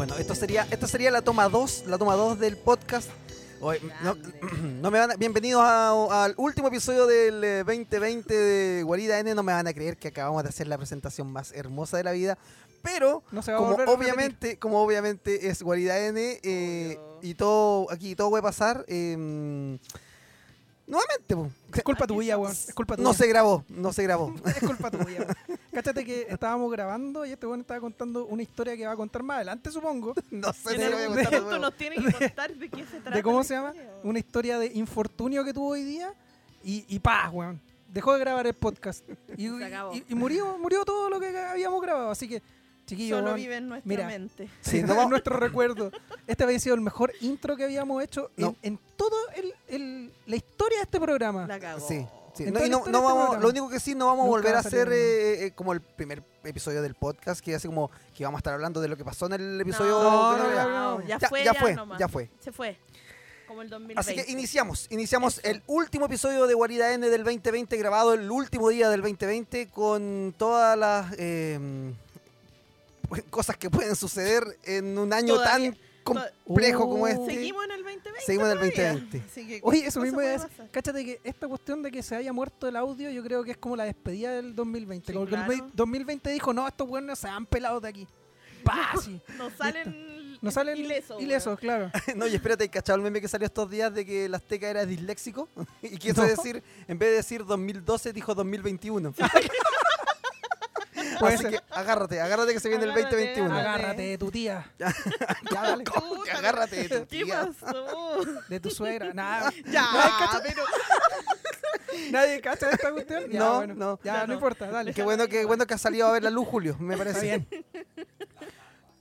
Bueno, esto sería, esto sería la toma 2, la toma 2 del podcast. Hoy, no, no me van a- bienvenidos al último episodio del eh, 2020 de Guarida N. No me van a creer que acabamos de hacer la presentación más hermosa de la vida. Pero, No se va a como a obviamente, como obviamente es Guarida N eh, y todo aquí todo puede pasar. eh, nuevamente, po. Es culpa tuya, weón. Es culpa tuya. no se grabó, no se grabó. Es culpa tuya. weón. Cáchate que estábamos grabando y este weón estaba contando una historia que va a contar más adelante, supongo. no sé En si lo voy a algún contar de momento nos tiene que contar de qué se trata. ¿De cómo se llama? Una historia de infortunio que tuvo hoy día y, y paz, weón. Dejó de grabar el podcast. Y, Se acabó. y- y murió, murió todo lo que habíamos grabado. Así que, chiquillos, Solo vive en nuestra mira. mente. Sí, en no va- nuestro recuerdo. Este había sido el mejor intro que habíamos hecho No. en, en todo el, el- la historia de este programa. La cagó. Sí, sí. No, y no, no este vamos, programa. lo único que sí, no vamos a volver va a hacer nada. eh, eh, como el primer episodio del podcast, que hace como que vamos a estar hablando de lo que pasó en el episodio. No, que no, era- no, no, ya, ya, fue, ya ya, fue, nomás. ya fue. Se fue. Como el 2020. Así que iniciamos, iniciamos Eso. el último episodio de Guarida N del 2020, grabado el último día del 2020, con todas las eh, cosas que pueden suceder en un año Todavía- tan complejo como Uh. este. Seguimos en el 2020. Seguimos en el todavía. 2020. Así que Oye, eso mismo es. Cáchate que esta cuestión de que se haya muerto el audio, yo creo que es como la despedida del 2020. Sí, como que el claro. ve- 2020 dijo, no, estos buenos se han pelado de aquí. ¡Pah! Sí. Nos salen, No salen ilesos. ilesos, claro. No, y espérate, ¿cachado el meme que salió estos días de que el Azteca era disléxico? y quiso No. decir, en vez de decir 2012, dijo 2021. Puede Así ser. que agárrate, agárrate que se viene Agárrate, el 2021. agárrate. Agárrate de tu tía. ya, dale. ¿Cómo que agárrate de tu ¿Qué tía? pasó? De tu suegra. Nada. ya, Nadie cacha- pero ¿Nadie cacha esta cuestión? Ya, No, bueno. no. Ya, Ya no, no. importa, dale. Qué bueno, que bueno que ha salido a ver la luz, Julio, me Está parece. bien.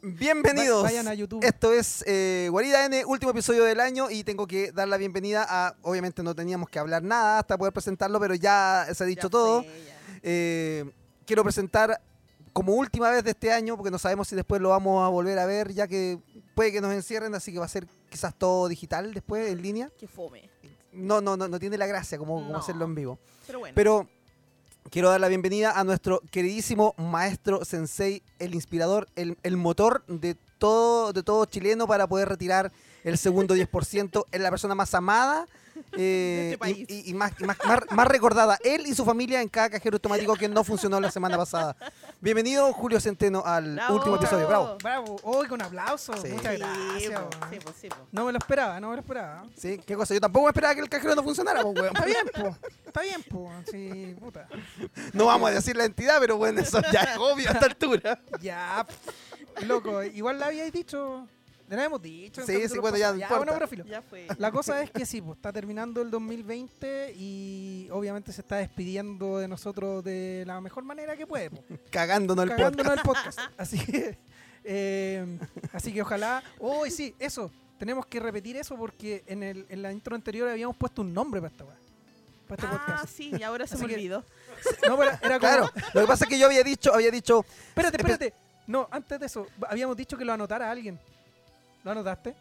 Bienvenidos. Va- vayan a YouTube. Esto es eh, Guarida N, último episodio del año y tengo que dar la bienvenida a, obviamente no teníamos que hablar nada hasta poder presentarlo, pero ya se ha dicho Ya todo. Eh, quiero presentar como última vez de este año, porque no sabemos si después lo vamos a volver a ver, ya que puede que nos encierren, así que va a ser quizás todo digital después, en línea. Qué fome. No, no, no, no tiene la gracia como, como hacerlo en vivo. Pero bueno. Pero quiero dar la bienvenida a nuestro queridísimo maestro sensei, el inspirador, el, el motor de todo, de todo chileno para poder retirar el segundo 10%. Es la persona más amada eh, este país. y, y- y más, y más, más- más recordada. Él y su familia en cada cajero automático que no funcionó la semana pasada. Bienvenido, Julio Centeno, al Bravo. último episodio. Bravo. Bravo. Hoy con aplauso. Sí. Muchas Sí, gracias. po, weón. sí, po, sí, po. No me lo esperaba, no me lo esperaba. Sí, qué cosa. Yo tampoco me esperaba que el cajero no funcionara, weón. Está bien, po. Está bien, po. Sí, puta. No vamos a decir la entidad, pero bueno, eso ya es obvio a esta altura. Ya, loco, igual la habíais dicho. Le la hemos dicho. Sí, sí, bueno, ya importa. bueno, pero filo. Ya fue. La cosa es que sí, pues está terminando el 2020 y obviamente se está despidiendo de nosotros de la mejor manera que puede, po, Cagándonos el podcast. cagándonos el podcast. Así que, eh, así que ojalá. Oh, y sí, eso. Tenemos que repetir eso porque en, el, en la intro anterior habíamos puesto un nombre para esta weá, este Ah, podcast. sí, y ahora se Así me que- olvidó. No, pero era como. Claro, lo que pasa es que yo había dicho, había dicho, Espérate, espérate. No, antes de eso, habíamos dicho que lo anotara alguien. ¿Lo anotaste?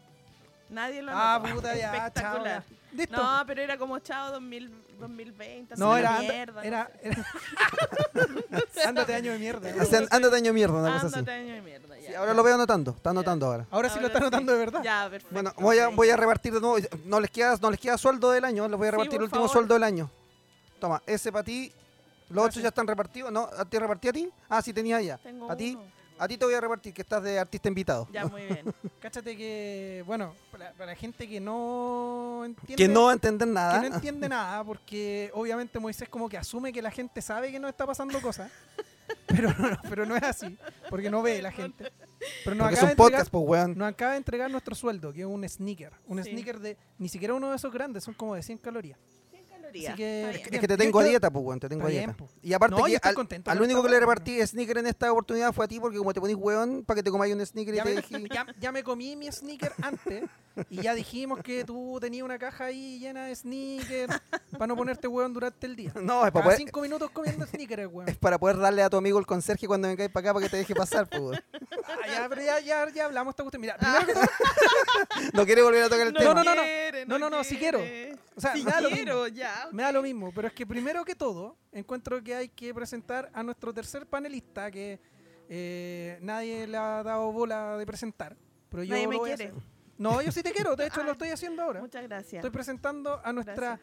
Nadie lo Ah, anotó. puta, ya, chao. Espectacular. ya. Listo. No, pero era como chao 2000, 2020. No, así era, anda- mierda. era, era- Ándate año de mierda. ¿no? Hace- ándate año mierda, una cosa así. Ándate, año de mierda. ya. Sí, ahora lo veo anotando, está anotando ahora. Ahora sí lo está sí. anotando de verdad. Ya, perfecto. Bueno, voy a, voy a repartir de nuevo. No les queda, no les queda sueldo del año, les voy a Sí, repartir por el último favor. sueldo del año. Toma, ese para ti. Los otros Gracias. ya están repartidos, ¿no? ¿A ti repartí a ti? Ah, sí, tenía ya. Tengo A ti, uno. A ti te voy a repartir, que estás de artista invitado. Ya, muy bien. Cáchate que, bueno, para, para la gente que no entiende. Que no va a entender que nada. no entiende nada, porque obviamente Moisés como que asume que la gente sabe que no está pasando cosas. Pero no, pero no es así, porque no ve la gente. Pero nos Porque es acaba, de un entregar, podcast, pues, weón. nos acaba de entregar nuestro sueldo, que es un sneaker. Un Sí. sneaker de, ni siquiera uno de esos grandes, son como de 100 calorías. 100 calorías. Así que- es que te Yo- tengo a dieta, pues, weón, te tengo a Está bien, dieta. Y aparte No, que yo estoy al, contento al único que le repartí sneaker en esta oportunidad fue a ti, porque como te ponís weón, para que te comáis un sneaker y Ya te me, ya, ya me comí mi sneaker antes y ya dijimos que tú tenías una caja ahí llena de sneakers para no ponerte hueón durante el día. No, es para Cada poder, cinco minutos comiendo sneakers, weón. es para poder darle a tu amigo el conserje cuando vengáis para acá para que te deje pasar, pues, weón. Ah, ya, pero ya, ya, ya hablamos esta cuestión. Mira, primero que todo, No quiere volver a tocar el No, tema. no, no, no. quiere, No, no, no, sí quiero. o sea, me lo quiero, mismo. Ya. Me da lo mismo, pero es que primero que todo, encuentro que hay que presentar a nuestro tercer panelista que eh, nadie le ha dado bola de presentar. Pero yo Nadie me quiere. No, yo sí te quiero, de hecho lo Ah, estoy haciendo ahora. Muchas gracias. Estoy presentando a nuestra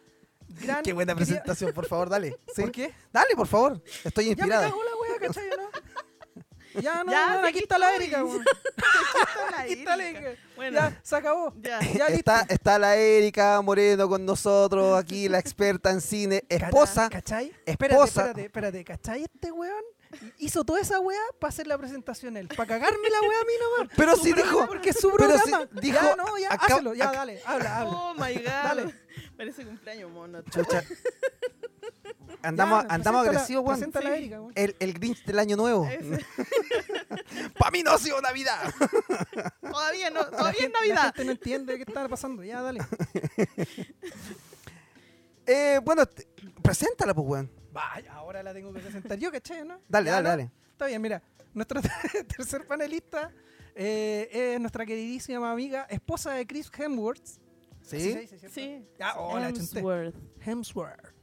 gran. Qué buena presentación, por favor, dale. Sí. ¿Por qué? Dale, por favor. Estoy Ya me inspirada. cagó la wea, ¿cachai? ¿no? Ya, no, Ya, no, aquí está la. Erika, weón. Aquí está la Erika. Bueno, Ya, se acabó. ya. Ya. Está, está la Erika Moreno con nosotros, aquí la experta en cine, esposa. ¿Cachai? Espérate, esposa. espérate, espérate. ¿Cachai? Este weón hizo toda esa weá para hacer la presentación él. Para cagarme la weá a mí nomás. Pero sí programa, dijo, Porque es su programa. dijo, ya, no, ya, acá- hácelo. Ya, acá- dale. Habla, habla. Oh my god. Dale. Parece cumpleaños mono. Chucha. Andamos, Ya, andamos agresivos, weón. Sí. Erika, weón. El, el Grinch del año nuevo. Para mí no ha sido Navidad. Todavía no, La todavía es gente- La Navidad. gente no entiende qué está pasando. Ya, dale. Eh, bueno, te- preséntala, pues, weón. Vaya, ahora la tengo que presentar yo, ¿cachai? ¿no? Dale, Ya, dale, ¿no? dale. Está bien, mira. Nuestro tercer panelista eh, es nuestra queridísima amiga, esposa de Chris Hemsworth. ¿Sí? Sí. Ya, oh, la chunté. Hemsworth. Hemsworth.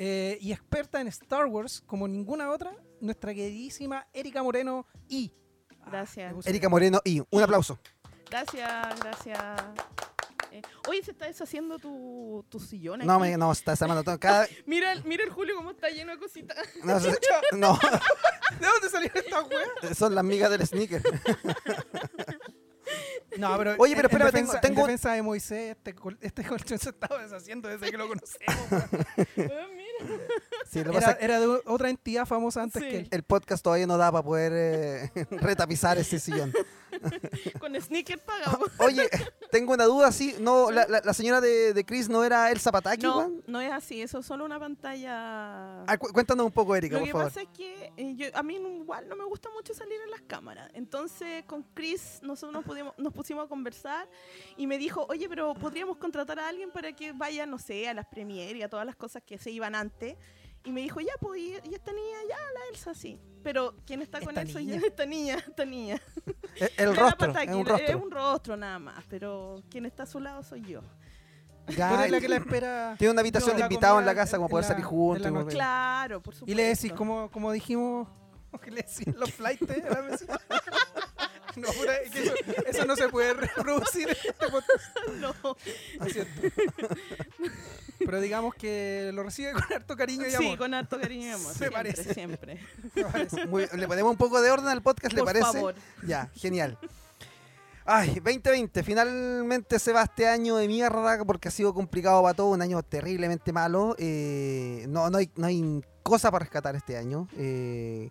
Eh, y experta en Star Wars como ninguna otra, nuestra queridísima Erika Moreno y. Gracias. le puse- Erika Moreno y un aplauso. Gracias, gracias. Eh, oye, se está deshaciendo tu, tu sillón. No, me, no, está armando todo. Cada, Mira, el- mira el Julio cómo está lleno de cositas. no, se- no, ¿De dónde salió esta wea? son las migas del sneaker. No, pero. Oye, pero espera, defensa, tengo- en tengo- defensa de Moisés, este, col- este colchón se estaba deshaciendo desde que lo conocemos. Sí, lo Era, pasa de otra entidad famosa antes Sí. que él. el podcast todavía no da para poder eh, retapizar ese sillón. Con sneaker pagamos. Oye, tengo una duda, sí. No, la, la- la señora de, de Chris no era Elsa Pataki, No, no es así, eso es solo una pantalla. Ah, cu- cuéntanos un poco, Erika, Lo por que favor. pasa es que eh, yo- a mí no- igual no me gusta mucho salir en las cámaras. Entonces con Chris nosotros nos, pudimos- nos pusimos a conversar y me dijo, oye, pero podríamos contratar a alguien para que vaya, no sé, a las premieres y a todas las cosas que se iban antes. Y me dijo, ya, pues, y, esta niña, ya, la Elsa, sí. Pero ¿quién está con Esta niña. yo, esta niña, esta niña. El, el rostro, es un Es rostro. un rostro nada más, pero quien está a su lado soy yo. Ya, eres la que la espera. Tiene una habitación No, de la invitados en la casa como poder la- salir juntos. Claro, por supuesto. Y le decís, como, como dijimos, que le decís los flights a la mesita. No, pura- es que eso, eso no se puede reproducir en este podcast. No. ¿no es cierto? Pero digamos que lo recibe con harto cariño y Sí, amor. con harto cariño y amor. Siempre, parece. siempre. me parece. Muy- ¿Le ponemos un poco de orden al podcast, le Por parece? favor. Ya, genial. Ay, 2020, finalmente se va este año de mierda porque ha sido complicado para todos, un año terriblemente malo. eh, no, no, hay, no hay cosa para rescatar este año. eh,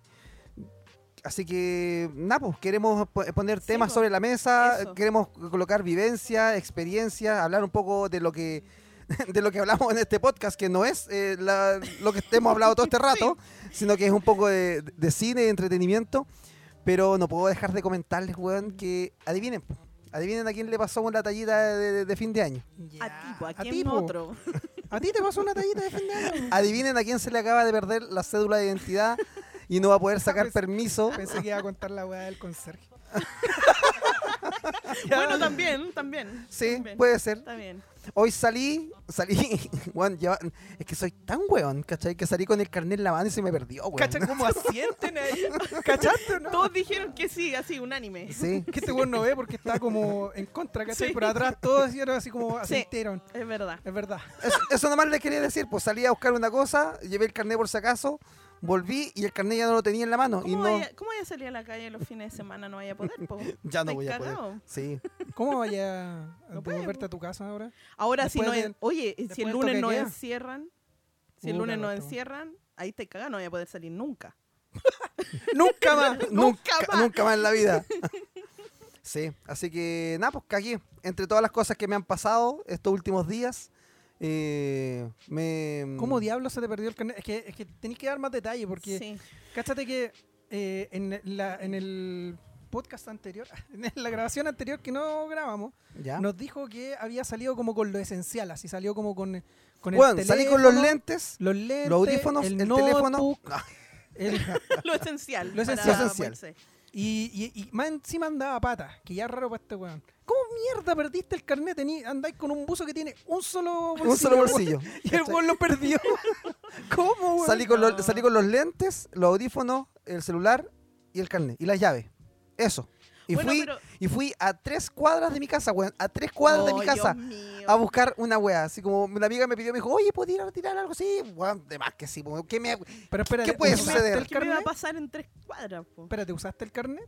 así que, nada, pues queremos po- poner Sí, temas pues, sobre la mesa, eso. queremos colocar vivencia, experiencia, hablar un poco de lo que de lo que hablamos en este podcast, que no es eh, la- lo que hemos hablado todo este rato, sino que es un poco de, de cine, de entretenimiento. Pero no puedo dejar de comentarles, weón, que adivinen, adivinen a quién le pasó una tallita de, de- de fin de año. A tipo, ¿a A quién ti, otro? ¿A ti te pasó una tallita de fin de año? Adivinen a quién se le acaba de perder la cédula de identidad y no va a poder sacar Pues- permiso. Pensé que iba a contar la weá del conserje. Bueno, también, también. Sí, también. puede ser. Está bien. Hoy salí, salí, weón, lleva- es que soy tan weón, ¿cachai? Que salí con el carnet en la mano y se me perdió, weón. ¿Cachai cómo asienten ahí? ¿Cachaste o no? Todos dijeron que sí, así, unánime. Sí, Que este weón no ve porque está como en contra, ¿cachai? Sí. Pero atrás todos hicieron así como asintieron. Es verdad. Es verdad. eso, eso nomás les quería decir, pues salí a buscar una cosa, llevé el carnet por si acaso, volví y el carnet ya no lo tenía en la mano. Y ¿Cómo, no, vaya, ¿Cómo vaya a salir a la calle los fines de semana? No vaya a poder, po. ya no voy a poder. Sí. ¿Cómo vaya a No devolverte a tu casa ahora? Ahora, si no es- Oye, si el lunes queda. encierran, si el lunes loco. encierran, ahí te cagas, no voy a poder salir nunca. ¡Nunca más! nunca, más. nunca más en la vida. sí, así que nada, pues cagué. Entre todas las cosas que me han pasado estos últimos días, eh, me... ¿Cómo diablos se te perdió el carnet? Es que, es que tenés que dar más detalle porque Sí. cáchate que eh, en, la, en el podcast anterior, en la grabación anterior que no grabamos, ¿Ya? nos dijo que había salido como con lo esencial, así salió como con, con el Bueno, salí con los teléfono, lentes, los lentes, los audífonos, el, el, teléfono. el- Lo esencial. Lo para esencial. Lo esencial. Y, y, y más encima andaba pata, que ya es raro para este weón. ¿Cómo mierda perdiste el carnet? Tení- andáis con un buzo que tiene un solo bolsillo. un solo bolsillo. Y el weón lo perdió. ¿Cómo, weón? Salí con, los, salí con los lentes, los audífonos, el celular y el carnet. Y las llaves. Eso. Y, Bueno, fui, pero- y fui a tres cuadras de mi casa, weón. A tres cuadras de Oh, mi casa. Dios mío. A buscar una wea, así como una amiga me pidió, me dijo, oye, ¿puedo ir a retirar algo? Sí, weón, de más que sí, weón. ¿Qué me, Pero espérate, ¿Qué puede ¿usaste suceder? el ¿Qué me iba a pasar en tres cuadras, po? Espérate, ¿usaste el carnet?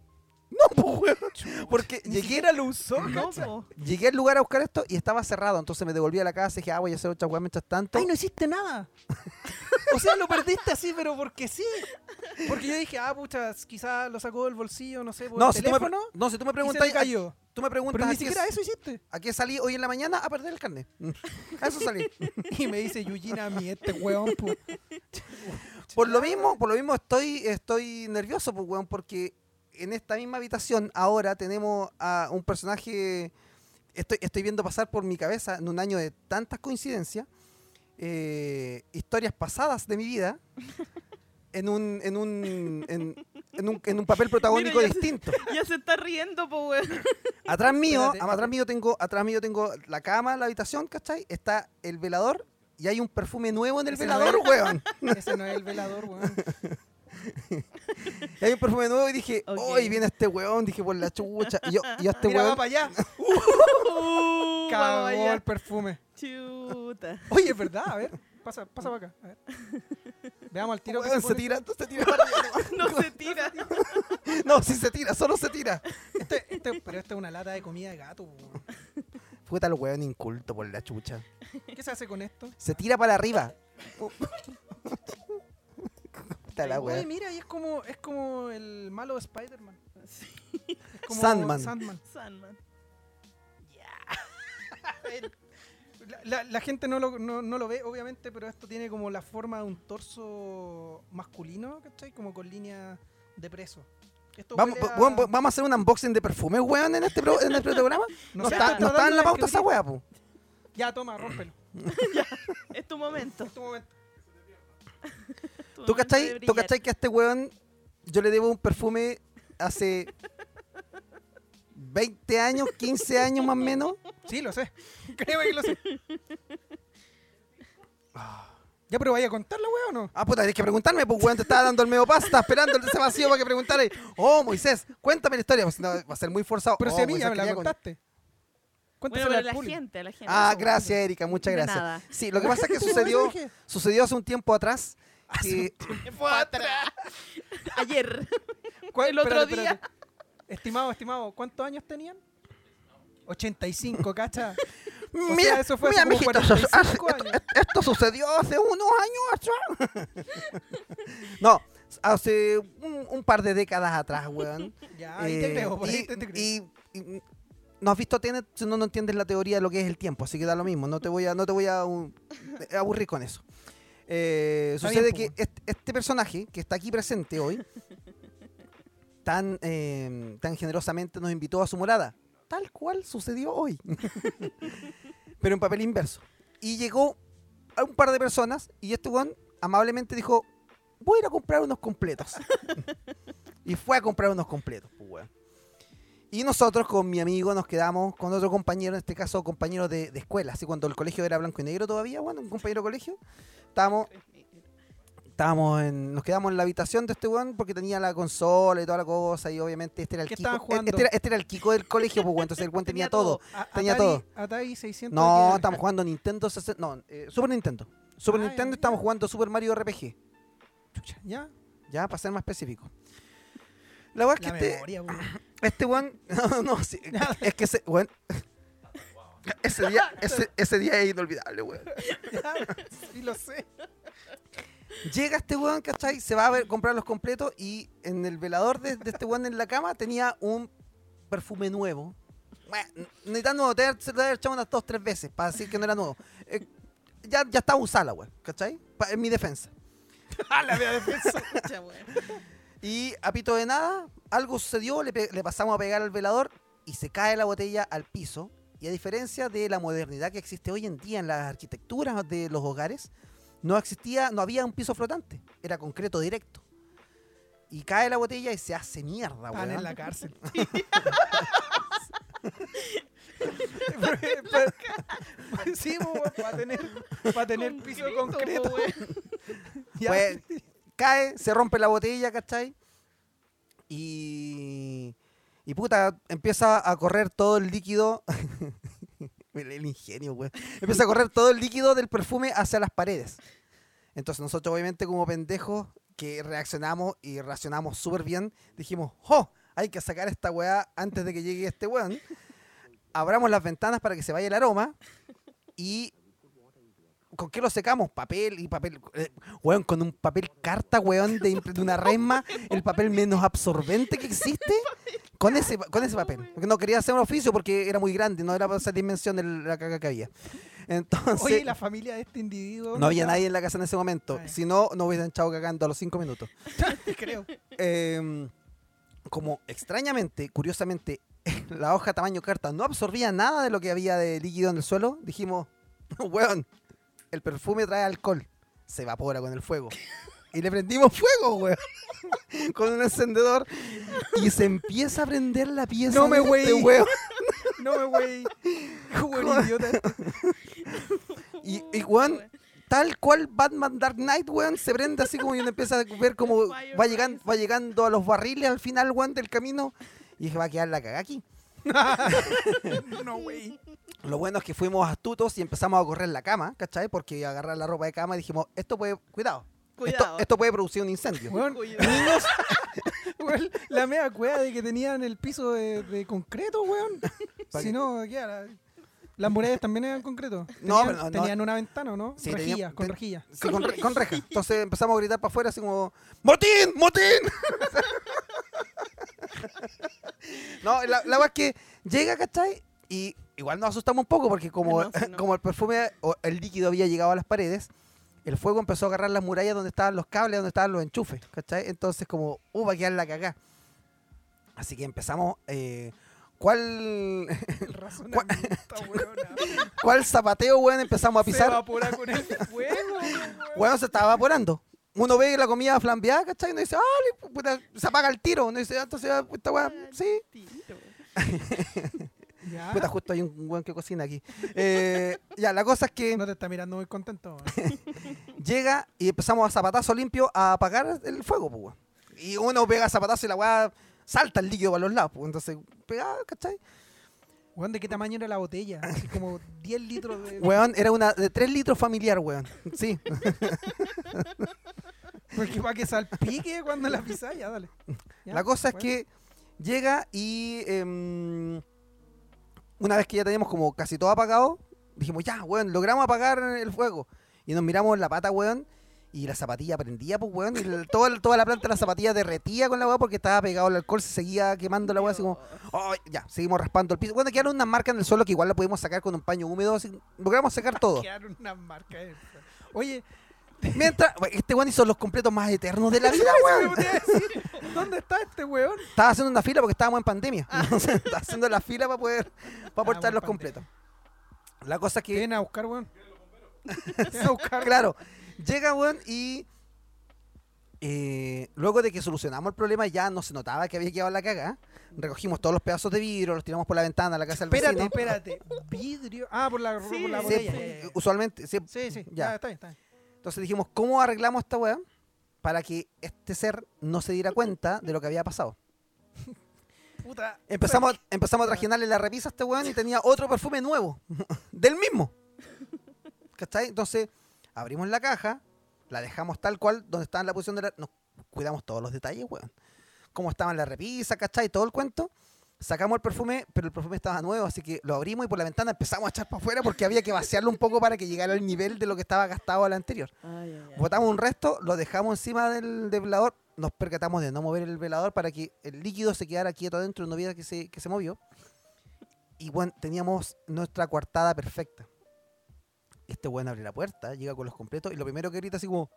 No, pues, weón. Porque llegué, siquiera lo usó, No, cacha. po. llegué al lugar a buscar esto y estaba cerrado. Entonces me devolví a la casa y dije, ah, voy a hacer otra weá mientras tanto. Ay, no hiciste nada. o sea, lo perdiste así, pero porque sí. Porque yo dije, ah, pucha, quizás lo sacó del bolsillo, no sé, por no, el si tú me, teléfono. no, si tú me y se preguntas, le cayó. tú me preguntas Pero ni siquiera eso hiciste. a qué salí hoy en la mañana a perder el carnet. A eso salí. Y me dice Yujina a mí, este weón. Por lo mismo, por lo mismo estoy, estoy nervioso, pues, weón, porque en esta misma habitación ahora tenemos a un personaje. Estoy, estoy viendo pasar por mi cabeza en un año de tantas coincidencias, eh, historias pasadas de mi vida, en un, en un, en, en un, en un papel protagónico Mira, ya- distinto. Ya se está riendo, po, weón. Atrás mío, Espérate. atrás mío tengo, atrás mío tengo la cama, la habitación, ¿cachai? Está el velador y hay un perfume nuevo en el Ese no velador, es. weón. Ese no es el velador, weón. Y hay un perfume nuevo y dije, Ok. hoy viene este weón, dije por la chucha. Y yo, y yo a este Mira, va weón, para allá. Uh, vamos Cagó allá. el perfume. Chuta. Oye, es verdad, a ver. Pasa, pasa para acá. A ver. Veamos al tiro que se tira, se. No se tira. No, sí se tira, solo se tira. Este, este, pero esta es una lata de comida de gato. Puta el weón inculto por la chucha. ¿Qué se hace con esto? Se tira para arriba. La Oye, weón. mira, y es como, es como el malo de Spider-Man. Sí, Es como Sandman. Sandman. Sandman. La, la- la gente no lo, no, no lo ve, obviamente, pero esto tiene como la forma de un torso masculino, ¿cachai? Como con línea de preso. Esto Vamos, a- weón, vamos a hacer un unboxing de perfume, weón, en este, pro- en este programa. No, sé, está, no está en la pauta esa weá, po. Ya, toma, rómpelo. Es tu momento. En tu momento. Tu ¿Tú cachai, de ¿Tú cachai que a este weón yo le debo un perfume hace 20 años, 15 años más o menos? Sí, lo sé. Créeme que lo sé. ¿Ya, pero vaya a contarla, weón, o no? Ah, puta, tenés que preguntarme, pues weón, te estaba dando el medio paso, estaba esperando ese vacío para que preguntara. Oh, Moisés, cuéntame la historia, pues no, va a ser muy forzado. Pero Oh, si a mí Moisés ya me la con- contaste. Bueno, pero al la público. gente, la gente. Ah, gracias, Erika, muchas De gracias. nada. Sí, lo que pasa es que sucedió, sucedió hace un tiempo atrás. Que, Fue atrás. Ayer. ¿Cuál- El otro espérate, espérate. Estimado, estimado, ¿cuántos años tenían? 85, cacha. O mira, sea, eso fue mira, hace como mijito, 45 hace- esto, años. esto sucedió hace unos años atrás. no, hace un, un par de décadas atrás, weón. Ya, ahí te Eh, creo, por ahí y, te, te creo. y- y no has visto Tenet si no, no entiendes la teoría de lo que es el tiempo, así que da lo mismo, no te voy a, no te voy a uh, aburrir con eso. Eh, sucede bien, que este, este personaje que está aquí presente hoy, tan, eh, tan generosamente nos invitó a su morada, tal cual sucedió hoy, pero en papel inverso. Y llegó a un par de personas y este weón amablemente dijo, voy a ir a comprar unos completos. y fue a comprar unos completos, pues, weón. Y nosotros con mi amigo nos quedamos con otro compañero, en este caso compañero de, de escuela, así cuando el colegio era blanco y negro todavía, bueno, un compañero de colegio. Estábamos, estábamos en, nos quedamos en la habitación de este weón porque tenía la consola y toda la cosa y obviamente este era el ¿Qué Kiko. jugando? Este era, este era el Kiko del colegio, pues entonces el weón tenía, Tenía todo. A- tenía Atari- todo. Atari 600. No, estamos jugando Nintendo 60, no, eh, Super Nintendo. Super Ah, Nintendo ya. estamos jugando Super Mario RPG, Chucha, ¿Ya? ya para ser más específico. La verdad es que este, memoria. Este weón. No, no, sí, es que ese weón. Ese día, ese, ese día es inolvidable, weón. Sí lo sé. Llega este weón, ¿cachai? Se va a ver, comprar los completos y en el velador de, de este weón en la cama tenía un perfume nuevo. Bueno, ni tan nuevo, te debe- se lo debe haber echado unas dos, tres veces para decir que no era nuevo. Eh, ya, ya estaba usada la weón, ¿cachai? Pa- en mi defensa. Ah, la defensa. Y a pito de nada, algo sucedió, le, pasamos a pegar al velador y se cae la botella al piso. Y a diferencia de la modernidad que existe hoy en día en las arquitecturas de los hogares, no existía, no había un piso flotante, era concreto directo. Y cae la botella y se hace mierda, Están en weón. la cárcel. Pero- pero- sí, va a tener, va a tener piso concreto. Pues, cae, se rompe la botella, ¿cachai? Y, Y puta, empieza a correr todo el líquido. el ingenio, weón. Empieza a correr todo el líquido del perfume hacia las paredes. Entonces nosotros obviamente como pendejos que reaccionamos y reaccionamos súper bien, dijimos, ¡oh! Hay que sacar esta weá antes de que llegue este weón. Abramos las ventanas para que se vaya el aroma y... ¿Con qué lo secamos? Papel y papel. eh, weón, con un papel carta, weón, de, una resma, el papel menos absorbente que existe. Con ese, con ese papel. Porque no quería hacer un oficio porque era muy grande, no era para esa dimensión de la caga que había. Entonces, Oye, ¿y la familia de este individuo. no había nadie en la casa en ese momento. Si no, no hubiesen echado cagando a los cinco minutos. Creo. Eh, como extrañamente, curiosamente, la hoja tamaño carta no absorbía nada de lo que había de líquido en el suelo, dijimos, weón, el perfume trae alcohol, se evapora con el fuego. Y le prendimos fuego, weón, con un encendedor. Y se empieza a prender la pieza No me de este güey. weón. No, güey. Weón, idiota. Y, y, weón, tal cual Batman Dark Knight, weón, se prende así como y uno empieza a ver cómo va llegando, va llegando a los barriles al final, weón, del camino. Y dije, va a quedar la cagada aquí. No, güey. Lo bueno es que fuimos astutos y empezamos a correr la cama, ¿cachai? Porque agarrar la ropa de cama y dijimos, esto puede, cuidado, Cuidado. Esto, esto puede producir un incendio. Niños. Weón, la media cueva de que tenían el piso de, de concreto, weón. ¿Pa' Si no, ¿qué era? Las murallas también eran concreto. No, Tenían, pero no, no. tenían una ventana, ¿o ¿no? Sí, rejilla, teníamos- con ten- rejilla. Sí, con, con reja. Entonces empezamos a gritar para afuera así como, ¡Motín! ¡Motín! no, la, la verdad es que llega, ¿cachai? Y igual nos asustamos un poco porque como, No, sí, no. como el perfume o el líquido había llegado a las paredes, el fuego empezó a agarrar las murallas donde estaban los cables, donde estaban los enchufes, ¿cachai? Entonces como, ¡uh, va a quedar la cagá! Así que empezamos, eh, ¿cuál, El razonamiento, weón. ¿cuál zapateo, weón? Empezamos a Se pisar. evapora con el fuego, weón. Bueno, se estaba evaporando. Uno ve la comida flambeada, ¿cachai? Y uno dice, ah, puta, se apaga el tiro. Uno dice, ah, entonces, esta weá, sí. Ya. Puta, justo hay un weón que cocina aquí. Eh, ya, la cosa es que No te está mirando muy contento. weón. llega y empezamos a zapatazo limpio a apagar el fuego, pues, weón. Y uno pega zapatazo y la weá salta el líquido para los lados, pues. Entonces, pega, ¿cachai? Weón, ¿de qué tamaño era la botella? Así como 10 litros de... Weón, era una de 3 litros familiar, weón. Sí. Porque para que salpique cuando la pisás, ya, dale. Ya, La cosa es bueno. que llega y em, una vez que ya teníamos como casi todo apagado, dijimos, ya, weón, logramos apagar el fuego. Y nos miramos en la pata, weón, y la zapatilla prendía, pues, weón, y el- toda, la planta de la zapatilla derretía con la weá porque estaba pegado el alcohol, se seguía quemando la weá, así como, "Oh, ya, seguimos raspando el piso. Bueno, quedaron unas marcas en el suelo que igual la pudimos sacar con un paño húmedo, así, logramos secar todo. Quedaron una marca. de- Oye, Mientras, este weón hizo los completos más eternos de la vida, weón. ¿dónde está este weón? Estaba haciendo una fila porque estábamos en pandemia. Entonces, estaba haciendo la fila para poder, para Ah, traer los completos. La cosa es ¿Qué que, vienen a buscar, weón? Vienen a buscar. claro, llega, weón, y eh, luego de que solucionamos el problema, ya no se notaba que había quedado la caga. Recogimos todos los pedazos de vidrio, los tiramos por la ventana a la casa del Espérate, vecino. espérate. Vidrio. Ah, por la, Sí, por la sí, botella. Sí, ya, ya. usualmente, sí, Sí, sí. ya. Ya, está bien, está bien. Entonces dijimos, ¿cómo arreglamos esta weá? Para que este ser no se diera cuenta de lo que había pasado. Puta. Empezamos, a- empezamos a trajinarle la repisa a este weón y tenía otro perfume nuevo. del mismo. ¿Cachai? Entonces, abrimos la caja, la dejamos tal cual, donde estaba en la posición de la. Nos cuidamos todos los detalles, weón. Cómo estaba en la repisa, ¿cachai? Todo el cuento. Sacamos el perfume, pero el perfume estaba nuevo, así que lo abrimos y por la ventana empezamos a echar para afuera porque había que vaciarlo un poco para que llegara al nivel de lo que estaba gastado al anterior. Ay, ay, ay. Botamos un resto, lo dejamos encima del, del velador, nos percatamos de no mover el velador para que el líquido se quedara quieto adentro y no viera que se, que se movió. Y bueno, teníamos nuestra coartada perfecta. Este weón abre la puerta, llega con los completos y lo primero que grita así como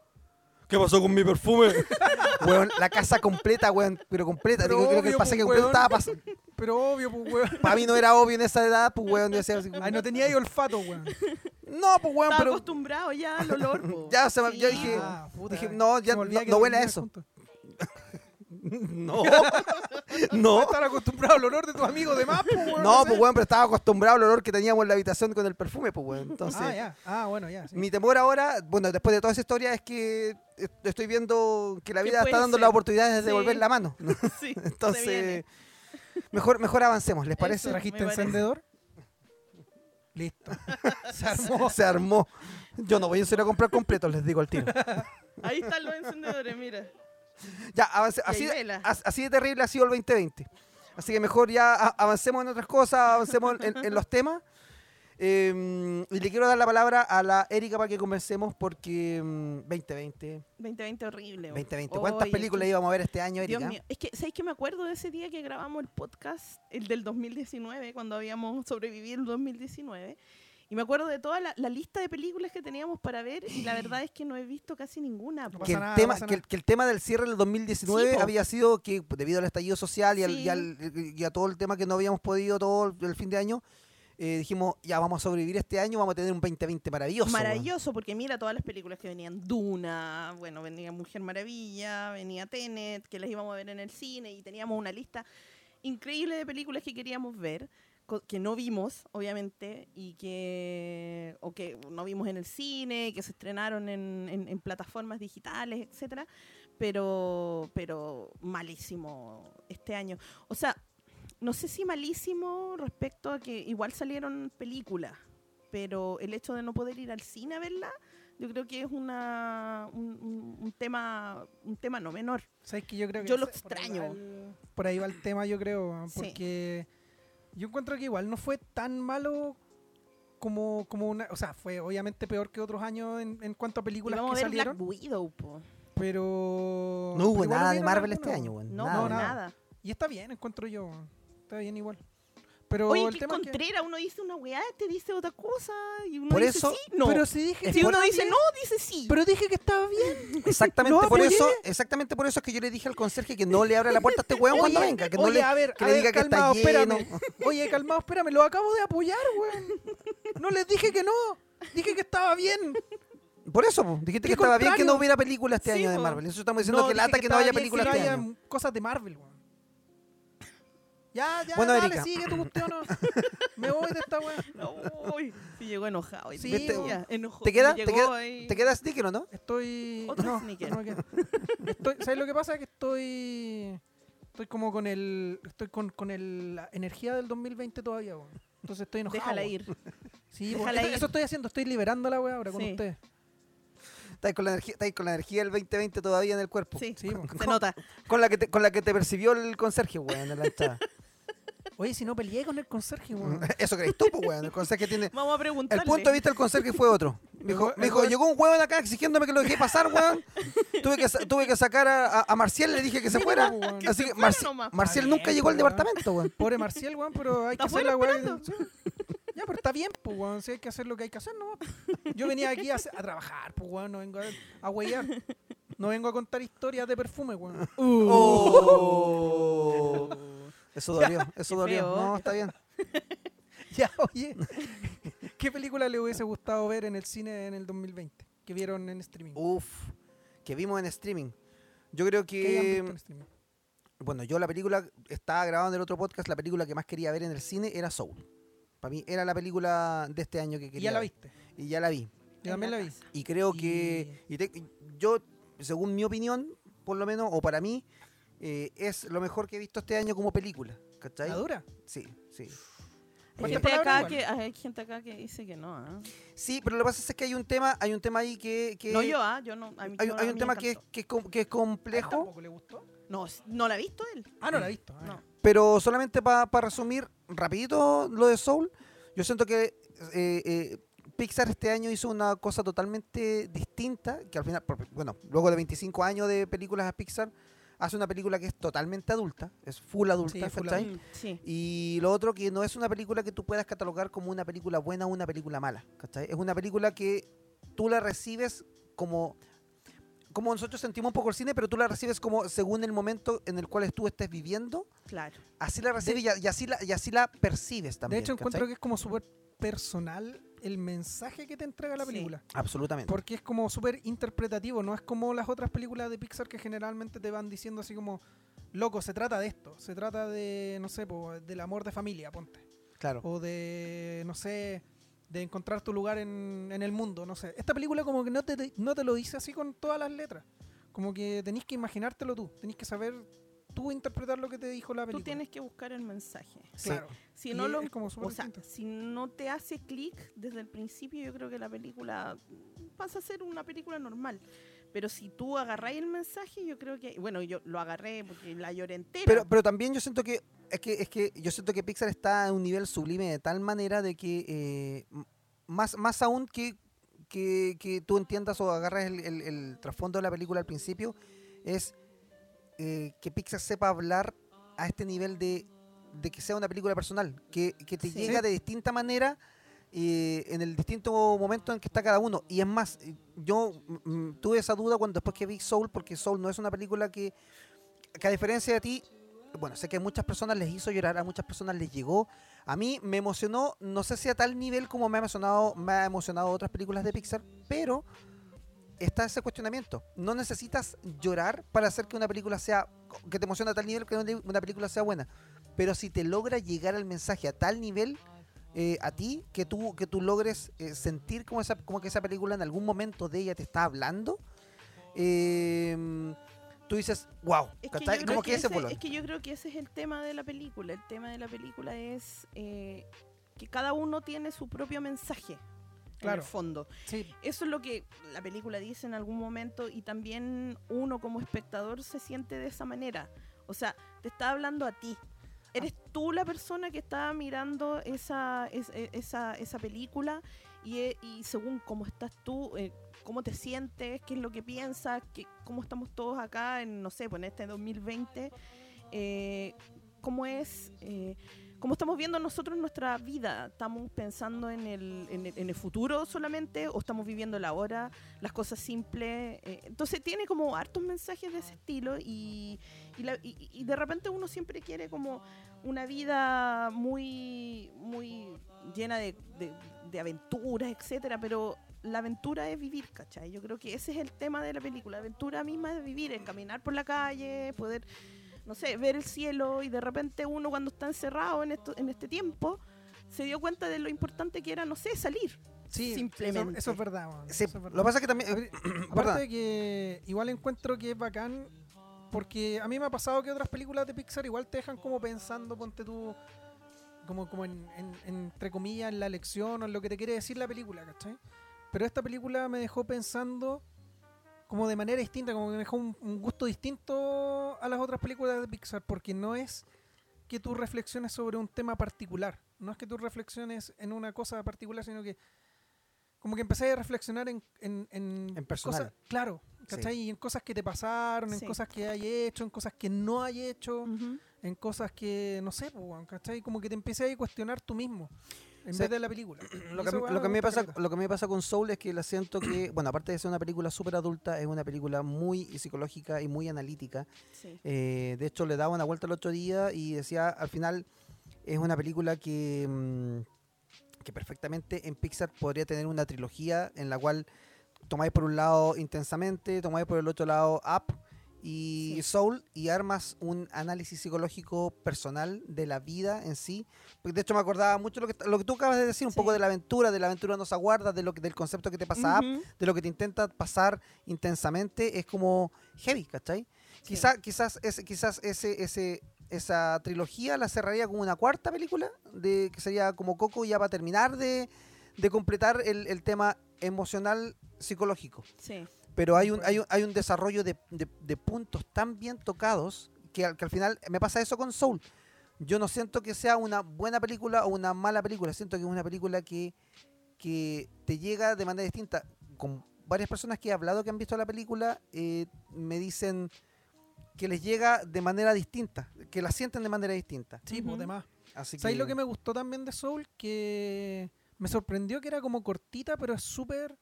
¿Qué pasó con mi perfume? weón, la casa completa, weón, pero completa. Pero Digo, creo que el obvio, pasaje pues, completo estaba pasando. Pero obvio, pues, weón. Para mí no era obvio en esa edad, pues weón, yo decía así como, Ay, no tenía ahí olfato, weón. No, pues weón, Estaba pero acostumbrado ya al olor. po. Ya se me- yo Sí, dije- po. Ah, puta. dije, no, ya no- no huele a eso. no. no. Estar acostumbrado al olor de tus amigos de más, pues, weón. No, pues weón, pero estaba acostumbrado al olor que teníamos en la habitación con el perfume, pues weón. Entonces, Ah, ya. Ah, bueno, ya. sí. mi temor ahora, bueno, después de toda esa historia, es que est- estoy viendo que la ¿Qué vida está dando ser? las oportunidades de Sí. devolver la mano. ¿no? Sí, se Entonces, viene. Mejor, mejor avancemos, ¿les parece? Eso. ¿Trajiste encendedor? Listo. Se armó. Se armó. Yo no voy a ir a comprar completo, les digo al tiro. Ahí están los encendedores, mira. Ya, avance- así, así de terrible ha sido el 2020. Así que mejor ya avancemos en otras cosas, avancemos en, en los temas. Eh, y le quiero dar la palabra a la Erika para que conversemos porque mm, 2020, 2020 horrible. weón. 2020. ¿Cuántas Oye, películas que- íbamos a ver este año, Dios Erika? mío, es que, ¿sabéis que me acuerdo de ese día que grabamos el podcast, el del 2019, cuando habíamos sobrevivido el 2019? Y me acuerdo de toda la, la lista de películas que teníamos para ver y la verdad es que no he visto casi ninguna. pasa que, el nada, tema, pasa que, el, que el tema del cierre del 2019 Sí, había sido que debido al estallido social y, al- y al- y a todo el tema que no habíamos podido todo el, fin de año, eh, dijimos, ya vamos a sobrevivir este año, vamos a tener un 2020 maravilloso. Maravilloso, porque mira todas las películas que venían. Duna, bueno, venía Mujer Maravilla, venía Tenet, que las íbamos a ver en el cine y teníamos una lista increíble de películas que queríamos ver, que no vimos, obviamente, y que, o que no vimos en el cine, que se estrenaron en, en- en plataformas digitales, etcétera, pero, pero malísimo este año. O sea, no sé si malísimo respecto a que igual salieron películas, pero el hecho de no poder ir al cine a verla, yo creo que es una un, tema un tema no menor. ¿Sabes que yo creo que Yo lo ese- por ahí va extraño. el- Por ahí va el tema, yo creo, Sí. Yo encuentro que igual no fue tan malo como, como una... O sea, fue obviamente peor que otros años en, en cuanto a películas que a ver salieron, Black Widow, po. pero... No hubo pero nada de Marvel este año, weón. No, nada. no, nada. nada. Y está bien, encuentro yo. Está bien igual. Pero Oye, el tema que- contrera, uno dice una weá, te dice otra cosa, y uno Por dice eso- sí, no. Pero si dije si uno dice bien, no, dice sí. Pero dije que estaba bien. Exactamente Lo por apoyé. eso, exactamente por eso es que yo le dije al conserje que no le abra la puerta a este weón cuando Oye, venga, que no oye, le, a ver, que a le ver, diga que está calmado, lleno. espérame. Oye, calmado, espérame, lo acabo de apoyar, weón. No les dije que no. Dije que estaba bien. Por eso, po, dijiste que estaba bien que no hubiera película este Sí, año de. Marvel. Eso estamos diciendo que lata que, no haya películas que este no año. cosas de Marvel, weón. Ya, ya, Bueno, dale, Erika. sigue tu cuestión. no. Me voy de esta weón. Uy, sí llegó enojado. Sí, día, ¿Viste? ya, enojó. ¿Te queda- te queda- ahí. ¿Te queda sticker o no? Estoy. Otro no, sneaker. no. Estoy, ¿Sabes lo que pasa? Que estoy. Estoy como con el. Estoy con, con el, la energía del 2020 todavía, weón. Entonces estoy enojado. Déjala ir. Sí, Déjala eso, ir. eso estoy haciendo. Estoy liberando la weá ahora con ustedes. Estáis con la energía, estáis con la energía del 2020 todavía en el cuerpo. Sí, Sí, se nota. Con la que te, con la que te percibió el conserje, weón, en la entrada. Oye, si no peleé con el conserje, weón. Eso crees tú, pues, weón. El conserje tiene. Vamos a preguntarle. El punto de vista del conserje fue otro. Me dijo, me dijo, weón- llegó un huevón acá exigiéndome que lo dejé pasar, weón. Tuve que, tuve que sacar a, a- a Marcial, le dije que se fuera. weón. Que Así se que fuera Marci- nomás. Marcial nunca bien, llegó al weón. departamento, weón. Pobre Marcial, weón, pero hay que Está hacer la sí. Ya, pero está bien, pues, weón. Si hay que hacer lo que hay que hacer, no. Yo venía aquí a, trabajar, pues, weón. No vengo a, a huellar. No vengo a contar historias de perfume, weón. Oh. Eso dolió, eso dolió. feo. No, está bien. Ya, oye. ¿Qué película le hubiese gustado ver en el cine en el 2020? Que vieron en streaming. Uf, que vimos en streaming. Yo creo ¿Qué hayan visto en que, streaming? bueno, yo la película, estaba grabando en el otro podcast, la película que más quería ver en el cine era Soul. Para mí era la película de este año que Y quería ya la ver. viste. Y ya la vi. Yo también la vi. Y creo Y- que y te- yo, según mi opinión, por lo menos, o para mí, eh, es lo mejor que he visto este año como película. ¿Cachai? ¿La dura? Sí, sí. Hay ¿Cuántas gente, acá que, hay gente acá que dice que no. ¿ah? Sí, pero lo que pasa es que hay un tema, hay un tema ahí que, que- No yo, ¿ah? Yo no. a mí- hay, yo- hay a un tema que, es com- que es ¿A él complejo, tampoco le gustó? No, no la ha visto él. Ah, no la ha visto. Ah, No. pero solamente para resumir rapidito lo de Soul, yo siento que eh, eh, Pixar este año hizo una cosa totalmente distinta, que al final, bueno, luego de 25 años de películas a Pixar, hace una película que es totalmente adulta, es full adulta, Sí, full ¿cachai? Sí. Y lo otro que no es una película que tú puedas catalogar como una película buena o una película mala, ¿cachai? Es una película que tú la recibes como como nosotros sentimos un poco el cine, pero tú la recibes como según el momento en el cual tú estés viviendo, Claro. así la recibes y, así la y así la percibes también. De hecho, encuentro que es como súper personal el mensaje que te entrega la Sí. película. absolutamente. Porque es como súper interpretativo, no es como las otras películas de Pixar que generalmente te van diciendo así como, loco, se trata de esto, se trata de, no sé, po, del amor de familia, ponte. Claro. O de, no sé, de encontrar tu lugar en, en el mundo, no sé. Esta película como que no te, no te lo dice así con todas las letras. Como que tenéis que imaginártelo tú, tenéis que saber tú interpretar lo que te dijo la película. Tú tienes que buscar el mensaje. Sí. Claro. Si Y no lo como o sea, si no te hace clic desde el principio, yo creo que la película pasa a ser una película normal. Pero si tú agarráis el mensaje, yo creo que, bueno, yo lo agarré porque la lloré entera. Pero, pero también yo siento que es que es que yo siento que Pixar está a un nivel sublime de tal manera de que eh, más, más aún que, que, que tú entiendas o agarras el, el- el trasfondo de la película al principio, es eh, que Pixar sepa hablar a este nivel de, de que sea una película personal, que, que te Sí. llega de distinta manera eh, en el distinto momento en que está cada uno. Y es más, yo mm, tuve esa duda cuando después que vi Soul, porque Soul no es una película que, a diferencia de ti, bueno, sé que a muchas personas les hizo llorar, a muchas personas les llegó. A mí me emocionó, no sé si a tal nivel como me ha emocionado, me ha emocionado otras películas de Pixar, pero está ese cuestionamiento. No necesitas llorar para hacer que una película sea, que te emocione a tal nivel que una película sea buena. Pero si te logra llegar el mensaje a tal nivel eh, a ti, que tú, que tú logres eh, sentir como, esa, como que esa película en algún momento de ella te está hablando, eh, tú dices, wow, Es que, yo creo como que ese ese- es que yo creo que ese es el tema de la película. El tema de la película es eh, que cada uno tiene su propio mensaje. En Claro. el fondo. Sí, Eso es lo que la película dice en algún momento y también uno como espectador se siente de esa manera. O sea, te está hablando a ti. Eres tú la persona que está mirando esa, es- e- esa, esa película y, eh, y según cómo estás tú, eh, cómo te sientes, qué es lo que piensas, qué, cómo estamos todos acá en, no sé, pues en este 2020, eh, cómo es... eh, cómo estamos viendo nosotros nuestra vida. ¿Estamos pensando en el, en el, en el futuro solamente o estamos viviendo la hora, las cosas simples? Eh, entonces tiene como hartos mensajes de ese estilo y, y, la- y- y de repente uno siempre quiere como una vida muy, muy llena de, de, de aventuras, etcétera, pero la aventura es vivir, ¿cachai? Yo creo que ese es el tema de la película. La aventura misma es vivir, es caminar por la calle, poder no sé, ver el cielo y de repente uno cuando está encerrado en, esto, en este tiempo se dio cuenta de lo importante que era, no sé, salir. sí, Simplemente. Eso, eso es verdad. Sí, eso es verdad. lo que pasa es que también... Perdón. Aparte de que igual encuentro que es bacán, porque a mí me ha pasado que otras películas de Pixar igual te dejan como pensando, ponte tú, como, como en, en- entre comillas, en la lección o en lo que te quiere decir la película, ¿cachai? Pero esta película me dejó pensando como de manera distinta, como que me dejó un, un gusto distinto a las otras películas de Pixar, porque no es que tú reflexiones sobre un tema particular, no es que tú reflexiones en una cosa particular, sino que como que empecé a reflexionar en, en, en, En personal. cosas, claro, ¿cachai? Y en cosas que te pasaron, en Sí. cosas que hay hecho, en cosas que no hay hecho, en cosas que, no sé, pues, ¿cachai? Como que te empecé a cuestionar tú mismo, en Sí. vez de la película. Lo que, lo, mí me pasa, lo que me pasa con Soul es que la siento que, bueno, aparte de ser una película súper adulta, es una película muy psicológica y muy analítica. Sí. Eh, de hecho, le daba una vuelta el otro día y decía, al final, es una película que, mm, que perfectamente en Pixar podría tener una trilogía en la cual tomáis por un lado intensamente, tomáis por el otro lado Up y Sí. Soul y armas un análisis psicológico personal de la vida en sí. Porque de hecho me acordaba mucho lo que, lo que tú acabas de decir, un Sí. poco de la aventura, de la aventura nos aguarda, de lo que, del concepto que te pasa Up, Ujú. de lo que te intenta pasar intensamente, es como heavy, ¿cachai? Sí. Quizá, quizás ese, quizás ese, ese, esa trilogía la cerraría como una cuarta película, de que sería como Coco ya para terminar de, de completar el, el tema emocional psicológico. Sí. Pero hay un, hay un, hay un desarrollo de, de- de puntos tan bien tocados que, al- que al final me pasa eso con Soul. Yo no siento que sea una buena película o una mala película, siento que es una película que, que te llega de manera distinta. Con varias personas que he hablado que han visto la película, eh, me dicen que les llega de manera distinta, que la sienten de manera distinta. Sí, pues, Ujú. demás. Así ¿Sabes que, lo que me gustó también de Soul? Que me sorprendió que era como cortita, pero es súper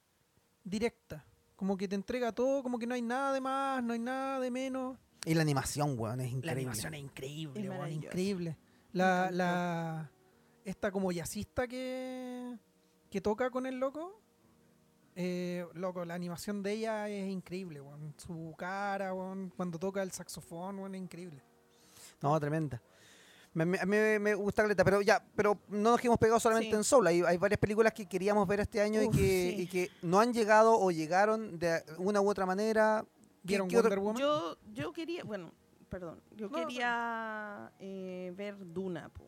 directa. Como que te entrega todo, como que no hay nada de más, no hay nada de menos. Y la animación, weón, es increíble. La animación es increíble, Es weón, increíble. La, la, esta como jazzista que, que toca con el loco, eh, loco, la animación de ella es increíble, weón. Su cara, weón, cuando toca el saxofón, weón, es increíble. No, tremenda. Me, me, me- me gusta Caleta, pero ya, pero no nos hemos pegado solamente Sí. en Soul. Hay, hay varias películas que queríamos ver este año y, Uf, que, sí. y que no han llegado o llegaron de una u otra manera. ¿Qué- ¿Vieron qué otro- Wonder Woman? Yo, yo quería, bueno, perdón. Yo No, quería eh, ver Duna, po.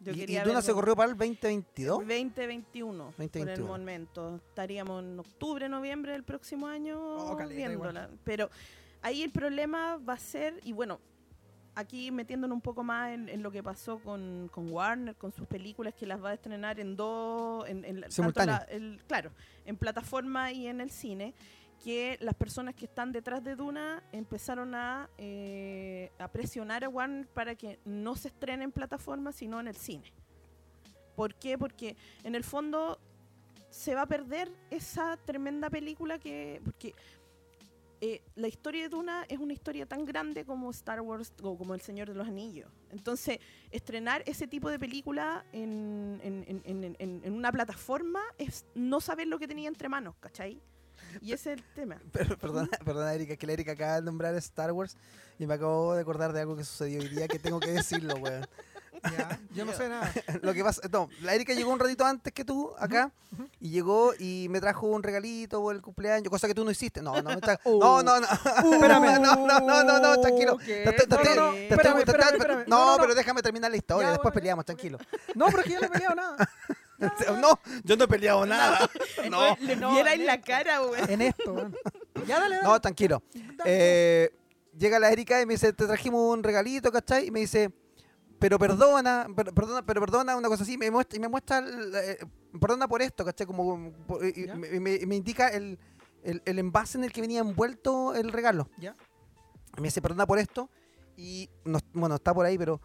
Yo y, y Duna ver se corrió para el 2022. 2021, por el 2021. momento. Estaríamos en octubre, noviembre del próximo año Oh, caleta, viéndola. Pero ahí el problema va a ser, y bueno, aquí metiéndonos un poco más en, en lo que pasó con, con Warner, con sus películas que las va a estrenar en dos, en, en la- el- claro, en plataforma y en el cine, que las personas que están detrás de Duna empezaron a, eh, a presionar a Warner para que no se estrene en plataforma, sino en el cine. ¿Por qué? Porque en el fondo se va a perder esa tremenda película que... Porque eh, la historia de Duna es una historia tan grande como Star Wars o como El Señor de los Anillos. Entonces, estrenar ese tipo de película en, en- en- en- una plataforma es no saber lo que tenía entre manos, ¿cachai? Y ese es el tema. Pero, perdona, perdona, Erika, que la Erika acaba de nombrar Star Wars y me acabo de acordar de algo que sucedió hoy día que tengo que decirlo, weón. Ya, yo no sé nada. Lo que pasa, no, la Erika llegó un ratito antes que tú acá y llegó y me trajo un regalito por el cumpleaños, cosa que tú no hiciste. No, no, está- Uh. no, no, no. Espérame. no, no, no, no, no, tranquilo. No, pero déjame terminar la historia, Ya, después bueno, peleamos, tranquilo. No, pero es que yo no he peleado nada. No, yo no he peleado nada. No, Le no, viera en en la esto. cara, güey. En esto. Ya, dale, dale. no, tranquilo. Dale. Eh, llega la Erika y me dice, te trajimos un regalito, ¿cachai? Y me dice, pero perdona, per- perdona, pero perdona, una cosa así, me muestra, y me muestra, el, eh, perdona por esto, ¿cachai? Como, por- y- me, me- me indica el, el, el envase en el que venía envuelto el regalo. Ya. Me dice, perdona por esto, y, no, bueno, está por ahí, pero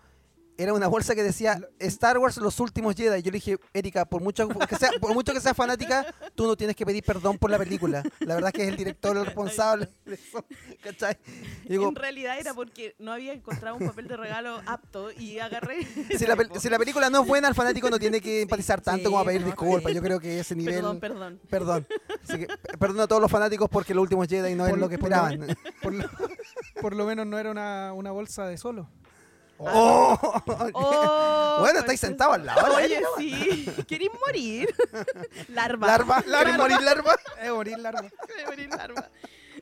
era una bolsa que decía Star Wars Los Últimos Jedi. Yo le dije, Erika, por mucho que sea, por mucho que seas fanática, tú no tienes que pedir perdón por la película. La verdad es que es el director el responsable de eso, ¿cachai? Y digo, en realidad era porque no había encontrado un papel de regalo apto y agarré. si la, si la película no es buena, el fanático no tiene que empatizar tanto Sí, como a pedir no, disculpas. Yo creo que ese nivel... Perdón, perdón. Perdón. Así que, p- perdón a todos los fanáticos porque Los Últimos Jedi no es Por- lo que esperaban. Por lo, por lo menos no era una, una bolsa de solo. ¡Oh! Oh, Bueno, estáis sentados al lado. Oye, sí. ¿Queréis morir? Larva. Larva, ¿quieres morir larva? Es morir. Queréis morir larva.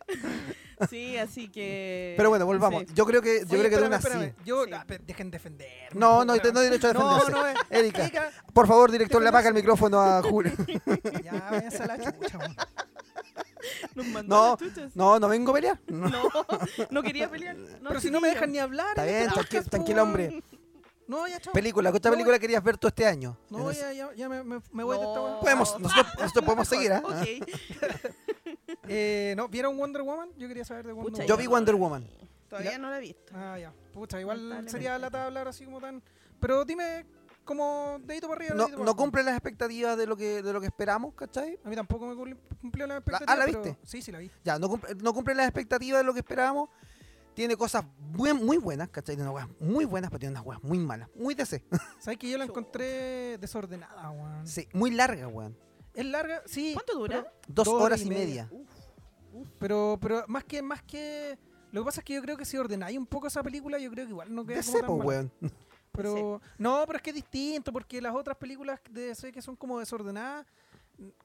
Sí, así que. Pero bueno, volvamos. sí. Yo creo que, yo Oye, creo que espérame, espérame. Yo, Sí. ah, dejen defender. No, no, no hay derecho a defenderse. No, no, eh. Erika, Erika, por favor, director, le apaga el micrófono a Julio. Ya, váyanse a la chucha. Nos mandó No, las no, no vengo a pelear. No. No, no quería pelear. No, Pero si no me dejan ni hablar. Está en bien, este tranquilo, po, hombre. No, ya, chao. Película, ¿qué otra No, película querías ver tú este año? No, ya, ya, ya me, me, me voy de esta. Podemos, nosotros, nosotros podemos seguir, ¿ah? Ok. Eh, ¿no? ¿Vieron Wonder Woman? Yo quería saber de Wonder Pucha, Yo Woman. vi Wonder Woman. Todavía Ya. no la he visto. Ah, ya. Pucha, igual sería lata hablar así como tan. Pero dime, como dedito para arriba. No, para cumple las expectativas de lo que, de lo que esperamos, ¿cachai? A mí tampoco me cumple- cumplió la ah, expectativa. ¿la pero- viste? Sí, sí, la vi. Ya, no cumple, no cumple las expectativas de lo que esperábamos. Tiene cosas muy, muy buenas, ¿cachai? Tiene unas weas muy buenas, pero tiene unas weas muy malas. Muy DC. ¿Sabes que yo la encontré desordenada, weón? Sí, muy larga, weón. Es larga, sí. ¿Cuánto dura? Dos, Dos horas y y media. Pero, pero más que, más que. Lo que pasa es que yo creo que si ordenáis un poco esa película, yo creo que igual no queda como DC, tan po, mala. weón. Pero, no, pero es que es distinto, porque las otras películas de DC que son como desordenadas,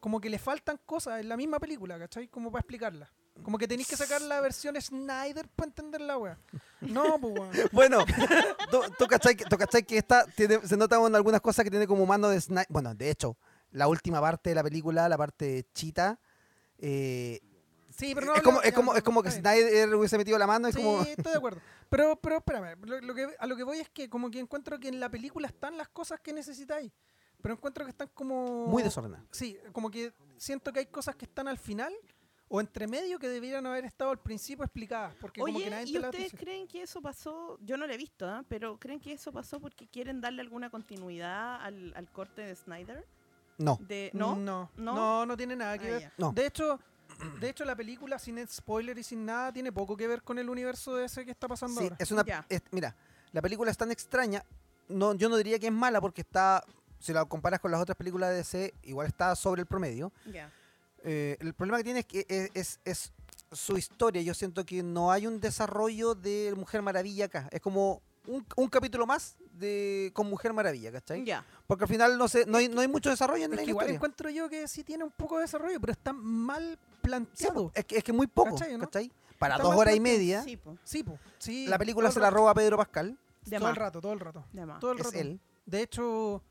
como que le faltan cosas en la misma película, ¿cachai? Como para explicarla. Como que tenéis que sacar la versión Snyder para entender la wea. No, pues weón. Bueno, tú, tú cachai, que- tú cachai que esta tiene, se nota en algunas cosas que tiene como mano de Snyder. Bueno, de hecho, la última parte de la película, la parte chita, eh, Sí, pero no es, como, es, como, es como que. Snyder hubiese metido la mano. Es Sí, como, estoy de acuerdo. Pero, pero espérame, lo, lo que, a lo que voy es que como que encuentro que en la película están las cosas que necesitáis. Pero encuentro que están como... muy desordenada. Sí, como que siento que hay cosas que están al final o entre medio que debieran haber estado al principio explicadas. Porque como que Oye, nadie ¿y te la ustedes dice. creen que eso pasó? Yo no lo he visto, ¿ah? pero ¿creen que eso pasó porque quieren darle alguna continuidad al, al corte de Snyder? No. De, ¿No? No, ¿No? no, no tiene nada que Ah, ver. No. De hecho, de hecho la película sin spoiler y sin nada tiene poco que ver con el universo de ese que está pasando Sí, ahora. es una, es- mira, la película es tan extraña. No, yo no diría que es mala porque está, si la comparas con las otras películas de DC, igual está sobre el promedio. Ya. Eh, el problema que tiene es que es, es- es su historia. Yo siento que no hay un desarrollo de Mujer Maravilla acá. Es como un, un capítulo más de con Mujer Maravilla, ¿cachai? Ya. Porque al final no sé, no hay, no hay mucho desarrollo en Es la que igual historia. encuentro yo que sí tiene un poco de desarrollo, pero está mal planteado. es, que, es que muy poco, ¿Cachai, no? ¿cachai? para Está dos horas y media. Sí, po. Sí, po, sí. La película se la roba Pedro Pascal. De Todo el rato, todo el rato. De. Todo el Es rato. él. De hecho,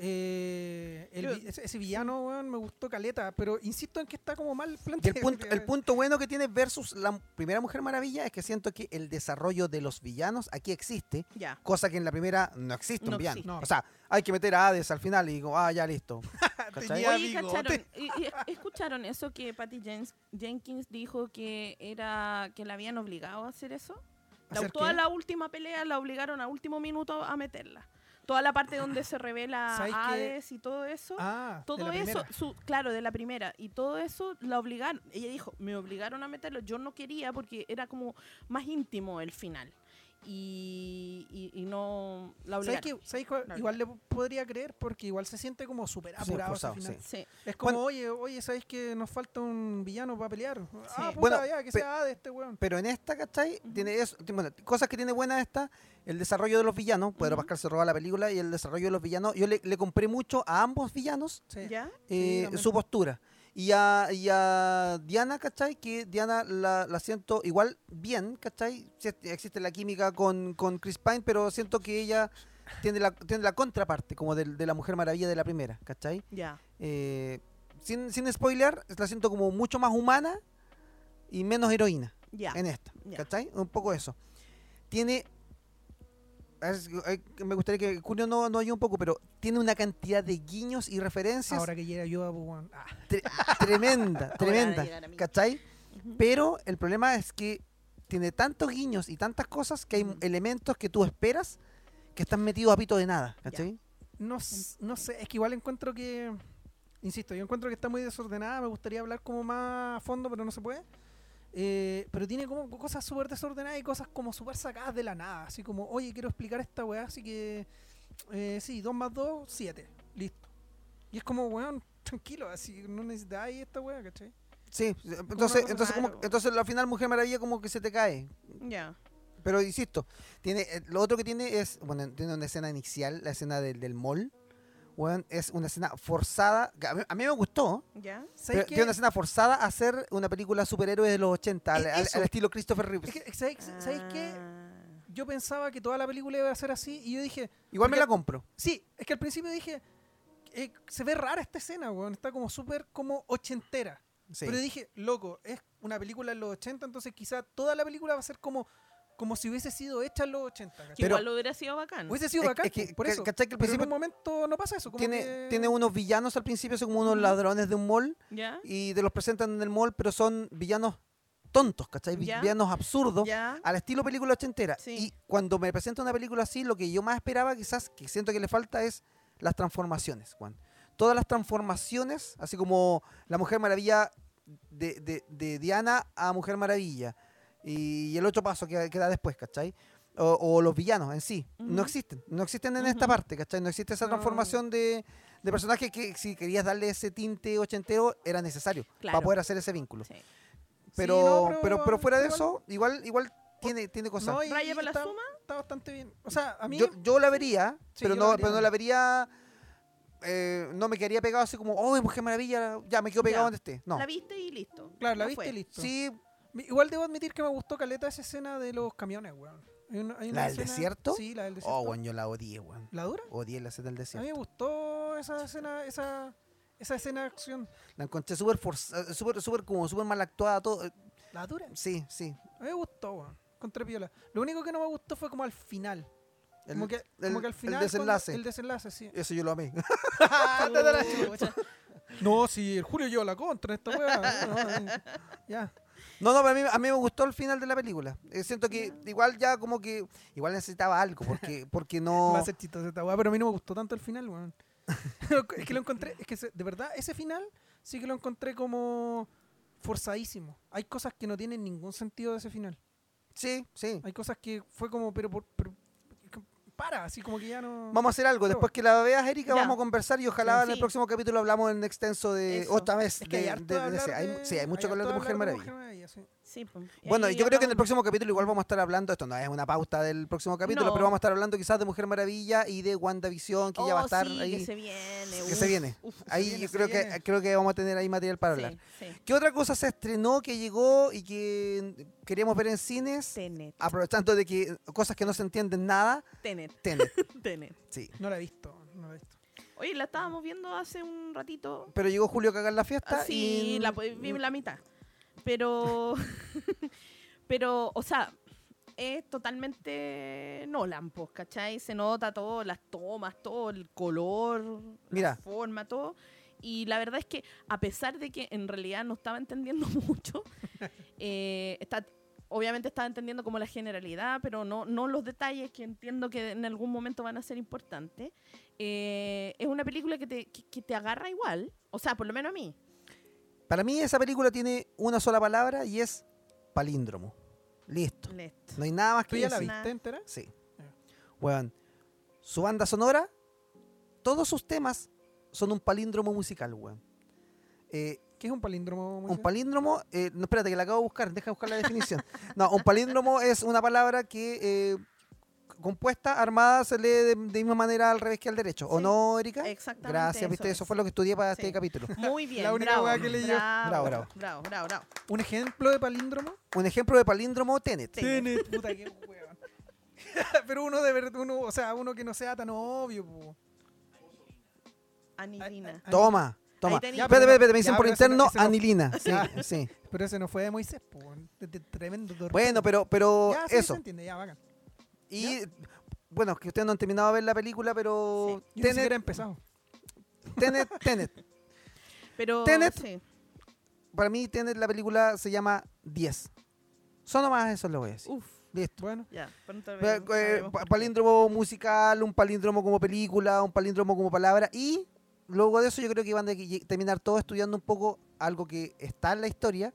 eh, el ese, ese villano, weón, me gustó caleta, pero insisto en que está como mal Y el planteado. punto, el punto bueno que tiene versus la primera Mujer Maravilla es que siento que el desarrollo de los villanos aquí existe, Ya. cosa que en la primera no existe un No villano. existe. No. O sea, hay que meter a Hades al final y digo, ah, ya listo. ¿Cachai? Tenía Oye, bigote. ¿cacharon? Y- y ¿Escucharon eso que Patty Jens- Jenkins dijo que era que la habían obligado a hacer eso? La- ¿Hacer toda qué? la última pelea la obligaron a último minuto a meterla. Toda la parte donde se revela. Hades y todo eso. Ah, de todo la eso, su, claro, de la primera. Y todo eso la obligaron. Ella dijo, me obligaron a meterlo. Yo no quería porque era como más íntimo el final. Y, y, y no la ¿Sabes obligaron. ¿Sabes cuál? Claro. Igual le podría creer porque igual se siente como súper apurado forzado, sí. Sí. Es como, Bueno- oye, oye, ¿sabéis que nos falta un villano para pelear? Ah, puta, Bueno, ya, que pe- sea de este weón. Pero en esta, ¿cachai? Ujú. Tiene eso, tiene- bueno, cosas que tiene buena esta, el desarrollo de los villanos. Pedro Ujú. Pascal se roba la película y el desarrollo de los villanos. Yo le, le compré mucho a ambos villanos Sí. ¿Ya? eh, su postura. Y a, y a Diana, ¿cachai? Que Diana la, la siento igual bien, ¿cachai? Existe la química con, con Chris Pine, pero siento que ella tiene la, tiene la contraparte, como del- de, la Mujer Maravilla de la primera, ¿cachai? Ya. Eh, sin, sin spoiler, la siento como mucho más humana y menos heroína Ya. en esta, ya. ¿cachai? Un poco eso. Tiene... es- eh, me gustaría que Julio no, no ayude un poco, pero tiene una cantidad de guiños y referencias Ahora que llega yo, weón. Ah, tre- tremenda, tremenda, llegar a. ¿cachai? Pero el problema es que tiene tantos guiños y tantas cosas que hay elementos que tú esperas que están metidos a pito de nada, ¿cachai? no, no sé, es que igual encuentro que. Insisto, yo encuentro que está muy desordenada. Me gustaría hablar como más a fondo, pero no se puede. Eh, pero tiene como cosas súper desordenadas y cosas como súper sacadas de la nada. Así como, oye, quiero explicar esta weá, así que. Eh, sí, 2 más 2, 7. Listo. Y es como, weón, tranquilo, así no necesitáis esta weá, ¿cachai? Sí, entonces, cosa entonces, como, entonces al final Mujer Maravilla como que se te cae. Ya. Pero insisto, tiene eh, lo otro que tiene es, bueno, tiene una escena inicial, la escena del, del mall. Weón, es una escena forzada. A mí, a mí me gustó. Ya. Pero tiene una escena forzada a hacer una película superhéroe de los 80, al, Eh, al- estilo Christopher Reeves. Es que, ¿sabéis, sabéis qué? Ah. Yo pensaba que toda la película iba a ser así y yo dije, Igual me la compro. Sí, es que al principio dije, eh, se ve rara esta escena, weón. Está como súper como ochentera. Sí. Pero dije, loco, es una película en los 80, entonces quizá toda la película va a ser como, como si hubiese sido hecha en los 80. ¿cachai? Que Pero- igual hubiera sido bacán. Hubiese sido Es- bacán, es que- por eso. ¿cachai que al Pero en principio un momento no pasa eso. Como tiene, que- tiene unos villanos al principio, son como unos ladrones de un mall ¿Ya? y te los presentan en el mall, pero son villanos tontos, ¿cachai? Ya. Villanos absurdos. ¿Ya? Al estilo película ochentera. Sí. Y cuando me presenta una película así, lo que yo más esperaba, quizás, que siento que le falta, es las transformaciones, Juan. Todas las transformaciones, así como la Mujer Maravilla de, de- de Diana a Mujer Maravilla. Y el otro paso que, que da después, ¿cachai? O, o los villanos en sí. No existen. No existen en esta parte, ¿cachai? No existe esa transformación de, de personaje que si querías darle ese tinte ochentero era necesario Claro. para poder hacer ese vínculo. Sí. Pero, no, pero, pero- pero, fuera de eso, igual, igual tiene, tiene cosas. No, y- Raya para la está, suma. está bastante bien. O sea, a mí... yo, yo la vería, Sí, pero, yo no, la vería pero no la vería. eh, no me quedaría pegado así como, oh, Mujer Maravilla, ya me quedo pegado Ya. donde esté. No. La viste y listo. Claro, la viste fue. y listo. Sí, Igual debo admitir que me gustó caleta esa escena de los camiones, weón. Hay una- hay una ¿La del escena- desierto? Sí, la del desierto. oh, bueno, yo la odié, weón. ¿La dura? Odié la escena del A mí me desierto. gustó esa escena, esa, esa escena de acción. La encontré súper forzada, súper, súper, como súper mal actuada, todo. eh, ¿La dura? Sí, sí. A mí me gustó, weón. Contra piola. Lo único que no me gustó fue como al final. El, Como que, el- como que al el final. cuando- desenlace. el desenlace, sí. Eso yo lo amé. No, si el Julio lleva la contra esta weá. No, eh, ya. No, no, pero a mí, a mí me gustó el final de la película. Eh, siento que igual ya como que, igual necesitaba algo, porque, porque no... Va a ser esta weá, pero a mí no me gustó tanto el final, weón. es que lo encontré, es que se- de verdad, ese final sí que lo encontré como forzadísimo. Hay cosas que no tienen ningún sentido de ese final. Sí, sí. Hay cosas que fue como, pero por, pero- para, así como que ya no. Vamos a hacer algo. Después que la veas, Erika, Ya. vamos a conversar y ojalá en el próximo capítulo hablamos en extenso de Eso. otra vez. Es que hay de-. Hay- sí, hay mucho que hablar de Mujer Maravilla. sí. Sí, pues. Y Bueno, yo creo que en el próximo capítulo igual vamos a estar hablando, esto no es una pauta del próximo capítulo, No. pero vamos a estar hablando quizás de Mujer Maravilla y de WandaVision, que ya va a Oh, estar sí, ahí. Que se viene. que uf, se viene. uf, se Ahí viene, yo se creo que, creo que vamos a tener ahí material para hablar. Sí, sí. ¿Qué otra cosa se estrenó que llegó y que queríamos ver en cines? Tenet. Aprovechando de que cosas que no se entienden nada, Tenet. Tenet. Tenet. Sí. No la he visto, no la he visto. Oye, la estábamos viendo hace un ratito. Pero llegó Julio a cagar la fiesta Ah, sí, y la, vi la mitad. Pero, pero, o sea, es totalmente Nolan, pues, ¿cachai? Se nota todo, las tomas, todo el color, Mira. la forma, todo. Y la verdad es que, a pesar de que en realidad no estaba entendiendo mucho, eh, está, obviamente estaba entendiendo como la generalidad, pero no, no los detalles que entiendo que en algún momento van a ser importantes. Eh, es una película que te, que- que te agarra igual, o sea, por lo menos a mí. Para mí esa película tiene una sola palabra y es palíndromo. Listo. Listo. No hay nada más ¿Tú que ya la decir. Viste entera? Sí. Weón. Su banda sonora, todos sus temas son un palíndromo musical, weón. Eh, ¿Qué es un palíndromo? un Moisés? palíndromo, eh, no, espérate, que la acabo de buscar, deja buscar la definición. No, un palíndromo es una palabra que eh, compuesta, armada, se lee de, de misma manera al revés que al derecho. ¿O Sí. no, Erika? Exactamente. Gracias, viste, eso es. fue lo que estudié para Sí. este capítulo. Muy bien. La única bravo, que leí yo. Bravo, Bravo, bravo, bravo. bravo, bravo, ¿Un ejemplo de palíndromo? Un ejemplo de palíndromo, Tenet. Tenet. puta, qué weón. Pero uno de verdad, uno, o sea, uno que no sea tan obvio, po. Anilina. Toma, toma. Espérate, espérate, me dicen ya, por no- interno no- anilina. Sí, sí. Pero ese no fue de Moisés, po. weón. De- de tremendo torpe. Bueno, pero, pero Ya, sí, eso. se entiende, ya, bacán. Y bueno, que ustedes no han terminado de ver la película, pero Yo ni he Tenet, empezado. Tenet, Tenet. Pero. Tenet. sí. Para mí, Tenet, la película se llama 10. Solo más eso lo voy a decir. Uf, Listo. Bueno, ya. Eh, eh, palíndromo musical, un palíndromo como película, un palíndromo como palabra. Y luego de eso yo creo que van a terminar todos estudiando un poco algo que está en la historia,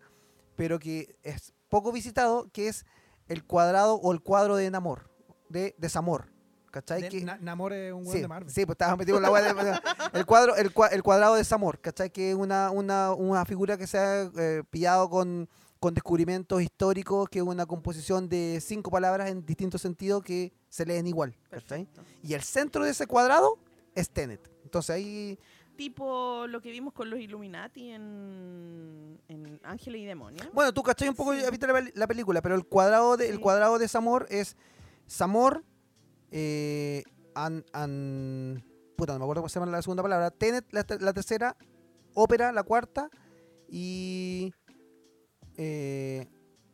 pero que es poco visitado, que es el cuadrado o el cuadro de enamor, de desamor. ¿Cachai? de- Que- Na- Namor es un weón Sí, de Marvel. sí, pues estabas metido en la weá de- el cuadro, el, el cuadrado de Samor, ¿cachai? Que es una, una, una figura que se ha eh, pillado con, con descubrimientos históricos, que es una composición de cinco palabras en distintos sentidos que se leen igual, ¿cachai? Perfecto. Y el centro de ese cuadrado es Tenet. Entonces ahí, Tipo lo que vimos con los Illuminati en, en Ángeles y Demonios. bueno, tú cachai un poco, Sí. ya viste la, la película, pero el cuadrado de, el Sí. cuadrado de Samor es Samor, eh, an, an- puta, no me acuerdo cómo se llama la segunda palabra, Tenet la, ter- la tercera, ópera la cuarta y eh,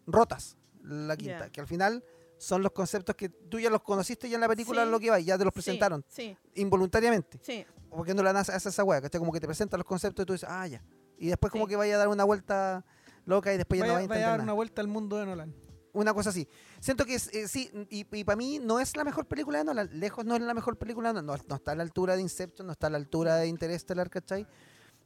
rotas la quinta, que al final son los conceptos que tú ya los conociste ya en la película Sí. lo que va, ya te los presentaron Sí, involuntariamente, sí. porque no la haces hace esa weá, ¿cachai? Como que te presentan los conceptos y tú dices, ah, ya, y después como que vaya a dar una vuelta loca y después ya no vaya a vaya a entender dar nada. una vuelta al mundo de Nolan. Una cosa así. Siento que es, eh, sí, y, para mí no es la mejor película de Nolan. Lejos no es la mejor película de Nolan. No, no está a la altura de Inception, no está a la altura de Interstellar, ¿cachai?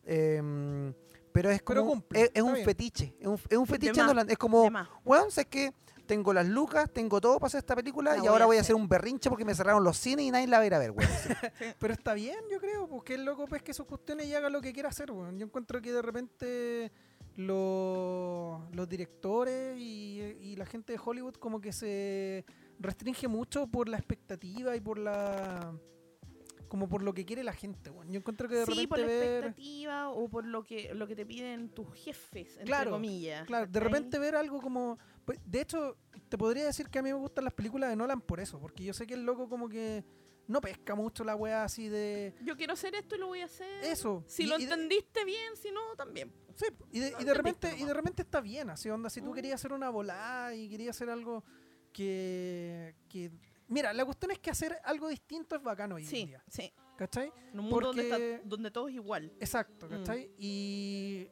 Em, pero es como. Pero cumple, es, es un fetiche. Es un, es un fetiche de más, Nolan. Es como, weón, sé que tengo las lucas, tengo todo para hacer esta película La y ahora voy a hacer. un berrinche porque me cerraron los cines y nadie la va a ir a ver, weón. Pero está bien, yo creo, porque el loco pesque sus cuestiones y haga lo que quiera hacer, weón. Yo encuentro que de repente los, los directores y, y la gente de Hollywood como que se restringe mucho por la expectativa y por la como por lo que quiere la gente, weón. Yo encuentro que de Sí, repente por la ver expectativa o por lo que, lo que te piden tus jefes, entre Claro, comillas. Claro, de repente ver algo como... pues, De hecho, te podría decir que a mí me gustan las películas de Nolan por eso, porque yo sé que el loco como que no pesca mucho la weá así de... Yo quiero hacer esto y lo voy a hacer. Eso. Si Y- lo y de- entendiste bien, si no, también. Sí, y de, No y de repente y de nomás. repente está bien, así onda, si tú Mm. querías hacer una volada y querías hacer algo que, que... Mira, la cuestión es que hacer algo distinto es bacano hoy en Sí, día, sí. ¿cachai? En un mundo donde, está, donde todo es igual. Exacto, Mm. ¿cachai? Y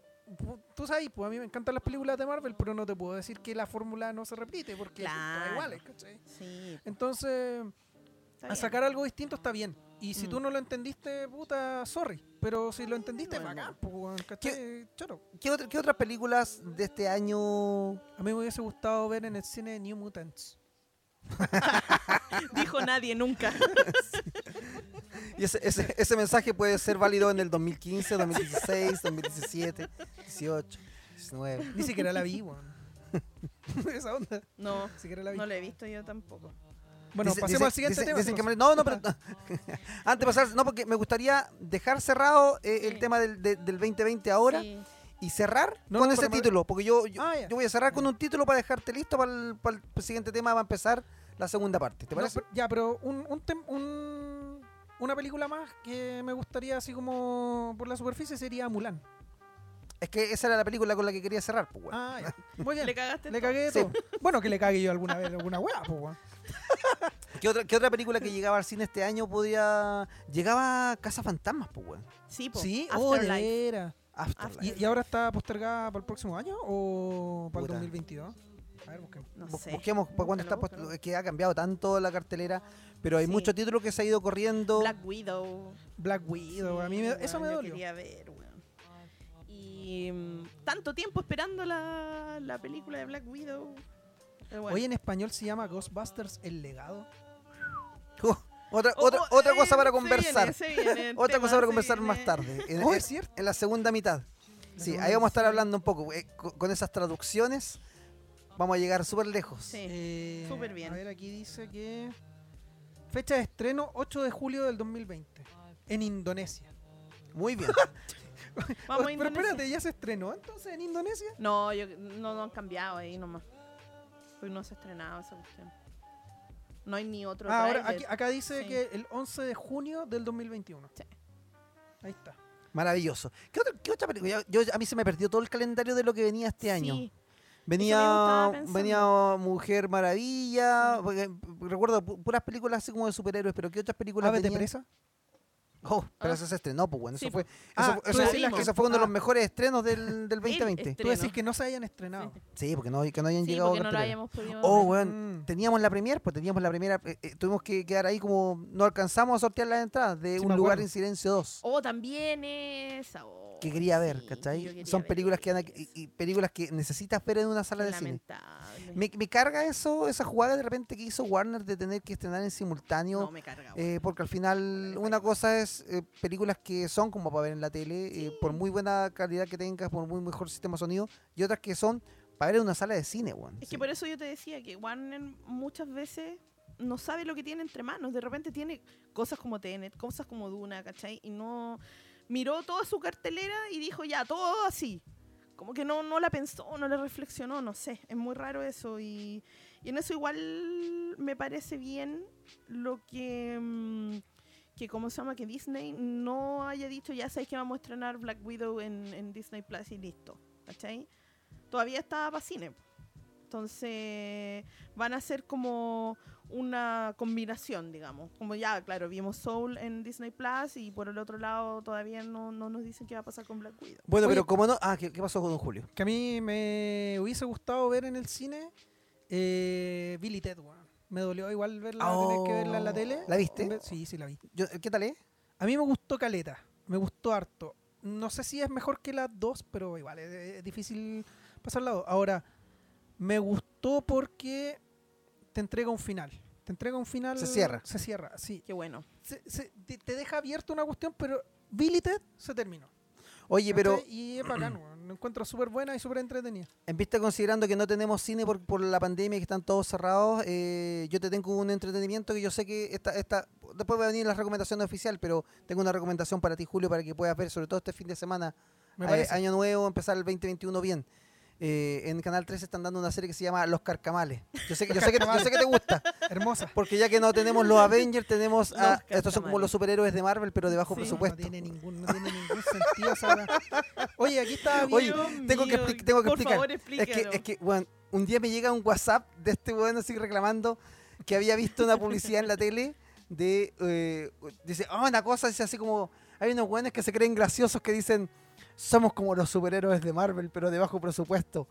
tú sabes, pues a mí me encantan las películas de Marvel, pero no te puedo decir que la fórmula no se repite, porque son todas Claro. iguales, ¿cachai? Sí. Entonces, está a bien. sacar algo distinto está bien. Y si Mm. tú no lo entendiste, puta, sorry. Pero si lo entendiste, Bueno. bacán, pues, ¿cachai? Choro. ¿Qué, otra- ¿Qué otras películas de este año? A mí me hubiese gustado ver en el cine New Mutants. Dijo nadie nunca. Y ese, ese, ese mensaje puede ser válido en el 2015, 2016, 2017, 18, 19. Ni siquiera la vi, weón. Esa onda. No, Ni siquiera la vi. no lo he visto yo tampoco. Bueno, Dice- pasemos dice- al siguiente dice- tema. dicen que no, no, pero antes de pasar, no, porque me gustaría dejar cerrado eh, el tema del, de- del 2020 ahora Sí. y cerrar No, con no, ese título, porque yo, yo, Ah, yo voy a cerrar con un título para dejarte listo para el, para el siguiente tema, va a empezar la segunda parte, ¿te No, parece? pero- ya, pero un, un, tem- un- una película más que me gustaría así como por la superficie sería Mulan. Es que esa era la película con la que quería cerrar, pues, weón. Ah, ya. Muy bien. Le cagaste Le todo. cagué Sí. todo. Bueno, que le cague yo alguna vez, alguna weá, pues, weón. ¿Qué, otra, ¿Qué otra película que llegaba al cine este año podía... Llegaba Casa Fantasmas, pues, weón. Sí, po. Sí, oh. Afterlife. ¿Y, y ahora está postergada para el próximo año o para el Puta. 2022? A ver, busquemos. No sé. Busquemos para cuándo está es que ha cambiado tanto la cartelera, pero hay Sí. muchos títulos que se ha ido corriendo. Black Widow. Black Widow, a mí me- eso me dolió. quería ver. Y mm, tanto tiempo esperando la, la película de Black Widow. Pero bueno. Hoy en español se llama Ghostbusters El Legado. Uh, otra Oh, otra, oh, otra eh, cosa para se conversar. viene, se viene Otra tema, cosa para se conversar más viene. tarde. En, Oh, es cierto. en la segunda mitad. La Sí, segunda ahí vamos a estar hablando un poco. eh, co- con, esas traducciones vamos a llegar súper lejos. Sí. Eh, súper bien. A ver, aquí dice que. Fecha de estreno 8 de julio del 2020. En Indonesia. Muy bien. Vamos a Pero espérate, ¿ya se estrenó entonces en Indonesia? No, yo, no, no han cambiado ahí nomás. Pues no se ha estrenado esa cuestión. No hay ni otro Ah, ahora aquí, acá dice Sí. que el 11 de junio del 2021. Sí. Ahí está. Maravilloso. ¿Qué otra, qué otra película? Yo, yo- a mí se me perdió todo el calendario de lo que venía este año. Venía, venía Mujer Maravilla. Sí. porque, recuerdo pu- puras películas así como de superhéroes, pero ¿qué otras películas ¿Aves de presa? Oh, pero Ah. eso se estrenó, pues bueno. Sí, eso fue, Ah, eso, tú eso- decís eso fue uno de los ah. mejores estrenos del, del 2020. Tú decís que no se hayan estrenado. Sí, porque no, que no hayan Sí, llegado porque no podido Oh, weón, Mm. teníamos la premier, pues teníamos la primera, eh, eh, tuvimos que quedar ahí como, no alcanzamos a sortear las entradas de Sí, Un lugar en silencio 2, Oh, también esa. oh, que quería ver, sí, ¿cachai? quería Son ver películas que, esa. y, y películas que necesitas ver en una sala de cine. Me, me carga eso, esa jugada de repente que hizo Warner de tener que estrenar en simultáneo. No, me carga. eh, porque al final una cosa es eh, películas que son como para ver en la tele, eh, por muy buena calidad que tengas, por muy mejor sistema de sonido, y otras que son para ver en una sala de cine, weón. Es Sí. que por eso yo te decía que Warner muchas veces no sabe lo que tiene entre manos. De repente tiene cosas como Tenet, cosas como Duna, ¿cachai? Y no miró toda su cartelera y dijo, ya, todo así. Como que no, no la pensó, no la reflexionó, no sé. Es muy raro eso. Y, y en eso igual me parece bien lo que... mm, que como se llama que Disney no haya dicho ya sabéis que vamos a estrenar Black Widow en, en Disney Plus y listo ¿cachai? todavía está para cine entonces van a ser como una combinación, digamos. Como ya, claro, vimos Soul en Disney Plus y por el otro lado todavía no, no nos dicen qué va a pasar con Black Widow. Bueno, Oye- pero como no... Ah, ¿qué, qué pasó con Don Julio? Que a mí me hubiese gustado ver en el cine eh, Billy Ted, weón. Me dolió igual verla, tener que verla en la Oh, tele. ¿la viste? Sí, sí la vi. Yo- ¿Qué tal es? A mí me gustó Caleta, me gustó harto. No sé si es mejor que las dos, pero igual es, es difícil pasar la dos. Ahora, me gustó porque te entrega un final. Te entrega un final. Se cierra. Se cierra, sí. Qué bueno. Se- se- te, te deja abierto una cuestión, pero Billy Ted se terminó. Oye, pero. Y es bacán. Lo encuentro súper buena y súper entretenida. en vista considerando que no tenemos cine por, por la pandemia y que están todos cerrados, eh, yo te tengo un entretenimiento que yo sé que esta, esta, después va a venir la recomendación oficial, pero tengo una recomendación para ti, Julio, para que puedas ver, sobre todo este fin de semana, eh, año nuevo, empezar el 2021 bien. Eh, en Canal 3 están dando una serie que se llama Los Carcamales. Yo sé que, yo sé que, yo sé que te gusta, Hermosa. porque ya que no tenemos los Avengers, tenemos a, Los estos son como los superhéroes de Marvel, pero de bajo Sí. presupuesto. No tiene ningún, no tiene ningún sentido esa. Oye, aquí bien. Oye, tengo que mío, tengo que por explicar. favor, Es que, es que, bueno, un día me llega un WhatsApp de este weón así reclamando que había visto una publicidad en la tele de, eh, dice, ah, una cosa, dice así como, hay unos weones que se creen graciosos que dicen, somos como los superhéroes de Marvel, pero de bajo presupuesto.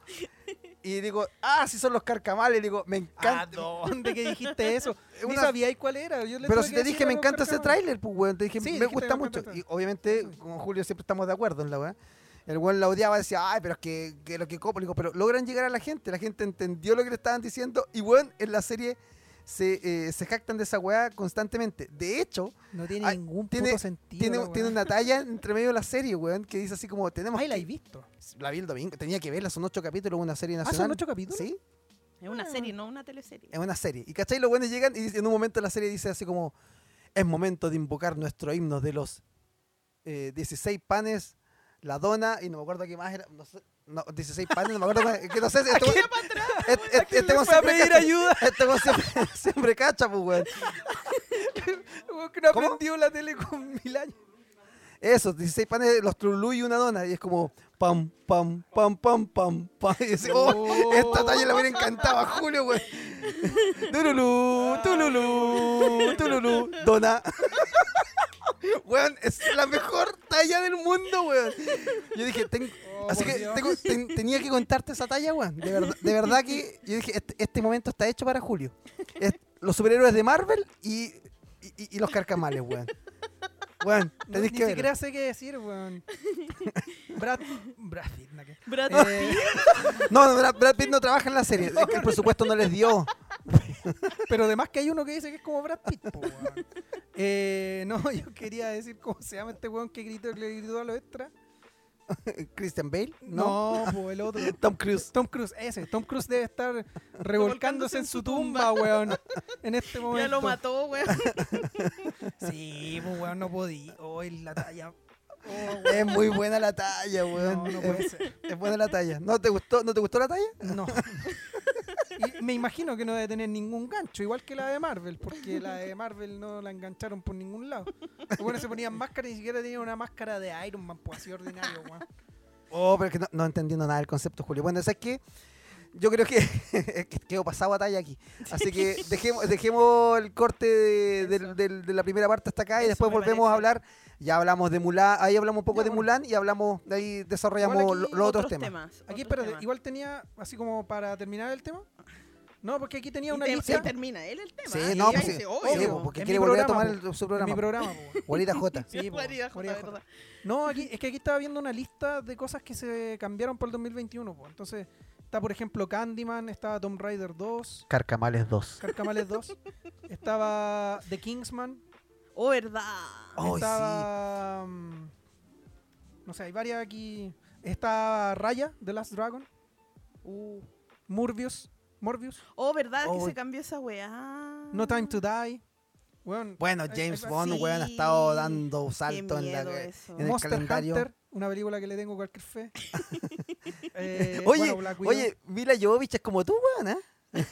Y digo, ah, sí son los carcamales, y digo, me ¿A encanta. dónde que dijiste eso? Ni Una- sabíais cuál era. Yo Pero si te dije, me encanta ese tráiler, pues, weón. Te dije, Sí, me gusta mucho. Y obviamente, con Julio siempre estamos de acuerdo en la weá. El weón la odiaba, decía, ay, pero es que, que lo que copo, digo, pero logran llegar a la gente. La gente entendió lo que le estaban diciendo. Y weón, en la serie se, eh, se jactan de esa weá constantemente. De hecho, No tiene ningún tiene- puto sentido. tiene, una talla entre medio de la serie, weón, que dice así como, tenemos Ay, la he visto. La vi el domingo, tenía que verla, son ocho capítulos, una serie Ah, nacional. son ocho capítulos. Sí, Es una serie, no una teleserie. es una serie. Y cachai, los buenos llegan y en un momento la serie dice así como, es momento de invocar nuestro himno de los eh, 16 panes, la dona, y no me acuerdo qué más era, no sé, no, 16 panes, no me acuerdo, que no sé, si este, atrás. este, este, fue a pedir cacha, ayuda? este weón siempre, siempre cacha, pues, weón. Weón, que no ¿Cómo? aprendió la tele con mil años. Eso, 16 panes, los trulú y una dona. Y es como pam, pam, pam, pam, pam, pam. Y dice, oh, Oh. esta talla le hubiera encantado a Julio, güey. Tululú, tululú, tululú, dona. Weón, es la mejor talla del mundo, weón. Yo dije, ten- Oh, así que tengo- ten- tenía que contarte esa talla, weón. De verdad, de verdad que yo dije, este, este momento está hecho para Julio. Es- los superhéroes de Marvel y, y, y los carcamales, weón. Weón, No, ni que siquiera ver. sé qué decir, weón. Brad, Brad Pitt, ¿no? Brad Eh, No, no, Brad, Brad Pitt no trabaja en la serie. Es que el presupuesto no les dio. pero además que hay uno que dice que es como Brad Pitt, po, weón. Eh, no, yo quería decir cómo se llama este weón que gritó, le gritó a los extras. Christian Bale, ¿no? No, el otro. Tom Cruise. Tom Cruise, ese. Tom Cruise debe estar revolcándose en su tumba, weón. En este momento. Ya lo mató, weón. Sí, pues weón, no podía. Oh, y la talla. Oh, Es muy buena la talla, weón. No, no puede es, ser. es buena la talla. ¿No te gustó, ¿no te gustó la talla? No. Y me imagino que no debe tener ningún gancho, igual que la de Marvel, porque la de Marvel no la engancharon por ningún lado. Los buenos se ponían máscara y ni siquiera tenían una máscara de Iron Man, pues así ordinario, weón. Oh, pero es que no, no entendiendo nada del concepto, Julio. Bueno, ¿sabes qué? Yo creo que, que quedo pasado a talla aquí. Así que dejemos, dejemos el corte de, del- de la primera parte hasta acá y Eso después volvemos a hablar. Ya hablamos de Mulan, ahí hablamos un poco Ya, de. Mulan y hablamos, de ahí desarrollamos los otros temas. temas. Aquí, otros espérate, temas. igual tenía, así como para terminar el tema. No, porque aquí tenía Y una te- lista. se termina él el tema. Sí, no, pues sí. dice, Sí, obvio. pues, porque quiere volver a tomar el- su programa. mi programa. Guarita J. Sí, po, Guarida J, guarida J. verdad. No, aquí, es que aquí estaba viendo una lista de cosas que se cambiaron por el 2021. po. Entonces, está por ejemplo Candyman, estaba Tomb Raider 2, Carcamales 2. Carcamales 2, estaba The Kingsman, Oh, verdad. Oh, estaba. mm, No sé, hay varias aquí. Está Raya, The Last Dragon, Uh. Morbius, Morbius, Oh, verdad Oh. que se cambió esa weá. No Time to Die. Weón, Bueno, hay- James hay- Bond, sí. weón, ha estado dando salto en, la, en el Monster calendario. Hunter, una película que le tengo cualquier fe. Eh, Oye, bueno, oye, Mila Jovovich es como tú, weón, ¿eh?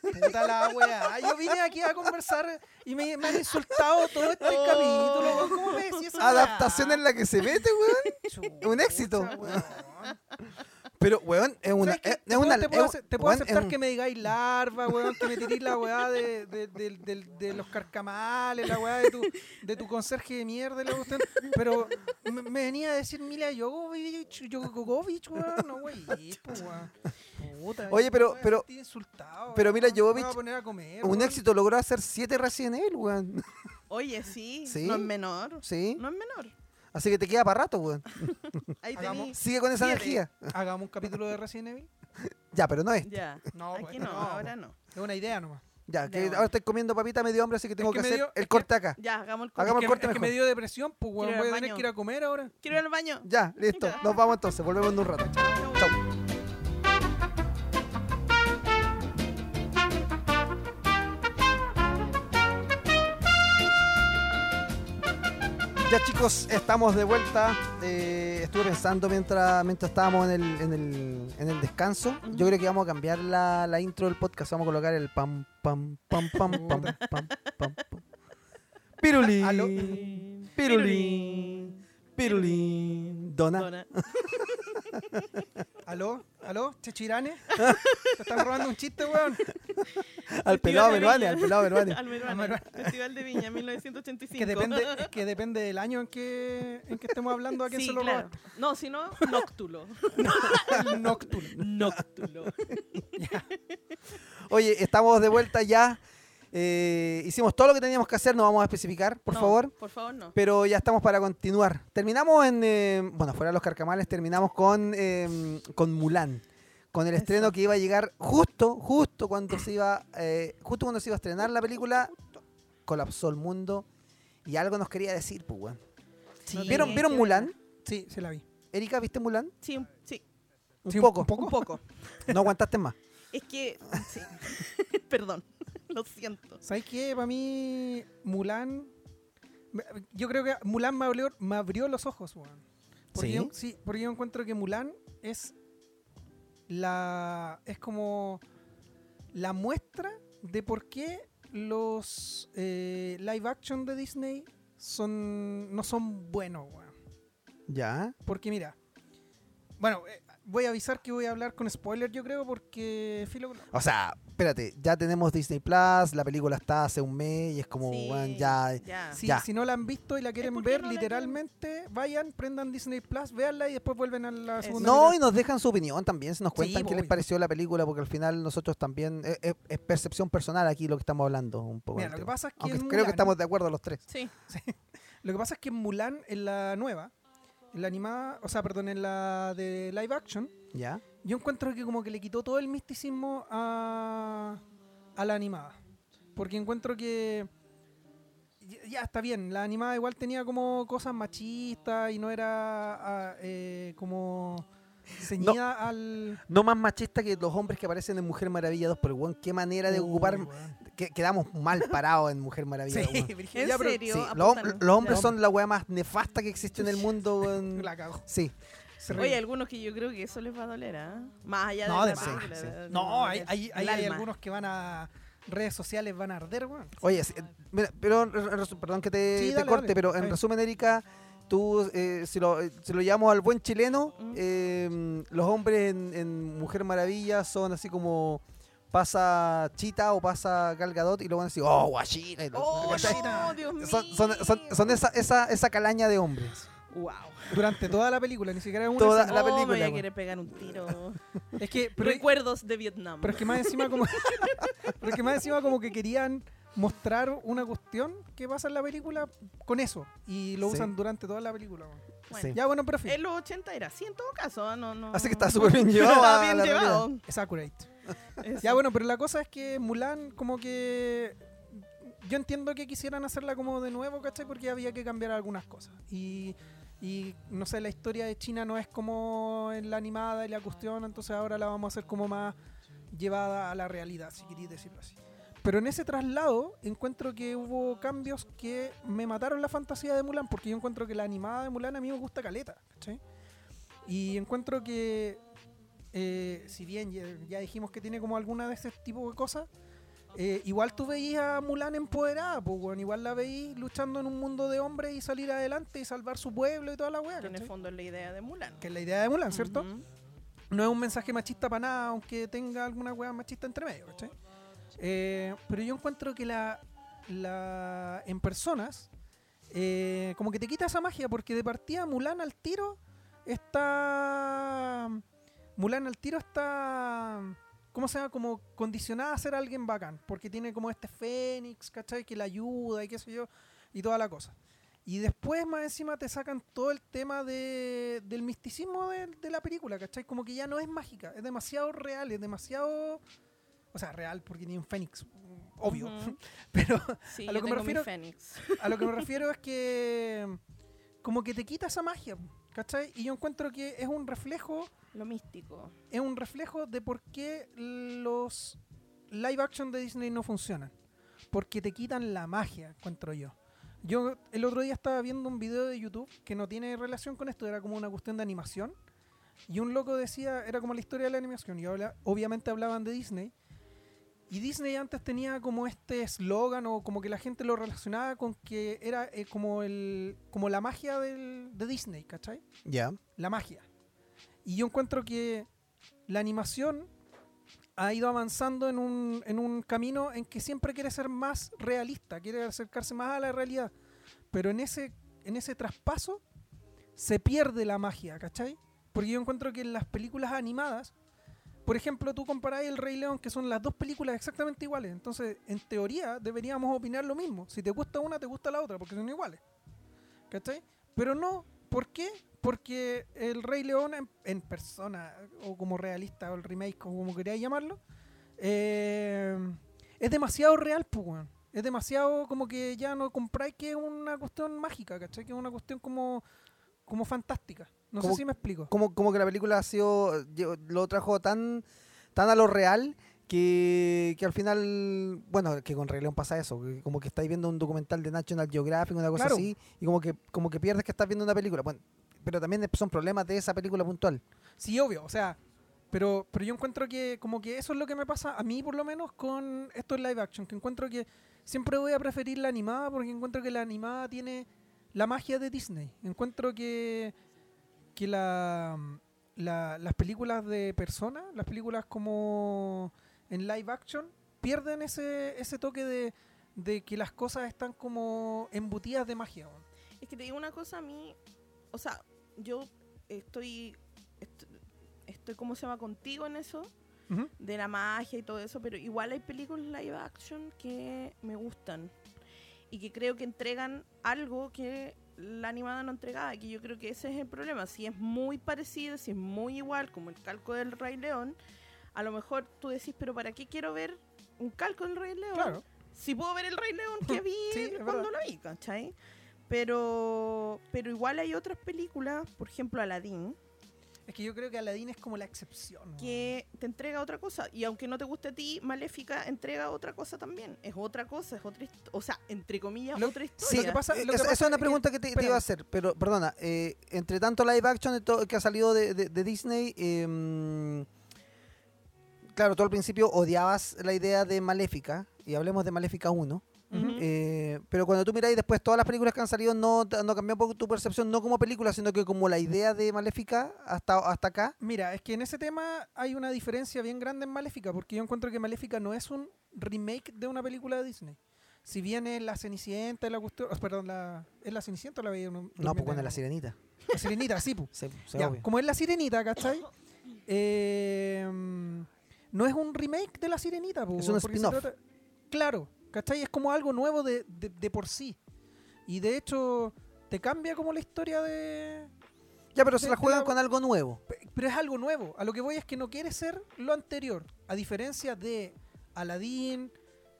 Puta la weá. Yo vine aquí a conversar y me, me han insultado todo este capítulo. weón. ¿Cómo me decís Adaptación weá? en la que se mete, weón. Un éxito. weón. Pero, weón, es una. Es, te es puedo, una. te puedo es- ace- te puedo weón, es aceptar un- que me digáis larva, weón, que me tiréis la weá de, de, de- de- de los carcamales, la weá de tu, de tu conserje de mierda, y la cuestión, pero me, me venía a decir Mila Jovovich, Jovovich, weón, no wey, pues, weón. Puta, Oye, pero- pero- pero Mila weón. Me voy Jovovich, a poner a comer, Un weón. éxito logró hacer 7 Resident Evil, weón. Oye, sí, Sí. No es menor. Sí. No es menor. Así que te queda para rato, weón. Ahí Hagamos- tení. Sigue con esa Siete. energía. Hagamos un capítulo de Resident Evil. Ya, pero no es. Ya. No, Aquí pues, no, no, ahora no. Es una idea nomás. Ya, que ahora estoy comiendo papita medio hambre, así que tengo que que, me hacer dio- el que- corte acá. Ya, hagamos el Hagamos es el que, corte es que mejor. me dio depresión, pues weón, Quiero ir voy a al tener baño. que ir a comer ahora. Quiero ir al baño. Ya, listo. Ya. Nos vamos entonces. Volvemos en un rato. Chao. Chau. Ya chicos, estamos de vuelta. Eh, estuve pensando mientras, mientras estábamos en el, en, el, en el descanso. Ujú. Yo creo que vamos a cambiar la, la intro del podcast. Vamos a colocar el pam, pam, pam, pam, pam, pam, pam, pam. Pirulín. Aló. Pirulín. Pirulín. Dona. Dona. ¿Aló? ¿Aló? ¿Chechirane? ¿Te están robando un chiste, weón? Al pelado Meruane, al pelado Meruane. Al Meruane. Al Meruane. Festival de Viña, 1985. Que depende, es que depende del año en que, en que estemos hablando a quién Sí, se lo claro. No, si no, Noctulo. El Nocturno. Noctulo. Oye, estamos de vuelta ya. Eh, hicimos todo lo que teníamos que hacer, no vamos a especificar, por No, favor. Por favor, no. Pero ya estamos para continuar. Terminamos en. eh, bueno, fuera de los carcamales, terminamos con, eh, con Mulan. con el estreno que iba a llegar justo, justo cuando se iba, eh, justo cuando se iba a estrenar la película, colapsó el mundo y algo nos quería decir, pues, weón. Sí, ¿Vieron, ¿vieron Mulan? Sí, se la vi. Erika, ¿viste Mulan? Sí, sí, Un Sí, poco. un poco. un poco. No aguantaste más. Es que, sí. Perdón, lo siento. ¿Sabes qué? Para mí, Mulan. Yo creo que Mulan me abrió, me abrió los ojos, weón. Porque ¿Sí? Yo, sí, porque yo encuentro que Mulan es la. es como la muestra de por qué los eh, live action de Disney son no son buenos, weón. Ya. Porque mira, bueno, eh, voy a avisar que voy a hablar con spoiler, yo creo, porque filo, O sea, espérate, ya tenemos Disney Plus, la película está hace un mes y es como, Sí, weón, ya. ya. Si, Ya. si no la han visto y la quieren ¿por qué ver, no literalmente, vayan, prendan Disney Plus, véanla y después vuelven a la segunda. No, mitad. y nos dejan su opinión también, se nos cuentan Sí, qué les pareció la película, porque al final nosotros también, es, es- es percepción personal aquí lo que estamos hablando un poco. Mira, del lo que tema. pasa es que Aunque creo que estamos de acuerdo los tres. Sí, Lo que pasa es que en Mulan, en la nueva, en la animada, o sea, perdón, en la de live action, ¿Ya? yo encuentro que como que le quitó todo el misticismo a, a la animada. Porque encuentro que ya- está bien, la animada igual tenía como cosas machistas y no era ah, eh, como ceñida al... No más machista que los hombres que aparecen en Mujer Maravilla 2, pero weón, qué manera de Uy, ocupar. weón. que, quedamos mal parados en Mujer Maravilla. Sí. ¿En Ya, pero serio? Sí, los, hombres son la weá más nefasta que existe en el mundo. weón. La cago. Sí, Oye, algunos que yo creo que eso les va a doler, ¿ah? Más allá No, de de la más, película, sí. de- de- No, hay, hay, hay, hay algunos que van a redes sociales, van a arder, weón. Oye, sí, eh, mira, pero perdón que te, Sí, te dale, corte, dale, pero en resumen, Erika, tú, eh, si, lo, eh, si lo llamamos al buen chileno, Mm. eh, los hombres en, en Mujer Maravilla son así como pasa Chita o pasa Gal Gadot y luego van a decir, oh, lo- ¡Oh, no, Dios mío! son, son, son, son esa, esa, esa calaña de hombres. ¡Wow! Durante toda la película, ni siquiera una Toda escena. la oh, me voy a querer pegar un tiro. Es que, pero, Recuerdos de Vietnam. pero es que más encima como pero es que más encima como que querían mostrar una cuestión que pasa en la película con eso y lo Sí. usan durante toda la película. weón. Bueno, Sí. Ya bueno, pero fin, En los 80 era así en todo caso, ¿ah? no, no. Así que está súper bien llevado Estaba a bien la llevado. es accurate. Eso. Ya bueno, pero la cosa es que Mulan como que yo entiendo que quisieran hacerla como de nuevo, ¿cachai? Porque había que cambiar algunas cosas. Y, y no sé, la historia de China no es como en la animada y la cuestión, entonces ahora la vamos a hacer como más llevada a la realidad, si queréis decirlo así. Pero en ese traslado encuentro que hubo cambios que me mataron la fantasía de Mulan, porque yo encuentro que la animada de Mulan a mí me gusta caleta, ¿cachai? Y encuentro que, eh, si bien ya, ya dijimos que tiene como alguna de ese tipo de cosas, eh, igual tú veías a Mulan empoderada, pues. Igual la veís luchando en un mundo de hombres y salir adelante y salvar su pueblo y toda la weá, Que en el fondo es la idea de Mulan. Que es la idea de Mulan, ¿cierto? No es un mensaje machista para nada, aunque tenga alguna weá machista entre medio, ¿cachai? Eh, pero yo encuentro que la, la en personas, eh, como que te quita esa magia, porque de partida Mulan al tiro está. Mulan al tiro está. ¿Cómo se llama? Como condicionada a ser alguien bacán, porque tiene como este Fénix, ¿cachai? Que la ayuda y qué sé yo, y toda la cosa. Y después más encima te sacan todo el tema de, del misticismo de, de la película, ¿cachai? Como que ya no es mágica, es demasiado real, es demasiado... O sea, real porque tiene un Fénix, obvio. Pero Sí, A lo que me refiero- a lo que me refiero es que como que te quita esa magia, ¿cachai? Y yo encuentro que es un reflejo, Lo místico. es un reflejo de por qué los live action de Disney no funcionan. Porque te quitan la magia, encuentro yo. Yo el otro día estaba viendo un video de YouTube que no tiene relación con esto, era como una cuestión de animación. Y un loco decía, era como la historia de la animación. Y habla- obviamente hablaban de Disney. Y Disney antes tenía como este eslogan o como que la gente lo relacionaba con que era eh, como, el, como la magia del, de Disney, ¿cachai? Ya. la magia. Y yo encuentro que la animación ha ido avanzando en un, en un camino en que siempre quiere ser más realista, quiere acercarse más a la realidad. Pero en ese, en ese traspaso se pierde la magia, ¿cachai? Porque yo encuentro que en las películas animadas, por ejemplo, tú comparás El Rey León, que son las dos películas exactamente iguales. Entonces, en teoría, deberíamos opinar lo mismo. Si te gusta una, te gusta la otra, porque son iguales. ¿Cachai? Pero no, ¿por qué? porque el Rey León en, persona, o como realista, o el remake, o como queráis llamarlo, eh, es demasiado real, pues. Es demasiado como que ya no compráis que es una cuestión mágica, ¿cachai? Que es una cuestión como, como fantástica. No Como- sé si me explico. Como, como que la película ha sido. lo trajo tan, tan a lo real que, que al final. Bueno, que con Rey León pasa eso. que como que estáis viendo un documental de National Geographic, una cosa Claro. así, y como que, como que pierdes que estás viendo una película. Bueno, pero también son problemas de esa película puntual. Sí, obvio, o sea, pero, pero yo encuentro que como que eso es lo que me pasa a mí por lo menos con esto en live action, que encuentro que siempre voy a preferir la animada porque encuentro que la animada tiene la magia de Disney. Encuentro que, que la, la- las películas de personas, las películas como en live action, pierden ese, ese toque de, de que las cosas están como embutidas de magia. Es que te digo una cosa, a mí, o sea, yo estoy, estoy, estoy ¿cómo se llama? Contigo en eso, de la magia y todo eso, pero igual hay películas live action que me gustan y que creo que entregan algo que la animada no entregaba, que yo creo que ese es el problema. Si es muy parecido, si es muy igual, como el calco del Rey León, a lo mejor tú decís, pero ¿para qué quiero ver un calco del Rey León? Claro. si puedo ver el Rey León que vi Sí, cuando lo vi, ¿cachai? Pero, pero igual hay otras películas, por ejemplo Aladdin, Es que yo creo que Aladdin es como la excepción. que te entrega otra cosa. Y aunque no te guste a ti, Maléfica entrega otra cosa también. Es otra cosa, es otra historia. O sea, entre comillas, Lo- otra sí, historia. lo que pasa- lo que esa, pasa esa es una es que- pregunta que, te, iba a hacer, pero perdona, eh, entre tanto live action que ha salido de, de- de Disney, eh, claro, tú al principio odiabas la idea de Maléfica, y hablemos de Maléfica 1, Eh, pero cuando tú miráis después todas las películas que han salido, no, no cambió un poco tu percepción, no como película, sino que como la idea de Maléfica hasta, hasta acá. Mira, es que en ese tema hay una diferencia bien grande en Maléfica, porque yo encuentro que Maléfica no es un remake de una película de Disney. Si bien es la Cenicienta, la cuestión, oh, perdón, la, ¿es la Cenicienta o la Bella No, pues bueno, la sirenita. La Sirenita, sí, pu. Sí, sí, Ya, obvio. como es la Sirenita, ¿cachai? Eh, no es un remake de la Sirenita, pu, Es un spin-off. Claro, ¿cachai? Es como algo nuevo de, de- de por sí. Y de hecho, te cambia como la historia de, Ya, pero se la juegan la- con algo nuevo. Pe- Pero es algo nuevo. A lo que voy es que no quiere ser lo anterior. A diferencia de Aladdin,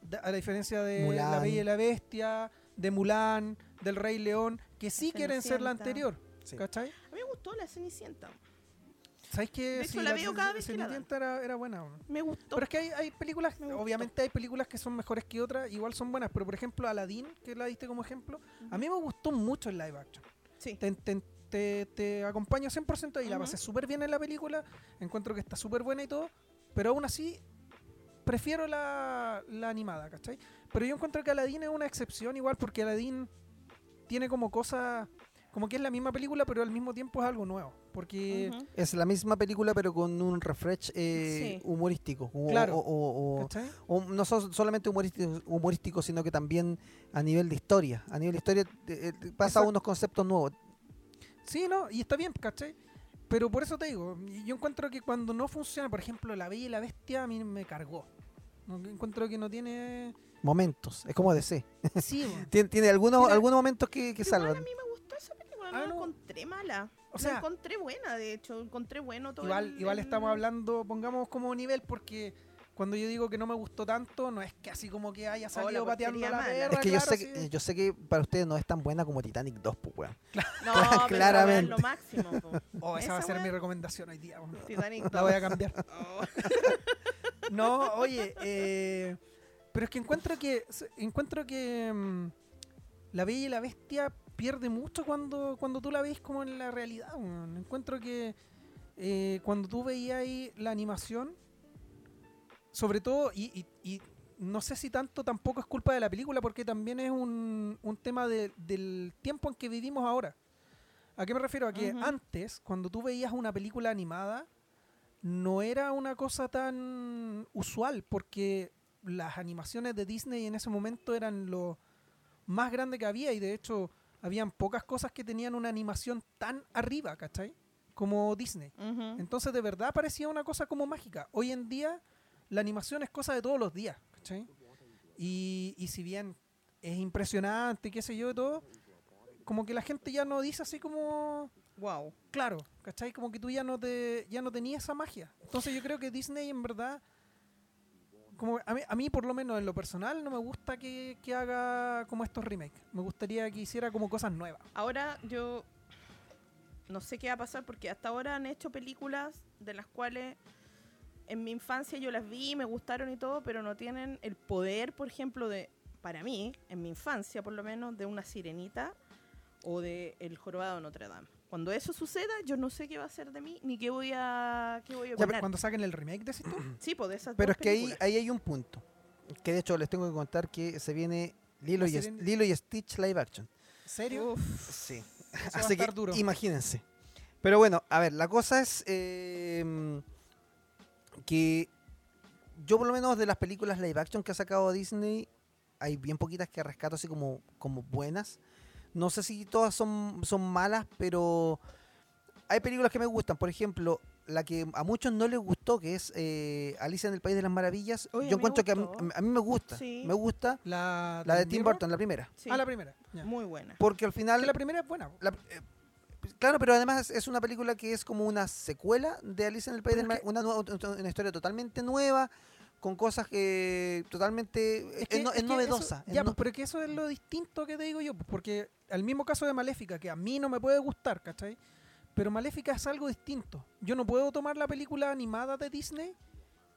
de- a la diferencia de Mulan. La Bella y la Bestia, de Mulan, del Rey León, que sí quieren ser la anterior. Sí. ¿Cachai? A mí me gustó la Cenicienta. ¿Sabes qué? De hecho, la veo cada vez que la dan. Era, era buena. ¿no? Me gustó. Pero es que hay, hay películas, obviamente hay películas que son mejores que otras, igual son buenas. Pero por ejemplo, Aladdin, que la diste como ejemplo, a mí me gustó mucho el live action. Sí. te, te, te- te acompaño 100% y la Ujú. pasé súper bien en la película. Encuentro que está súper buena y todo. Pero aún así, prefiero la, la animada, ¿cachai? Pero yo encuentro que Aladdin es una excepción igual porque Aladdin tiene como cosas... Como que es la misma película, pero al mismo tiempo es algo nuevo. Porque... Es la misma película, pero con un refresh eh, Sí. humorístico. O, Claro. o- o- o- ¿cachai? o no so- solamente humorístico, humorístico, sino que también a nivel de historia. A nivel de historia eh, pasa Exacto. unos conceptos nuevos. Sí, no, y está bien, ¿cachai? Pero por eso te digo, yo encuentro que cuando no funciona, por ejemplo, La Bella y la Bestia a mí me cargó. Encuentro que no tiene... Momentos. Es como DC. Sí, bueno. Tiene, tiene algunos, Tiene- algunos momentos que, que salvan. No Ah, la no. encontré mala. O la sea- encontré buena, de hecho, encontré bueno todo Igual, el- igual el- estamos hablando, pongamos como nivel, porque cuando yo digo que no me gustó tanto, no es que así como que haya salido pateando porquería la mala. perra. Es que yo, sé sí. que, yo sé que para ustedes no es tan buena como Titanic 2, pues, weón. No, pero claramente. es lo máximo. po. Oh, esa va a ser mi recomendación hoy día. Titanic La voy a 2. cambiar. Oh. No, oye, eh, pero es que encuentro que encuentro que mm, la Bella y la Bestia pierde mucho cuando, cuando tú la ves como en la realidad. Encuentro que eh, cuando tú veías ahí la animación, sobre todo, y, y- y no sé si tanto tampoco es culpa de la película, porque también es un, un tema de- del tiempo en que vivimos ahora. ¿A qué me refiero? A que antes, cuando tú veías una película animada, no era una cosa tan usual, porque las animaciones de Disney en ese momento eran lo más grande que había y de hecho habían pocas cosas que tenían una animación tan arriba, ¿cachai? Como Disney. Entonces de verdad parecía una cosa como mágica. Hoy en día la animación es cosa de todos los días, ¿cachai? Y, y si bien es impresionante, qué sé yo, todo, como que la gente ya no dice así como... Wow. Claro, ¿cachai? Como que tú ya no te ya no tenías esa magia. Entonces yo creo que Disney en verdad como a mí, por lo menos en lo personal no me gusta que, que haga como estos remakes. Me gustaría que hiciera como cosas nuevas. Ahora yo no sé qué va a pasar porque hasta ahora han hecho películas de las cuales en mi infancia yo las vi, me gustaron y todo, pero no tienen el poder, por ejemplo, de, para mí, en mi infancia por lo menos, de una sirenita o de El Jorobado de Notre Dame. Cuando eso suceda, yo no sé qué va a ser de mí, ni qué voy a, qué voy a Ya, pero cuando saquen el remake, decís tú. Sí, pues de esas Pero dos es que ahí, películas. ahí hay un punto. Que de hecho les tengo que contar que se viene Lilo, y, Siren- Lilo y Stitch live action. ¿En serio? Uf, Sí. Eso va a Así que estar duro. imagínense. Pero bueno, a ver, la cosa es eh, que yo por lo menos de las películas live action que ha sacado Disney, hay bien poquitas que rescato así como, como buenas. No sé si todas son, son malas, pero hay películas que me gustan. Por ejemplo, la que a muchos no les gustó, que es eh, Alicia en el País de las Maravillas. Oye, yo encuentro que a mí, gustó. a mí me gusta. Sí. Me gusta La, la de Tim. Burton, la primera. sí, Ah, la primera. muy buena. Porque al final... Que la primera es buena. La- eh, claro, pero además es una película que es como una secuela de Alicia en el País Pero del es Mar, una, nueva- una historia totalmente nueva, con cosas que totalmente es, que- no- es es que novedosa. eso- es ya, no- pues, pero que eso es lo distinto que te digo yo, pues, porque al mismo caso de Maléfica, que a mí no me puede gustar, ¿cachai? Pero Maléfica es algo distinto. Yo no puedo tomar la película animada de Disney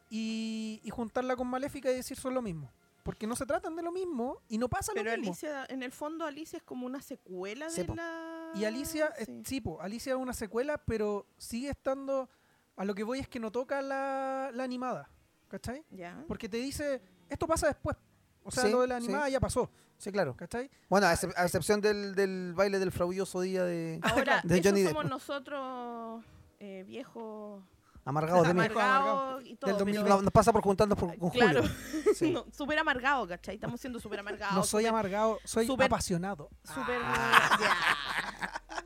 y, y juntarla con Maléfica y decir son lo mismo. Porque no se tratan de lo mismo y no pasa Pero lo mismo. Alicia, en el fondo Alicia es como una secuela Sí, de po. la... Y Alicia, Sí. sí, po, Alicia es una secuela, pero sigue estando. A lo que voy es que no toca la, la animada, ¿cachai? Ya. Porque te dice, esto pasa después. O sea, Sí, lo de la sí. animada ya pasó, Sí, claro. ¿cachai? Bueno, a, excep- a excepción del, del baile del frauduloso día de Ahora, de Johnny Depp. somos nosotros eh, viejos, Amargados de mí. Amargado. amargados y todo. Del pero- 2020. No- Nos pasa por juntarnos por- con Claro, Julio. Sí. no, súper amargado, ¿cachai? Estamos siendo súper amargados. no soy súper- amargado, soy súper- apasionado. Súper Ah. ya.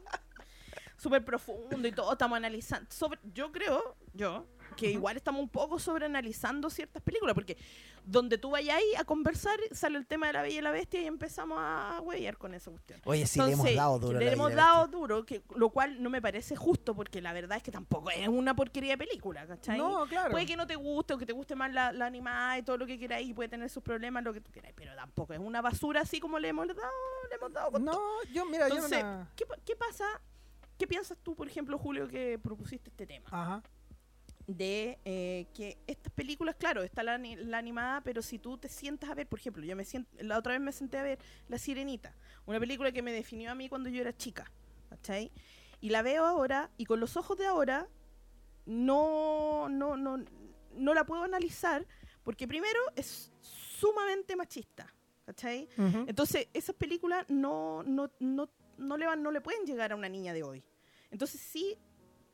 súper profundo y todo, estamos analizando. Sobre, yo creo, yo, que igual estamos un poco sobreanalizando ciertas películas, porque donde tú vayas ahí a conversar, sale el tema de la Bella y la Bestia y empezamos a huellar con esa cuestión. Oye, sí, le hemos dado duro. Le la hemos dado duro, que, lo cual no me parece justo, porque la verdad es que tampoco es una porquería de película, ¿cachai? No, claro. Puede que no te guste o que te guste más la, la animada y todo lo que queráis y puede tener sus problemas, lo que tú queráis, pero tampoco es una basura así como le hemos dado, le hemos dado con todo. No, yo, mira, Entonces, yo no ¿qué, qué pasa? ¿Qué piensas tú, por ejemplo, Julio, que propusiste este tema? Ajá. De eh, que estas películas, claro, está la, ani- la animada, pero si tú te sientas a ver, por ejemplo, yo me siento, la otra vez me senté a ver La Sirenita, una película que me definió a mí cuando yo era chica, ¿cachai? Y la veo ahora, y con los ojos de ahora, no, no, no, no la puedo analizar, porque primero es sumamente machista, ¿cachai? Ujú. Entonces, esas películas no, no, no, no, le van, no le pueden llegar a una niña de hoy. Entonces, sí,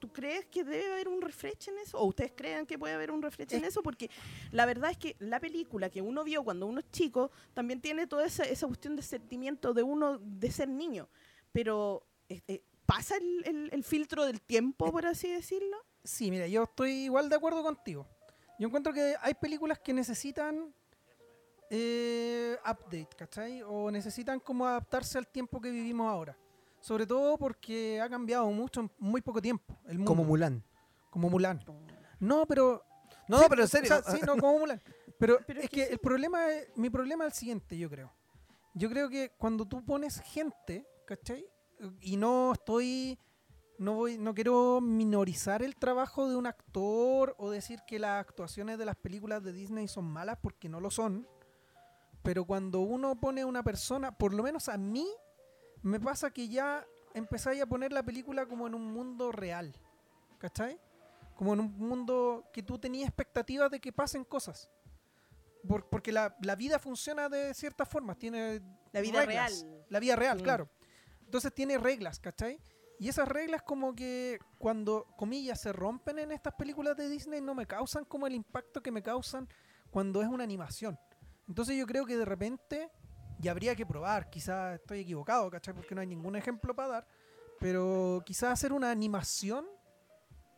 ¿tú crees que debe haber un refresh en eso? ¿O ustedes creen que puede haber un refresh en Es- eso? Porque la verdad es que la película que uno vio cuando uno es chico también tiene toda esa, esa cuestión de sentimiento de uno de ser niño. Pero eh, eh, pasa el, el- el filtro del tiempo, por así decirlo. Sí, mira, yo estoy igual de acuerdo contigo. Yo encuentro que hay películas que necesitan eh, update, ¿cachai? O necesitan como adaptarse al tiempo que vivimos ahora. Sobre todo porque ha cambiado mucho en muy poco tiempo. El mundo, Como Mulan. Como Mulan. No, pero... No, sí, pero en o serio. sea, sí, no, como Mulan. Pero, Pero es es que que sí. el problema es, mi problema es el siguiente, yo creo. Yo creo que cuando tú pones gente, ¿cachai? Y no estoy, no voy, no quiero minorizar el trabajo de un actor o decir que las actuaciones de las películas de Disney son malas porque no lo son. Pero cuando uno pone a una persona, por lo menos a mí, me pasa que ya empezáis a poner la película como en un mundo real. ¿Cachai? Como en un mundo que tú tenías expectativas de que pasen cosas. Por- porque la, la vida funciona de ciertas formas, tiene La vida reglas. real. La vida real, Mm. claro. Entonces tiene reglas, ¿cachai? Y esas reglas como que cuando, comillas, se rompen en estas películas de Disney no me causan como el impacto que me causan cuando es una animación. Entonces yo creo que de repente, y habría que probar, quizás estoy equivocado, ¿cachai? Porque no hay ningún ejemplo para dar, pero quizás hacer una animación,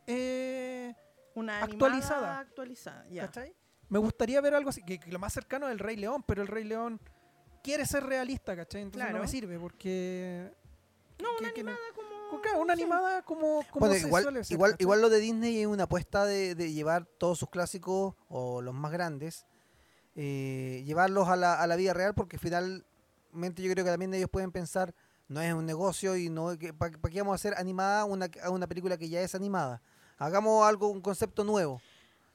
eh, Una Actualizada. actualizada. Ya. ¿cachai? Me gustaría ver algo así, que, que lo más cercano es el Rey León, pero el Rey León quiere ser realista, ¿cachai? Entonces no Claro. me sirve porque... No, que- una que no- animada como claro, una animada como, como Bueno, se igual, suele hacer, igual, ¿cachai? igual lo de Disney es una apuesta de, de llevar todos sus clásicos o los más grandes, eh, llevarlos a la, a la vida real porque finalmente yo creo que también ellos pueden pensar, no es un negocio y no ¿para qué vamos a hacer animada una, a una película que ya es animada? Hagamos algo, un concepto nuevo.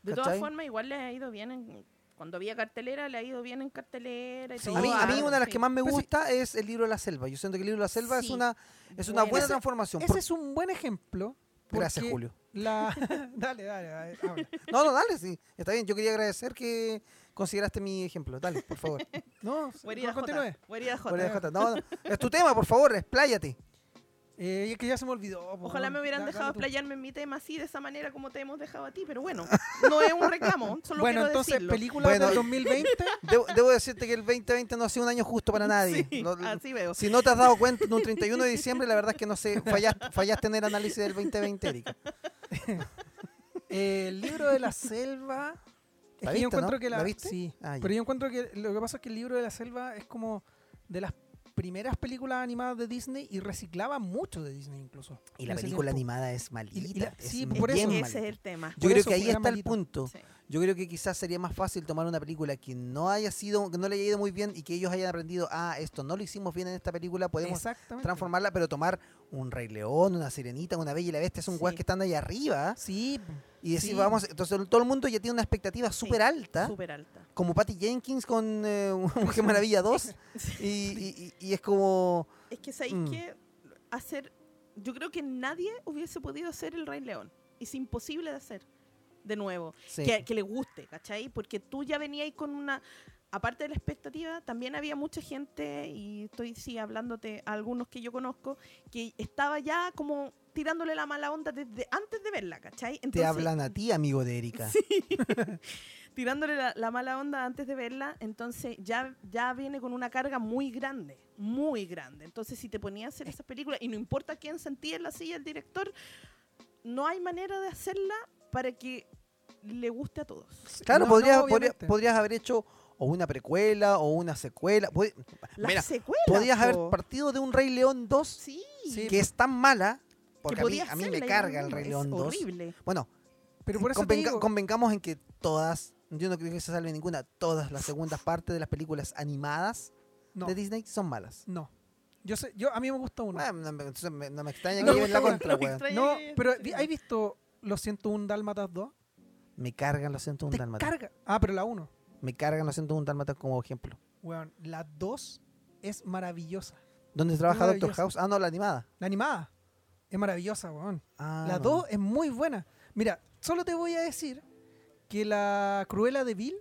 De todas formas, igual le ha ido bien en- cuando había cartelera, le ha ido bien en cartelera y Sí. todo. A mí, a mí Ah, una de las sí. que más me Pues sí. gusta es el libro de la selva. Yo siento que el libro de la selva es una es una Buena. buena Ese- transformación. Ese por- es un buen ejemplo. Gracias, Julio. La... dale, dale, dale, habla. No, no, dale, sí. Está bien. Yo quería agradecer que consideraste mi ejemplo. Dale, por favor. No, Guarida continúe. J. No, no. Es tu tema, por favor, expláyate. Eh, es que ya se me olvidó. po, Ojalá me hubieran Da- dejado explayarme en mi tema así, de esa manera como te hemos dejado a ti, pero bueno, no es un reclamo, solo Bueno, quiero entonces, decirlo. película Bueno, del 2020. Debo, debo decirte que el 2020 no ha sido un año justo para nadie. Sí, lo- así veo. si no te has dado cuenta de un 31 de diciembre, la verdad es que no sé, fallaste, fallaste en el análisis del 2020, Erika. El libro de la selva. Es ¿La que yo viste, encuentro no? que la, ¿La viste? Sí, Ah, pero yo encuentro que lo que pasa es que el libro de la selva es como de las primeras películas animadas de Disney y reciclaba mucho de Disney incluso. Y la película tiempo. animada es malita. la- es sí, Es por eso. ese es el tema. Yo por creo eso que ahí está el punto. Sí. Yo creo que quizás sería más fácil tomar una película que no haya sido, que no le haya ido muy bien y que ellos hayan aprendido, ah, esto no lo hicimos bien en esta película, podemos transformarla, pero tomar un Rey León, una Sirenita, una Bella y la Bestia, son Sí. weas que están ahí arriba Sí, y decir, Sí. vamos, entonces todo el mundo ya tiene una expectativa Sí, súper alta, Súper alta. como Patty Jenkins con eh, Mujer Maravilla 2 y, y- y- y es como, Es que sabéis Mm. que hacer. Yo creo que nadie hubiese podido hacer el Rey León. Es imposible de hacer de nuevo. sí, Que, que le guste, ¿cachai? Porque tú ya venías con una. Aparte de la expectativa, también había mucha gente, y estoy sí hablándote a algunos que yo conozco, que estaba ya como tirándole la mala onda desde antes de verla, ¿cachai? te Entonces, hablan a ti, amigo de Erika. tirándole la, la mala onda antes de verla, entonces ya, ya viene con una carga muy grande, muy grande. Entonces, si te ponías a hacer esas películas, y no importa quién sentía en la silla el director, no hay manera de hacerla para que le guste a todos. Claro, No, podrías, no, podría- podrías haber hecho o una precuela o una secuela. pod- La Mira, secuela. podrías haber partido de un Rey León 2 Sí, Sí, que es tan mala, porque a mí, podía a mí me carga el Rey es León 2. horrible. Bueno, pero por eso te convenga- digo, convengamos en que todas, yo no creo que se salve ninguna, todas las segundas partes de las películas animadas no, de Disney son malas. no. Yo sé, yo a mí me gusta uno. Bueno, no, me- entonces me, no me extraña que No, lleven la contra, weón. no, pero ¿has visto los 101 Dálmatas 2? Me cargan los 101 Te dálmatas. carga. Ah, pero la 1. Me cargan los 101 dálmatas como ejemplo. Weón, la 2 es maravillosa. ¿Dónde trabaja Doctor. House? Ah, no, la animada. La animada es maravillosa, weón. Ah, La no. 2 es muy buena. Mira, solo te voy a decir que la Cruela de Bill,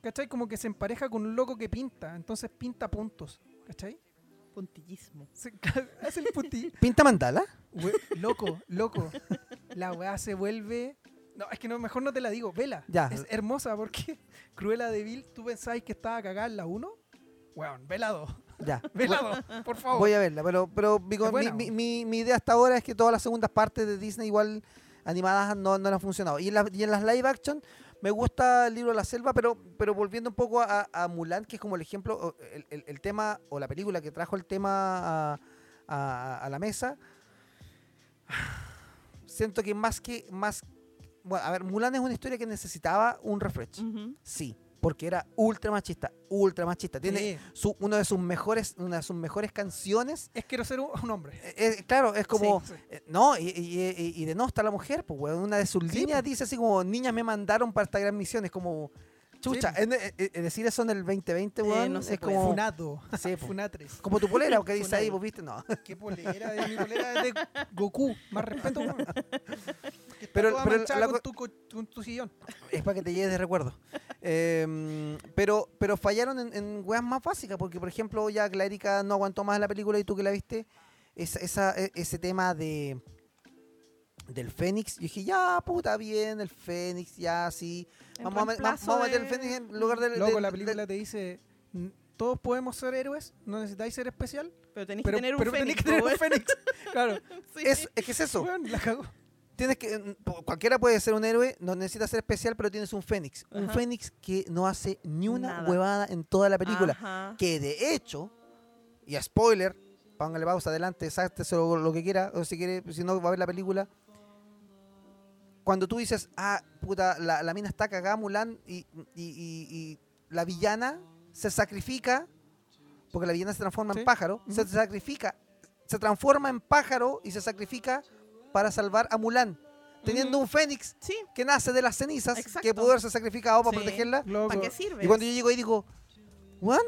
¿cachai? Como que se empareja con un loco que pinta, entonces pinta puntos, ¿cachai? Puntillismo. Se- hace el punti. ¿Pinta mandala? We- loco, loco. La weá se vuelve. No, es que no, mejor no te la digo. Vela. Ya. Es hermosa porque Cruela de Bill, ¿tú pensáis que estaba cagada en la 1? Weón, vela 2. Ya. Vela 2, por favor. Voy a verla, pero, pero mi, mi- mi- mi idea hasta ahora es que todas las segundas partes de Disney igual animadas no, no han funcionado. Y en, las- y en las live action me gusta el libro de la selva, pero, pero volviendo un poco a, a Mulan, que es como el ejemplo, el, el- el tema o la película que trajo el tema a, a- a la mesa, siento que más que... más bueno, a ver, Mulan es una historia que necesitaba un refresh. Sí, porque era ultra machista, ultra machista. Tiene Sí. su, una de sus mejores, una de sus mejores canciones. Es quiero ser un, un hombre. Eh, eh, claro, es como, Sí, sí. eh, no, y, y, y- y de no está la mujer, pues, weón. Una de sus líneas dice así como, niñas me mandaron para esta gran misión. Es como, chucha, pues. en- eh, eh, decir eso en el 2020, Eh, weón, no se es como, pues. Funatres. como tu polera, que dice ahí, pues, viste, no. Qué polera, de mi polera es de Goku. Más respeto, weón. Que está Pero- toda pero manchada la con, co- tu, co- con tu sillón. es para que te lleves de recuerdo. Em, pero, pero fallaron en, en weas más básicas, porque por ejemplo, ya Clarica no aguantó más la película y tú que la viste, esa, esa- e- ese tema de del Fénix, yo dije, ya, puta, bien, el Fénix, ya, sí. Vamos a, vamos a meter el de- Fénix en lugar del... Loco, del- la película te dice, "N- todos podemos ser héroes, no necesitáis ser especial, Pero tenéis que tener un pero fénix. tenés que tener un fénix. Claro, Sí. es, es que es eso. la cagó. Tienes que, mm, cualquiera puede ser un héroe, no necesita ser especial, pero tienes un Fénix. Un. Fénix que no hace ni una Nada. huevada en toda la película. Ajá. que de hecho, y a spoiler, póngale pausa, adelante, sáctese lo, lo que quiera, o si quiere, si no va a ver la película. Cuando tú dices, ah, puta, la, la mina está cagada, Mulan, y, y- y- y la villana se sacrifica, porque la villana se transforma Sí. en pájaro, se sacrifica, se transforma en pájaro y se sacrifica para salvar a Mulan, teniendo un fénix Sí, que nace de las cenizas, que pudo haberse sacrificado para Sí. protegerla. ¿para qué sirve? Y cuando yo llego ahí digo, ¿Juan?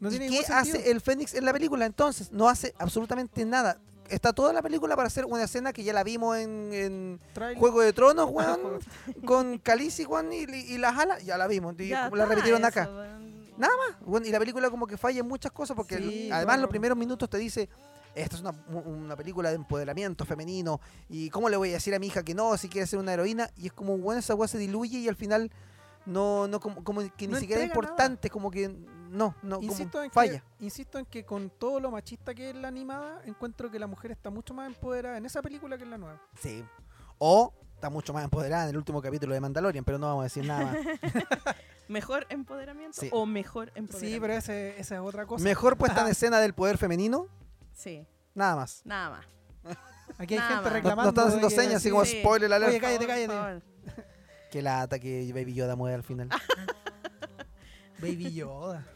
no ¿Y tiene qué hace el Fénix en la película? Entonces, no hace absolutamente nada. Está toda la película para hacer una escena que ya la vimos en. Juego de Tronos, weón, con Khaleesi, weón, y, y las alas, ya la vimos. y ya la repitieron eso, acá. Nada Bueno, y la película como que falla en muchas cosas porque Sí, además en claro. los primeros minutos te dice, esta es una, una película de empoderamiento femenino y cómo le voy a decir a mi hija que no si quiere ser una heroína y es como, bueno, esa weá se diluye y al final no, no como, como que ni No siquiera es importante, como que no, no, Insisto como en, falla. que, insisto en que con todo lo machista que es la animada, encuentro que la mujer está mucho más empoderada en esa película que en la nueva. Sí. O está mucho más empoderada en el último capítulo de Mandalorian, pero no vamos a decir nada más. ¿Mejor empoderamiento Sí. o mejor empoderamiento? Sí, pero ese- esa es otra cosa. Mejor puesta en Ajá. escena del poder femenino, Sí, nada más. nada más. Aquí hay Nada gente más. No, reclamando. no están haciendo que- señas así sí, como sí. spoiler alert. Oye, cállate, Por cállate. favor. Que lata que Baby Yoda muere al final. Baby Yoda.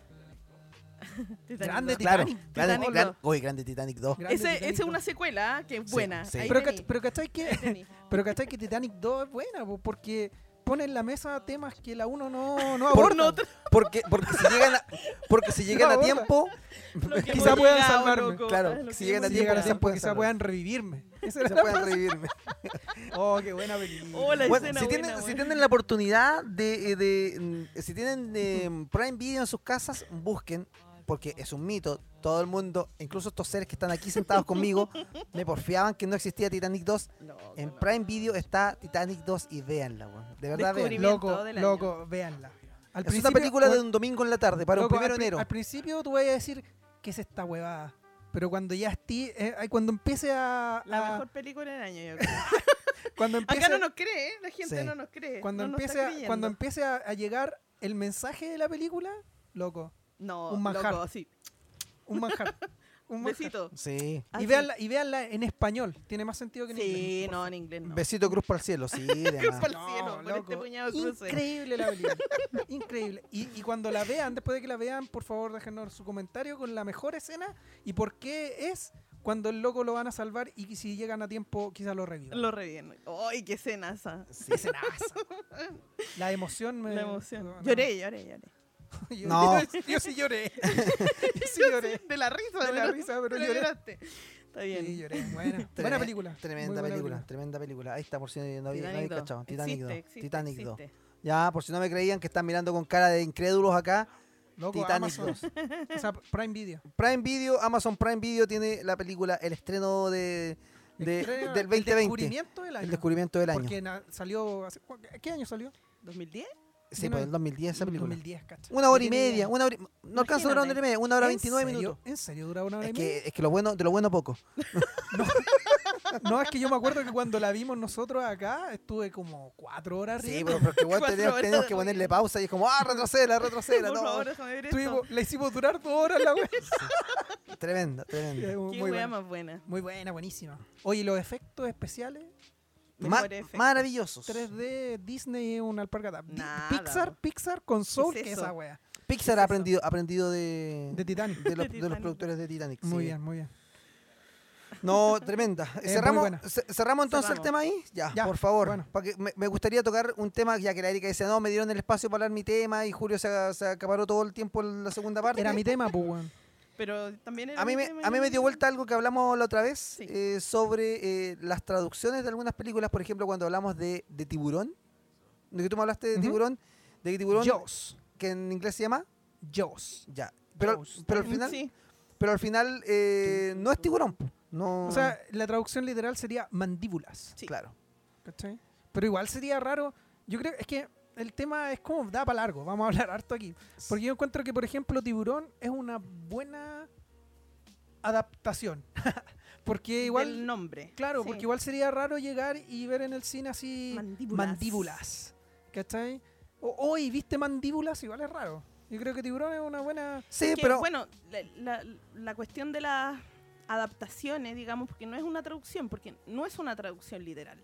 Titanic Grande dos. claro, Titanic. grande, Titanic gran- oye, grande Titanic 2. Grande Ese, Titanic esa es una secuela que es Sí, buena. sí. Ahí Pero, cach- pero ¿cachai ahí que, pero ¿cachai que Titanic 2 es buena? po? Porque pone en la mesa temas que la 1 no, no aborda. Porque, porque si llegan a, porque si llegan a tiempo, Quizá puedan llegado, salvarme. loco, Claro, si llegan a quizá tiempo, puedan quizá puedan revivirme. Esa pueden frase. revivirme. Oh, qué buena película. Oh, la Bueno, escena si, buena, tienen, si tienen la oportunidad de, de, mm, si tienen eh, Prime Video en sus casas, busquen, porque es un mito. Todo el mundo, incluso estos seres que están aquí sentados conmigo, me porfiaban que no existía Titanic 2. Loco, En no. Prime Video está Titanic 2 y véanla, weón. De verdad, véanla. Loco, loco, véanla. Al Es una película de un domingo en la tarde, para loco, un primero al de enero. Al principio tú vas a decir, ¿qué es esta huevada? Pero cuando ya esté, eh, cuando empiece a, La a- mejor película del año, yo creo. cuando empiece, Acá no nos cree, ¿eh? La gente Sí. no nos cree. cuando no empiece, a, cuando empiece a, a llegar el mensaje de la película, loco, No, un manjar. loco, sí. un manjar, un manjar. Besito. Sí. Así. Y véanla, y véanla en español, tiene más sentido que en Sí, inglés. no, en inglés no. Besito cruz para el cielo, sí, Cruz pa'l No, cielo, loco, este puñado de cruces. Increíble la película. Increíble. Y, y cuando la vean, después de que la vean, por favor déjenos su comentario con la mejor escena y por qué es cuando el loco lo van a salvar y si llegan a tiempo quizás lo revivan. Lo reviven. ¡Ay, qué escena esa! Sí, Escenaza. La emoción me... La emoción. no, no. Lloré, lloré, lloré. Yo, No. yo- yo sí lloré. Yo sí lloré. De la risa, De la pero- risa, pero pero lloré. lloraste. Está bien. Sí, lloré. Buena, buena película. Tremenda buena película, tremenda película. Ahí está, por si no había, no había Titanic 2. cachado. Titanic 2. Existe, existe, Titanic 2. existe. Ya, por si no me creían que están mirando con cara de incrédulos acá, Loco, Titanic Amazon. 2. O sea, Prime Video. Prime Video, Amazon Prime Video tiene la película, el estreno de, de- Estreno- del El 2020. descubrimiento del año. El descubrimiento del año. Porque salió... hace- ¿cu- ¿Qué año salió? ¿2010? Sí, pues en- el 2010 esa película. 2010, cacha. Una hora y media, una hora y- no alcanza a durar una hora y media, una hora ¿En 29 serio? minutos. ¿En serio dura una hora Es y que, media? es que lo bueno, de lo bueno poco. No, es que yo me acuerdo que cuando la vimos nosotros acá, estuve como cuatro horas Sí, riendo. pero, pero que igual de que ponerle pausa y es como, ah, retroceda, retroceda. Por no. favor. Tuvimos- la hicimos durar dos horas la wea. Tremenda, tremenda. Qué muy, buena, más buena. muy buena, buenísima. Oye, los efectos especiales, Ma- efecto. maravillosos. 3D, Disney es una alpargata. Nada, Pixar. Pixar con Soul, es que esa wea. Pixar ¿Qué ha aprendido, ha aprendido de, De Titanic. de, los, De productores de Titanic. Muy sí. bien, muy bien. No, tremenda. cerramos, cerramos entonces Cerramos. el tema ahí. Ya, Ya, por favor. bueno. Que me, me gustaría tocar un tema, ya que la Erika decía, no, me dieron el espacio para hablar mi tema y Julio se, se acaparó todo el tiempo en la segunda parte. Era mi tema, pues, weón. Pero también era a mí, me, a mí dio vuelta algo que hablamos la otra vez Sí. eh, sobre eh, las traducciones de algunas películas, por ejemplo, cuando hablamos de, de Tiburón, de que tú me hablaste de. Tiburón, de que Tiburón, Jaws. que en inglés se llama, Jaws. ya. Pero, Jaws. pero al final, Sí. pero al final eh, no es tiburón. No, O sea, la traducción literal sería mandíbulas. Sí. claro. ¿Cachai? Pero igual sería raro. Yo creo, es que el tema es como da para largo. Vamos a hablar harto aquí. Porque yo encuentro que, por ejemplo, Tiburón es una buena adaptación. porque igual, Del nombre. claro, Sí. porque igual sería raro llegar y ver en el cine así Mandíbulas. mandíbulas. ¿Cachai? O, hoy viste mandíbulas, igual es raro. Yo creo que Tiburón es una buena. Sí, Que, pero Bueno, la, la- la cuestión de las adaptaciones, digamos, porque no es una traducción, porque no es una traducción literal.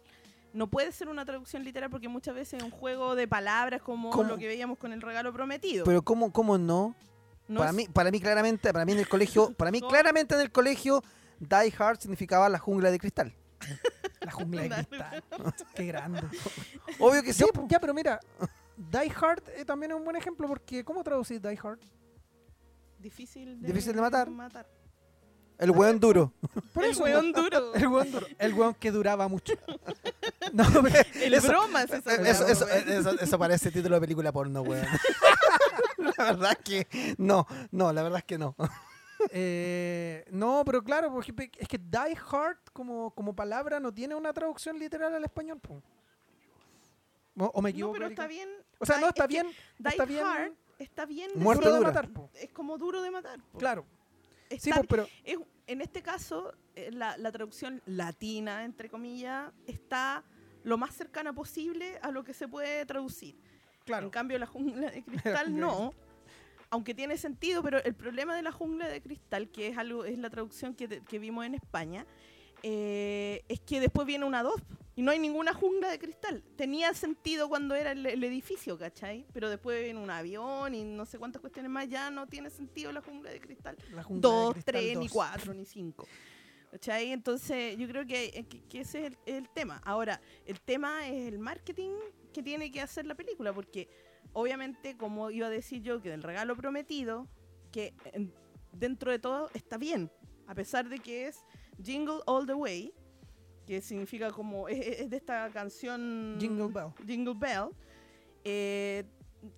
No puede ser una traducción literal porque muchas veces es un juego de palabras como ¿Cómo? lo que veíamos con el regalo prometido. Pero ¿cómo, cómo no? no para, es- mí, para mí claramente, para mí en el colegio, para mí No. claramente en el colegio, Die Hard significaba la jungla de cristal. La jungla de cristal. Qué grande. Obvio que sí. Yo- ya, pero mira, Die Hard eh, también es un buen ejemplo porque ¿cómo traducir Die Hard? difícil de, Difícil de matar. matar. El weón duro. Por el eso, weón duro. El weón duro. El weón que duraba mucho. No, pero- El Eso- bromas esa Eso, weá, eso, weón. eso- eso parece título de película porno, weón. la verdad es que no, no, la verdad es que no. eh, no, pero claro, por ejemplo, es que Die Hard como, como palabra no tiene una traducción literal al español. po. ¿O, o me No, equivoco? pero Erika? está bien. O sea, no está es bien. Die está bien Hard está bien. Muerte duro de matar. po. Es como duro de matar. po. Claro. Sí, po, pero es- en este caso, eh, la, la traducción latina, entre comillas, está lo más cercana posible a lo que se puede traducir. claro. En cambio, la jungla de cristal no. Aunque tiene sentido, pero el problema de la jungla de cristal, que es algo, es la traducción que, que vimos en España, eh, es que después viene una 2 y no hay ninguna jungla de cristal. Tenía sentido cuando era el, el edificio, ¿cachai? Pero después viene un avión y no sé cuántas cuestiones más, ya no tiene sentido la jungla de cristal La jungla de dos, cristal tres, ni dos. cuatro, ni cinco. ¿Cachai? Entonces, yo creo que, eh, que- que ese es el, el tema. Ahora, el tema es el marketing que tiene que hacer la película, porque obviamente, como iba a decir yo, que del regalo prometido, que en- dentro de todo está bien, a pesar de que es Jingle All the Way, que significa como, es, es de esta canción Jingle Bell. Jingle Bell, eh,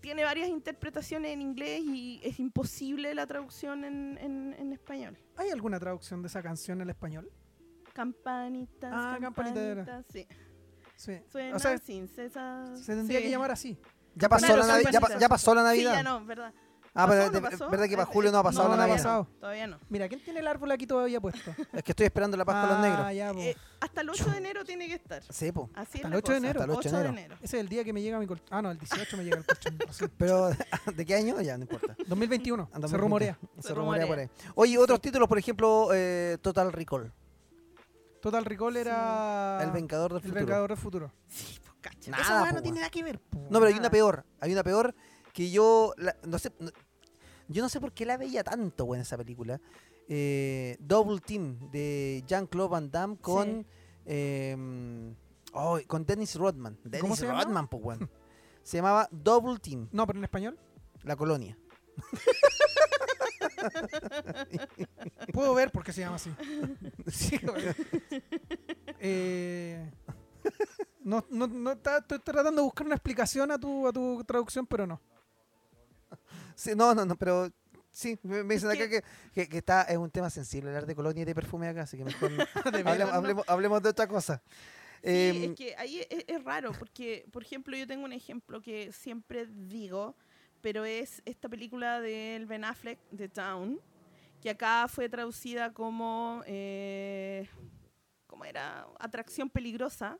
tiene varias interpretaciones en inglés y es imposible la traducción en, en- en español. ¿Hay alguna traducción de esa canción al español? Campanitas, Ah, campanita sí. Sí. O sea, sin cesar. se tendría Sí. que llamar así. Ya pasó, Claro, la, Navi- ya, pa- ya pasó la Sí, Navidad. ya no, ¿verdad? Ah, pero ¿Pasó o de- pasó? verdad que para Eh, julio no ha pasado no, no ha pasado. Todavía no. Mira, ¿quién tiene el árbol aquí todavía puesto? Es que estoy esperando la Pascua de los negros. Ah, ya, po. Eh, hasta el 8 de enero tiene que estar. Sí, po. Así Hasta es el la 8 de cosa. enero. Hasta el 8 de 8 de enero. Ese es el día que me llega mi colchón. Ah, no, el 18 me llega el colchón. Pero, ¿de qué año? Ya, no importa. 2021. Andamos se rumorea. Se, Se rumorea por ahí. Oye, otros títulos, por ejemplo, eh, Total Recall. Total Recall era. El Vengador del Ah, El Futuro. Vengador del Futuro. Sí, pues cacha. Nada, Esa weá po, no tiene nada que ver. po. No, pero hay una Nada. peor. Hay una peor que yo. la- no sé. no- yo no sé por qué la veía tanto, weón, esa película. Eh, Double Team de Jean-Claude Van Damme con. eh, oh, con Dennis Rodman. Dennis ¿Cómo se llama? Rodman, pues, weón. Se llamaba Double Team, No, pero en español. la colonia. Puedo ver por qué se llama así. Sí. Eh, no, no, no, estoy tratando de buscar una explicación a tu, a tu traducción, pero no. Sí, no, no, no, pero. Sí, me, me dicen acá que, que- que está, es un tema sensible hablar de colonia y de perfume acá, así que mejor no. Hablemos, hablemos- hablemos de otra cosa. Sí, Em, es que ahí es, es raro, porque, por ejemplo, yo tengo un ejemplo que siempre digo, pero es esta película del Ben Affleck, The Town, que acá fue traducida como, eh, ¿cómo era? Atracción peligrosa.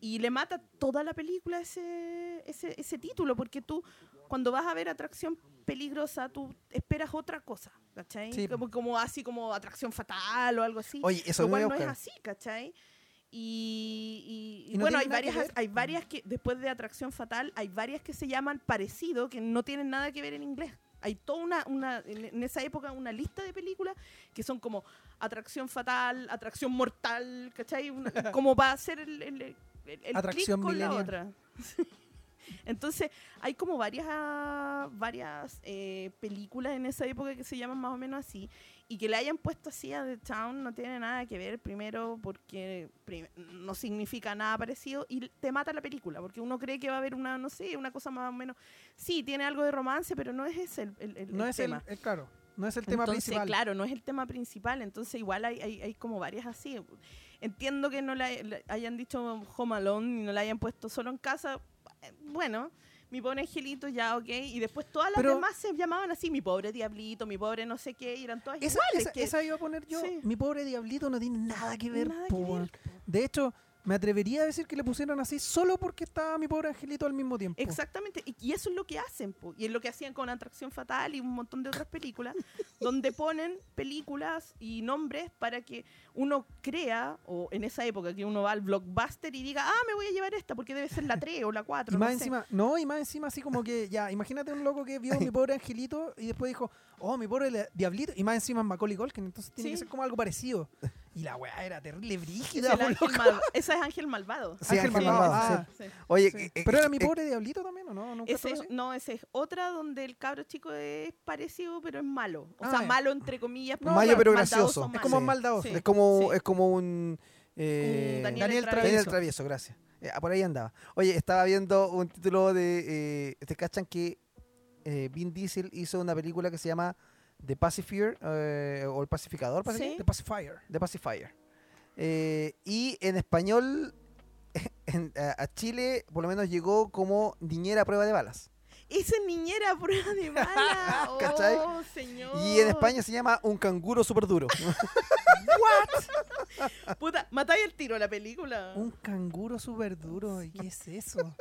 Y le mata toda la película ese, ese, ese título, porque tú, cuando vas a ver Atracción Peligrosa, tú esperas otra cosa, ¿cachai? Sí. Como, como así como Atracción Fatal o algo así Oye, eso lo cual no es así, ¿cachai? Y, y- y Y no bueno, hay varias, hay varias que, después de Atracción Fatal, hay varias que se llaman parecido, que no tienen nada que ver en inglés. Hay toda una, una en, esa época, una lista de películas que son como Atracción Fatal, Atracción Mortal, ¿cachai? Una- como va a ser el, el, el- el Atracción con la otra. Entonces, hay como varias, varias eh, películas en esa época que se llaman más o menos así. Y que le hayan puesto así a The Town no tiene nada que ver, primero porque prim- no significa nada parecido y te mata la película, porque uno cree que va a haber una, no sé, una cosa más o menos. Sí, tiene algo de romance, pero no es ese el, el- el- No el es el, tema. el- claro, no es el tema Entonces, principal. claro, no es el tema principal, entonces igual hay, hay, hay como varias así. Entiendo que no la hayan dicho Home Alone y no la hayan puesto solo en casa. Eh, Bueno, mi pobre angelito ya, ok. Y después todas las Pero- demás se llamaban así, mi pobre diablito, mi pobre no sé qué, y eran todas Esa, iguales. esa- que esa iba a poner yo. Sí. Mi pobre diablito no tiene nada que ver. nada que ver. De hecho, me atrevería a decir que le pusieron así solo porque estaba mi pobre angelito al mismo tiempo. Exactamente, y, y eso es lo que hacen, po, y es lo que hacían con Atracción Fatal y un montón de otras películas, donde ponen películas y nombres para que uno crea, o en esa época que uno va al blockbuster y diga, ah, me voy a llevar esta porque debe ser la 3 o la 4. Y más no sé. encima, no, y más encima así como que, ya, imagínate un loco que vio mi pobre angelito y después dijo, oh, mi pobre diablito, y más encima es Macaulay Culkin, entonces tiene Sí. que ser como algo parecido. Y la weá era terrible Ese brígida, es el po, ángel loco. mal- esa es Ángel Malvado. Sí, Ángel Ángel Malvado, Malvado, ah, sí. Sí. Oye, Sí. eh, eh, Pero era mi eh, pobre diablito también, ¿o no? ¿Nunca Ese, no, esa es otra donde el cabro chico es parecido, pero es malo. O Ah, sea, malo entre comillas. No, porque Malo, pero gracioso. Es como maldadoso. Sí. Es como, sí. es como un... eh, Daniel, Daniel el Travieso. Daniel Travieso, gracias. Eh, por ahí andaba. Oye, estaba viendo un título de... Eh, ¿Te cachan que eh, Vin Diesel hizo una película que se llama The Pacifier eh, o El Pacificador? Sí. The Pacifier. The Pacifier. Eh, y en español, en- a, a Chile por lo menos llegó como Niñera a prueba de balas. Esa es niñera a prueba de bala. ¿Cachai? Oh, señor. Y en España se llama Un canguro súper duro. Puta, matáis el tiro a la película. Un canguro súper duro. ¿Y qué es eso?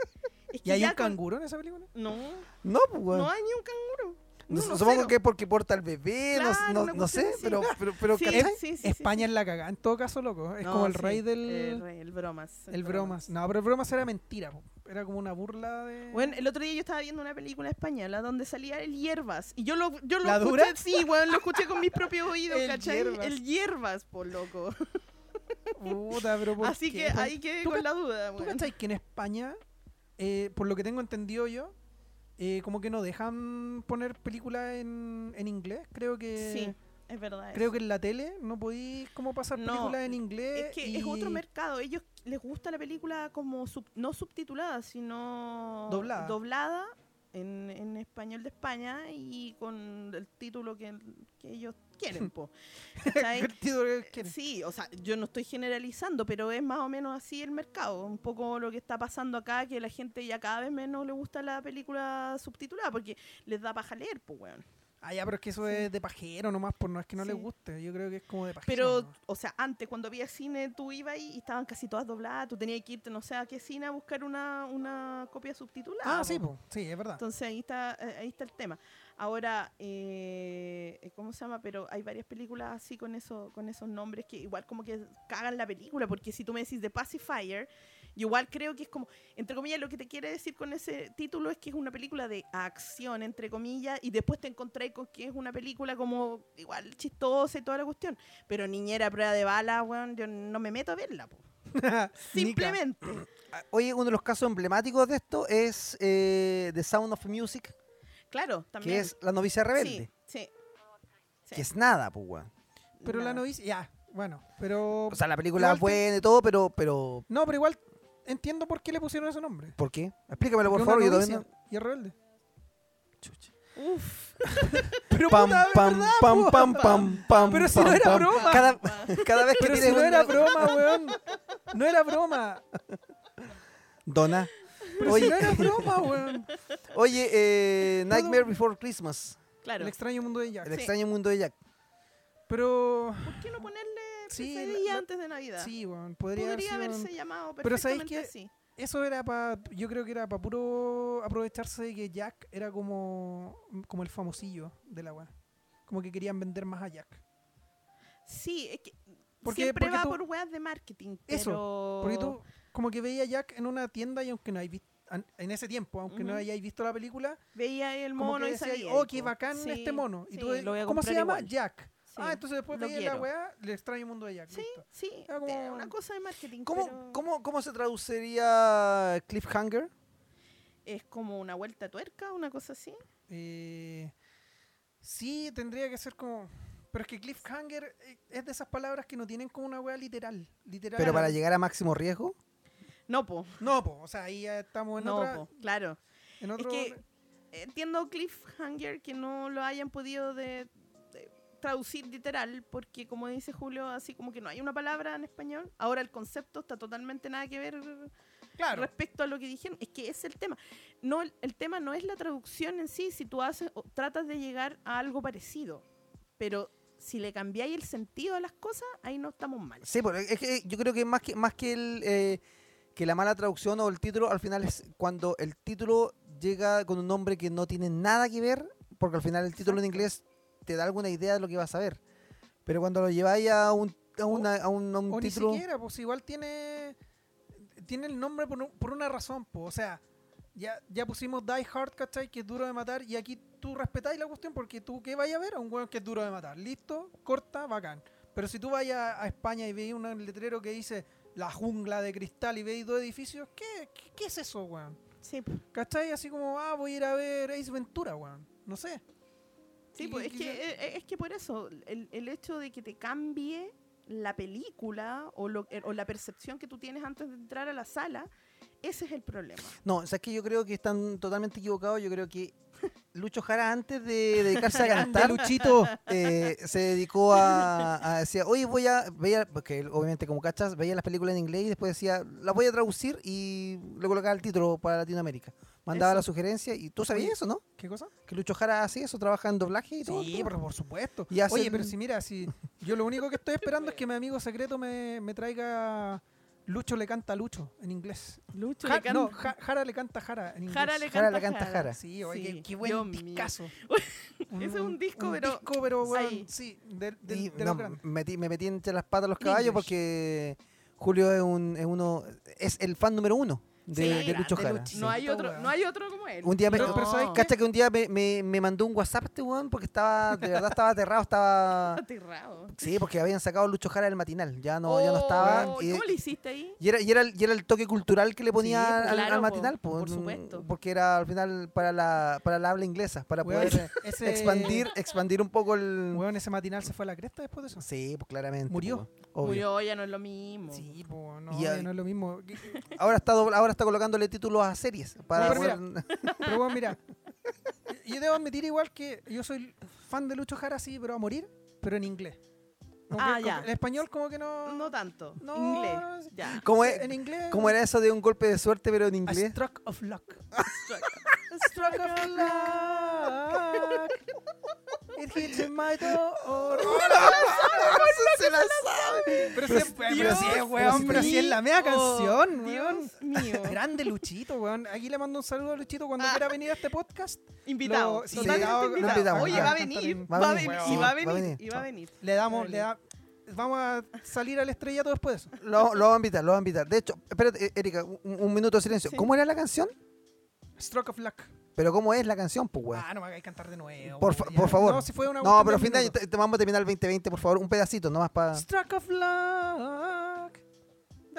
Es ¿Y hay un con- canguro en esa película? No, no, pues, no hay ni un canguro. No, supongo cero. que es porque porta al bebé, no- Claro, no, una no cuestión sé, así. pero, pero, pero Sí, ¿cachai? sí, sí, sí, España es la cagada. En todo caso, loco. Es como el rey del... El, rey, el bromas. El bromas. No, pero el bromas era mentira. po. Era como una burla de... Bueno, el otro día yo estaba viendo una película española donde salía el hierbas. Y yo lo, yo lo ¿La escuché, dura? sí, weón, lo escuché con mis propios oídos, El ¿cachai? hierbas. El hierbas, por loco. Puta, pero ¿por Así qué? que ahí quedé ¿Tú con la duda, ¿Tú weón. cachai que en España, eh, por lo que tengo entendido yo, eh, como que no dejan poner películas en, en inglés? Creo que... Sí, es verdad. Creo eso. que en la tele no podéis como pasar No, películas en inglés. Es que y es otro mercado. Ellos les gusta la película como sub- no subtitulada, sino Doblada. doblada en, en español de España y con el título que, que ellos quieren, po. Sí, o sea, yo no estoy generalizando, pero es más o menos así el mercado. Un poco lo que está pasando acá, que la gente ya cada vez menos le gusta la película subtitulada porque les da paja leer, pues, weón. Ah, ya, pero es que eso Sí. es de pajero nomás, por no es que no les Sí. guste. Yo creo que es como de pajero. Pero, nomás. o sea, antes cuando había cine, tú ibas y, y estaban casi todas dobladas, tú tenías que irte no sé a qué cine a buscar una, una copia subtitulada. Ah, sí, po. po. sí, es verdad. Entonces ahí está, eh, ahí está el tema. Ahora, eh, ¿cómo se llama? Pero hay varias películas así con eso, con esos nombres que igual como que cagan la película, porque si tú me decís The Pacifier, yo igual creo que es como, entre comillas, lo que te quiere decir con ese título es que es una película de acción, entre comillas, y después te encontré con que es una película como igual chistosa y toda la cuestión. Pero niñera prueba de bala, weón, yo no me meto a verla, po. Simplemente. Oye, uno de los casos emblemáticos de esto es eh, The Sound of Music, Claro, también. que es La novicia rebelde. Sí, sí. sí. Que es nada, pues. Pero la novicia, ya, bueno, pero... O sea, la película es buena y todo, pero, pero no, pero igual entiendo por qué le pusieron ese nombre. ¿por qué? Explícamelo, por favor. Yo todavía novicia y es rebelde. no- Chucha. Uf. Pero Pam, puta, pam, ¿verdad, pam, pam, pam, pam, Pero si pam, no era pam. broma. Cada, cada vez que Pero si no un- era broma, weón. No era broma. Donna. Pero Oye, si no era broma, weón. oye eh, Nightmare Before Christmas. Claro. El extraño mundo de Jack. El Sí. extraño mundo de Jack. Pero... ¿Por qué no ponerle Sí, pesadilla la- la- antes de Navidad? Sí, weón. Podría, Podría haber sido- haberse llamado Pero ¿sabéis perfectamente qué? así. Eso era para... Yo creo que era para puro aprovecharse de que Jack era como, como el famosillo de la weá. Como que querían vender más a Jack. Sí, es que Porque- siempre porque va tú- por weas de marketing. Eso, pero... Porque tú como que veías a Jack en una tienda y aunque no hayáis visto... En ese tiempo, aunque no Ujú. hayáis visto la película, Veía el mono y salía. oh, qué bacán Sí, este mono. Y sí, tú, lo voy a ¿Cómo se llama? igual. Jack. Sí, Ah, entonces después veía la weá, el extraño mundo de Jack. Sí, listo. sí, Era como- eh, una cosa de marketing. ¿Cómo, pero cómo, ¿Cómo se traduciría Cliffhanger? Es como una vuelta de tuerca, una cosa así. Eh, sí, tendría que ser como... Pero es que cliffhanger eh, es de esas palabras que no tienen como una weá literal. literal Pero para llegar a máximo riesgo. No, po. No, po, o sea, ahí ya estamos en No, otra... po, claro. En Es otro... que entiendo Cliffhanger que no lo hayan podido de, de traducir literal, porque como dice Julio, así como que no hay una palabra en español. Ahora el concepto está totalmente nada que ver claro. respecto a lo que dijeron. Es que es el tema. No, el, tema no es la traducción en sí, si tú haces o tratas de llegar a algo parecido. Pero si le cambiáis el sentido a las cosas, ahí no estamos mal. Sí, porque es que yo creo que más que más que el eh, que la mala traducción o el título, al final es cuando el título llega con un nombre que no tiene nada que ver, porque al final el título en Exacto. inglés te da alguna idea de lo que vas a ver. Pero cuando lo lleváis a un a, una- a un, a un O título ni siquiera, pues igual tiene tiene el nombre por, un- por una razón, pues. O sea, ya, ya pusimos Die Hard, ¿cachai? Que es duro de matar. Y aquí tú respetáis la cuestión porque tú, ¿qué vayas a ver? A un weón que es duro de matar. Listo, corta, bacán. Pero si tú vayas a España y veis un letrero que dice la jungla de cristal y veis dos edificios, ¿qué, qué, qué es eso, weón? Sí. ¿Cachai? Así como, ah, voy a ir a ver Ace Ventura, weón. No sé. Sí, pues, es, que, eh, es que por eso, el, el hecho de que te cambie la película o, lo, eh, o la percepción que tú tienes antes de entrar a la sala, ese es el problema. No, o sea, es que yo creo que están totalmente equivocados. Yo creo que Lucho Jara, antes de dedicarse a cantar, Luchito. eh, se dedicó a, a decir, oye, voy a, veía, porque obviamente como cachas, veía las películas en inglés y después decía, las voy a traducir y le colocaba el título para Latinoamérica. Mandaba Eso. la sugerencia y tú sabías eso, ¿no? ¿Qué cosa? Que Lucho Jara hace eso, trabaja en doblaje y todo. Sí, todo. por, por supuesto. Y Oye, pero si mira, si yo lo único que estoy esperando es que mi amigo secreto me, me traiga Lucho le canta a Lucho en inglés. Lucho Ja- le canta- no, Ja- Jara le canta a Jara en inglés. Jara le Jara canta, le canta Jara. Sí, oye, qué- Sí, qué, buen discazo. Ese es un disco, pero- disco, pero ahí. sí, de, de, Y de no, los grandes. metí- me metí entre las patas los caballos English. porque Julio es, un, es uno es el fan número uno de, Sí, de Lucho Jara. Sí. No hay otro, no hay otro como él. Un día me- Pero- pero ¿sabes qué? Cacha que un día me, me, me mandó un WhatsApp este weón porque estaba, de verdad estaba aterrado, estaba... Aterrado. Sí, porque habían sacado Lucho Jara del matinal, ya no, ya no estaba. Oh, Y, ¿Cómo le hiciste ahí? y era, y, era el, y era el toque cultural que le ponía Sí, al, claro, matinal, po, por mm, supuesto. porque era al final para la, para la habla inglesa, para Weón, poder eh, ese- expandir, expandir un poco el... Weón, ese matinal se fue a la cresta después de eso. Sí, pues claramente. Murió. po, obvio. Murió, ya no es lo mismo. Sí, pues no, Y a- ya no es lo mismo. Ahora está, ahora está colocándole títulos a series. Para No, pero poder- Pero bueno, mira, yo debo admitir igual que yo soy fan de Lucho Jara, sí, pero a morir, pero en inglés. Como Ah, que- ya. como- En español como que no... No tanto. No, Inglés. sí. Ya. ¿Cómo, es- En inglés... cómo era eso de un golpe de suerte, pero en A inglés? stroke of luck. Stroke of luck. It hits in my door. se la sabe. Pero, Pero si, pero Dios si es, weón, pero si es la mea canción, weón. Dios mío. Grande Luchito, weón. Aquí le mando un saludo a Luchito cuando Ah. quiera venir a este podcast. Invitado. Lo- sí, invitado, lo invitado. invitamos, Oye, va a venir. Va a venir, Y va a va a venir. Y va a venir. Le damos, le da- vamos a salir al estrellato después de eso. Lo, lo vamos a invitar, lo vamos a invitar. De hecho, espérate, eh, Erika, un, un minuto de silencio. Sí. ¿Cómo era la canción? Stroke of luck. Pero ¿cómo es la canción, pues, weón? Ah, no me hagáis cantar de nuevo. Por, fa- ya. por favor. No, si fue una No, cuestión pero fin de año, te, te vamos a terminar el 2020, por favor. Un pedacito, nomás para... Stroke of luck.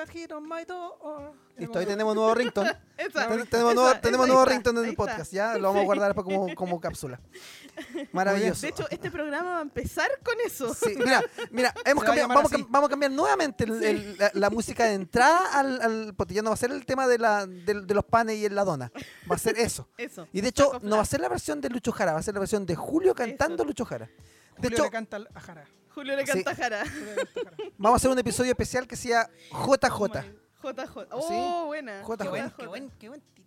That hit on my door. Listo, ahí tenemos nuevo ringtone. Esa, Ten- tenemos nuevo, esa, tenemos nuevo está, ringtone en ahí el está. podcast, ya lo vamos a guardar después como, como cápsula. Maravilloso. De hecho, este programa va a empezar con eso. Sí, mira, mira, hemos Se va a cambiado, llamar vamos, a así. cam- vamos a cambiar nuevamente el- el- la, la música de entrada al, al ya no va a ser el tema de, la, de, de los panes y la dona. Va a ser eso. Eso. Y de hecho, no va a ser la versión de Lucho Jara, va a ser la versión de Julio cantando. Lucho Jara. De Julio hecho, le canta a Jara. Julio le Sí. canta Jara. Julio le canta a Jara. vamos a hacer un episodio especial que sea JJ. JJ. Oh, ¿Sí? buena. JJ. Qué buen, JJ. qué buen, qué buen título.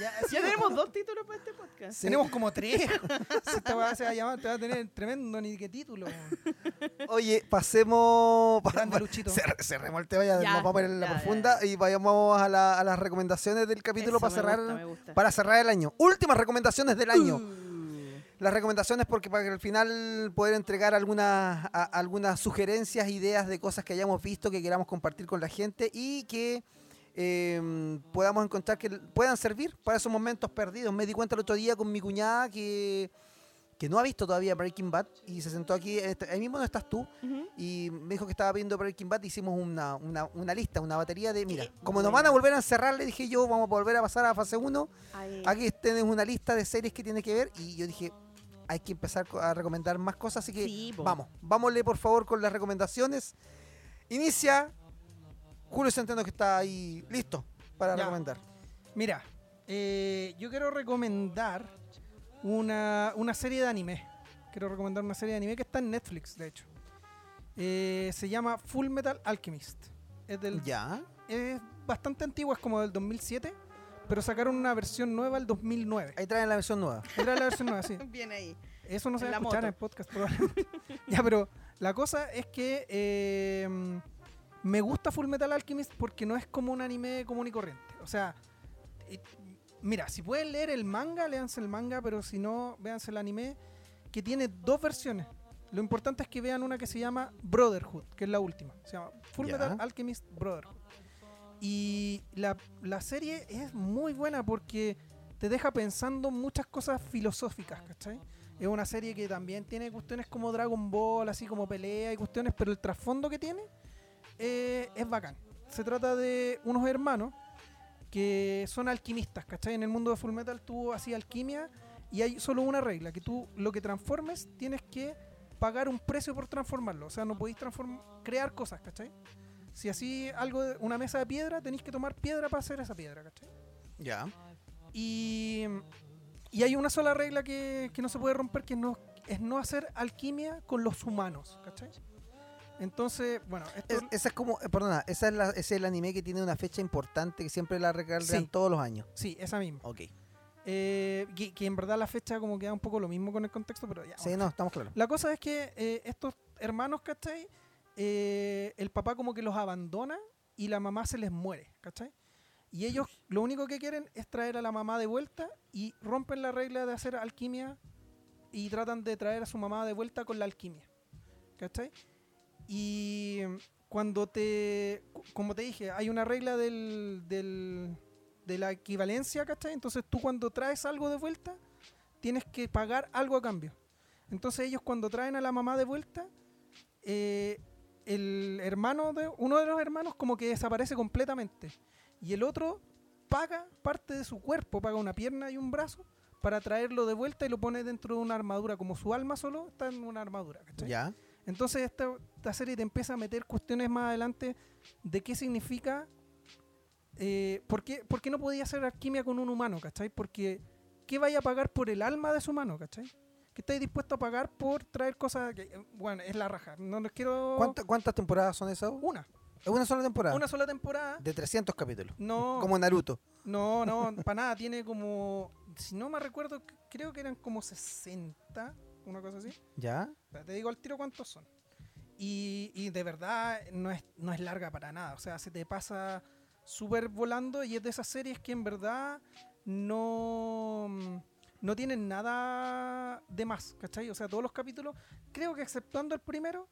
Ya, Ya tenemos dos títulos para este podcast. Sí. Tenemos como tres. si esta weá se va a llamar, te va a tener tremendo ni qué título. Oye, pasemos. pa- Grande pa- Luchito. cer- Cerremos el tema, ya, Ya, nos vamos a ver en la ya, profunda y vayamos a, la- a las recomendaciones del capítulo Eso, para me cerrar, gusta, me gusta. para cerrar el año. Últimas recomendaciones del año. Uh. Las recomendaciones porque para que al final poder entregar algunas, a- algunas sugerencias, ideas de cosas que hayamos visto, que queramos compartir con la gente y que eh, podamos encontrar que puedan servir para esos momentos perdidos. Me di cuenta el otro día con mi cuñada que, que no ha visto todavía Breaking Bad y se sentó aquí, este- ahí mismo no estás tú, y me dijo que estaba viendo Breaking Bad, hicimos una, una, una lista, una batería de, mira, Qué como nos van a volver a encerrar, le dije yo, vamos a volver a pasar a fase 1, Ahí. aquí tenés una lista de series que tienes que ver y yo dije, hay que empezar a recomendar más cosas, así que Sí, vamos, vámonle por favor con las recomendaciones. Inicia Julio Centeno que está ahí listo para Ya. recomendar. Mira, eh, yo quiero recomendar una, una serie de anime. Quiero recomendar una serie de anime que está en Netflix, de hecho. Eh, se llama Full Metal Alchemist. Es, del, Ya. es bastante antigua, es como del 2007. Pero sacaron una versión nueva el 2009. Ahí traen la versión nueva. Era la versión nueva, sí. Bien ahí. Eso no se En va a escuchar moto. en el podcast probablemente. ya, pero la cosa es que eh, me gusta Full Metal Alchemist porque no es como un anime común y corriente. O sea, mira, si pueden leer el manga, léanse el manga, pero si no, véanse el anime, que tiene dos versiones. Lo importante es que vean una que se llama Brotherhood, que es la última. Se llama Full Ya. Metal Alchemist Brotherhood. Y la, la serie es muy buena porque te deja pensando muchas cosas filosóficas, ¿cachai? Es una serie que también tiene cuestiones como Dragon Ball, así como pelea y cuestiones, pero el trasfondo que tiene eh, es bacán. Se trata de unos hermanos que son alquimistas, ¿cachai? En el mundo de Full Metal tú hacías alquimia y hay solo una regla, que tú lo que transformes tienes que pagar un precio por transformarlo. O sea, no podéis crear cosas, ¿cachai? Si así algo, de una mesa de piedra, tenéis que tomar piedra para hacer esa piedra, ¿cachai? Ya. Y, y hay una sola regla que, que no se puede romper, que no, es no hacer alquimia con los humanos, ¿cachai? Entonces, bueno, esto, Es- esa es como, eh, perdona, esa es la- ese es el anime que tiene una fecha importante que siempre la recargan Sí. todos los años. sí, esa misma. Ok. Eh, que, que en verdad la fecha como queda un poco lo mismo con el contexto, pero ya. Sí, bueno. no, estamos claros. La cosa es que eh, estos hermanos, ¿cachai? Eh, el papá como que los abandona y la mamá se les muere, ¿cachai? Y ellos lo único que quieren es traer a la mamá de vuelta y rompen la regla de hacer alquimia y tratan de traer a su mamá de vuelta con la alquimia, ¿cachai? Y cuando te, como te dije, hay una regla del, del- de la equivalencia, ¿cachai? Entonces tú cuando traes algo de vuelta, tienes que pagar algo a cambio. Entonces ellos cuando traen a la mamá de vuelta, eh, el hermano de uno de los hermanos como que desaparece completamente y el otro paga parte de su cuerpo, paga una pierna y un brazo para traerlo de vuelta y lo pone dentro de una armadura, como su alma solo está en una armadura. ¿cachai? Ya. Entonces esta, esta serie te empieza a meter cuestiones más adelante de qué significa, eh, por, qué, por qué no podía hacer alquimia con un humano, ¿cachai? Porque ¿qué vaya a pagar por el alma de su humano, ¿cachai? ¿Qué estáis dispuesto a pagar por traer cosas que, eh, bueno, es la raja. No les quiero... ¿Cuánta- ¿Cuántas temporadas son esas? Una. Es una sola temporada. Una sola temporada. De 300 capítulos. No, Como Naruto. no, no, para nada. Tiene como, si no me recuerdo, creo que eran como 60, una cosa así. ¿Ya? Te digo al tiro cuántos son. Y, y de verdad no es, no es larga para nada. O sea, se te pasa súper volando y es de esas series que en verdad no, no tienen nada de más, ¿cachai? O sea, todos los capítulos, creo que exceptuando el primero,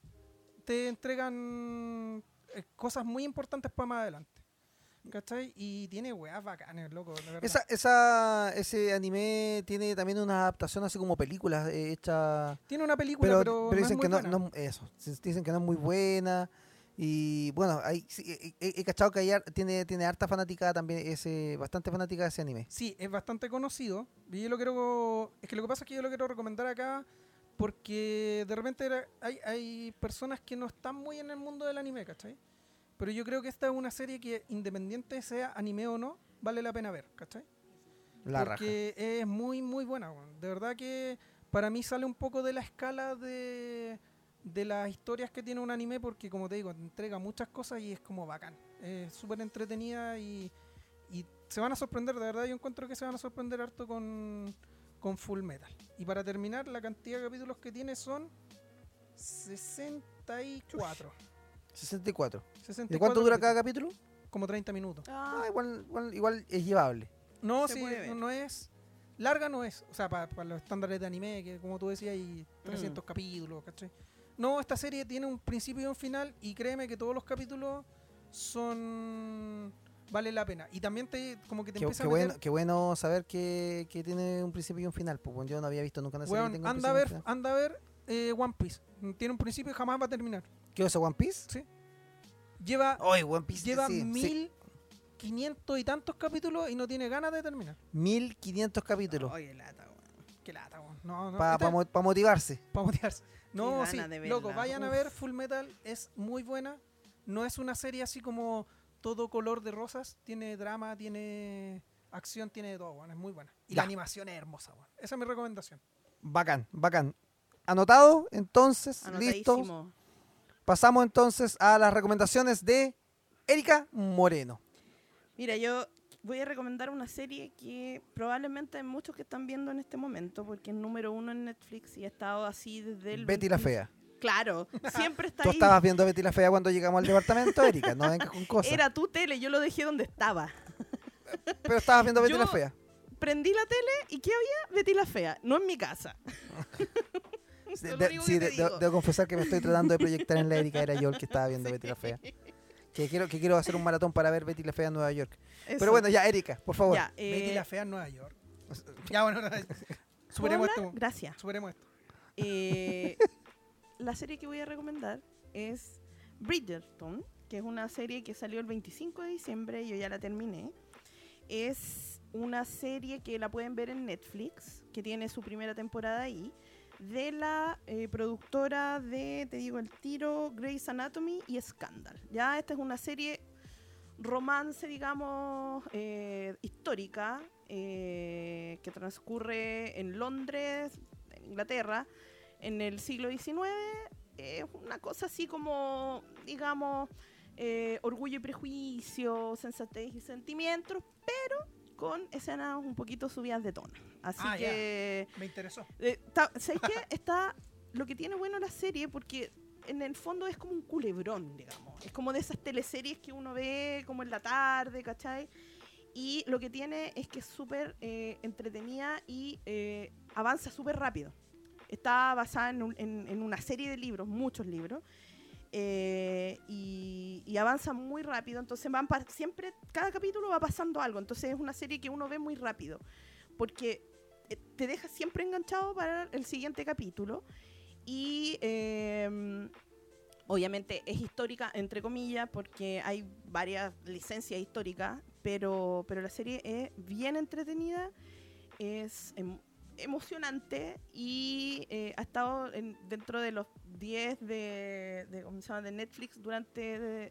te entregan eh, cosas muy importantes para más adelante. ¿Cachai? Y tiene weas bacanes, loco, verdad. Esa, esa, ese anime tiene también una adaptación así como películas eh, hechas. Tiene una película, Pero, pero, pero no es dicen muy que no, buena. no- eso, dicen que no es muy buena. Y bueno, hay, sí, he, he- he cachado que hay tiene, tiene harta fanática también, ese, bastante fanática de ese anime. Sí, es bastante conocido. Y yo lo quiero. Es que lo que pasa es que yo lo quiero recomendar acá porque de repente era- hay, hay personas que no están muy en el mundo del anime, ¿cachai? Pero yo creo que esta es una serie que, independiente sea anime o no, vale la pena ver, ¿cachai? La raja. porque es muy, muy buena. De verdad que para mí sale un poco de la escala de, de las historias que tiene un anime, porque como te digo, te entrega muchas cosas y es como bacán. Es súper entretenida y, y se van a sorprender, de verdad yo encuentro que se van a sorprender harto con, con Full Metal. Y para terminar, la cantidad de capítulos que tiene son 64. 64. 64 ¿De cuánto dura cada capítulo? Como 30 minutos. Ah, igual, igual, igual es llevable. No, Se sí, no, no es. Larga no es. O sea, para los estándares de anime, que como tú decías, hay 300 capítulos, ¿cachai? No, esta serie tiene un principio y un final, y créeme que todos los capítulos son. vale la pena. Y también te como que te Qué, empieza qué a meter. bueno, qué bueno saber que, que tiene un principio y un final. Pues bueno, yo no había visto nunca una serie Weón, que tenga un anda a ver, anda a ver eh, One Piece. Tiene un principio y jamás va a terminar. ¿Qué es One Piece? Lleva, Oye, One Piece. lleva sí, sí. mil quinientos y tantos capítulos y no tiene ganas de terminar. 1500 capítulos. Oye, lata, weón. Qué lata, weón. No, no. Para motivarse. Para motivarse. No, ganas sí, de verla. loco, vayan a ver Full Metal, es muy buena. No es una serie así como todo color de rosas, tiene drama, tiene acción, tiene de todo, weón, es muy buena. Y Ya. la animación es hermosa, weón. Esa es mi recomendación. Bacán, bacán. Anotado, entonces, listo. Pasamos entonces a las recomendaciones de Erika Moreno. Mira, yo voy a recomendar una serie que probablemente hay muchos que están viendo en este momento, porque es número uno en Netflix y ha estado así desde el... Betty la 20 Fea. Claro, siempre está Tú ahí. estabas viendo Betty la Fea cuando llegamos al departamento, Erika. No vengas con cosas. Era tu tele, yo lo dejé donde estaba. Pero estabas viendo Betty Yo- la Fea. Prendí la tele y ¿qué había? Betty la Fea, no en mi casa. De- sí, de- debo confesar que me estoy tratando de proyectar en la Erika. Era yo el que estaba viendo Betty la Fea. Que quiero, que quiero hacer un maratón para ver Betty la Fea en Nueva York. Eso. Pero bueno, ya, Erika, por favor. Ya, eh, Betty la Fea en Nueva York. Ya, bueno, no, ¿puedo superemos esto. Gracias. Superemos esto. Eh, la serie que voy a recomendar es Bridgerton, que es una serie que salió el 25 de diciembre, yo ya la terminé. Es una serie que la pueden ver en Netflix, que tiene su primera temporada ahí, de la eh, productora de, te digo el tiro, Grey's Anatomy y Scandal. Ya esta es una serie romance, digamos, eh, histórica, eh, que transcurre en Londres, en Inglaterra, en el siglo XIX. Es una cosa así como, digamos, orgullo y prejuicio, sensatez y sentimientos, pero con escenas un poquito subidas de tono. Así Ah, ya. que... Me interesó. Eh, ta- ¿Sabes qué? Está lo que tiene bueno la serie porque en el fondo es como un culebrón, digamos. Es como de esas teleseries que uno ve como en la tarde, ¿cachai? Y lo que tiene es que es súper eh, entretenida y eh, avanza súper rápido. Está basada en, un- en- en una serie de libros, muchos libros, eh, y, avanza muy rápido. Entonces van siempre, cada capítulo va pasando algo. Entonces es una serie que uno ve muy rápido. Porque eh, te deja siempre enganchado para el siguiente capítulo. Y eh, obviamente es histórica, entre comillas, porque hay varias licencias históricas, pero, pero la serie es bien entretenida, es em- emocionante y eh, ha estado en- dentro de los 10 de, de, de Netflix durante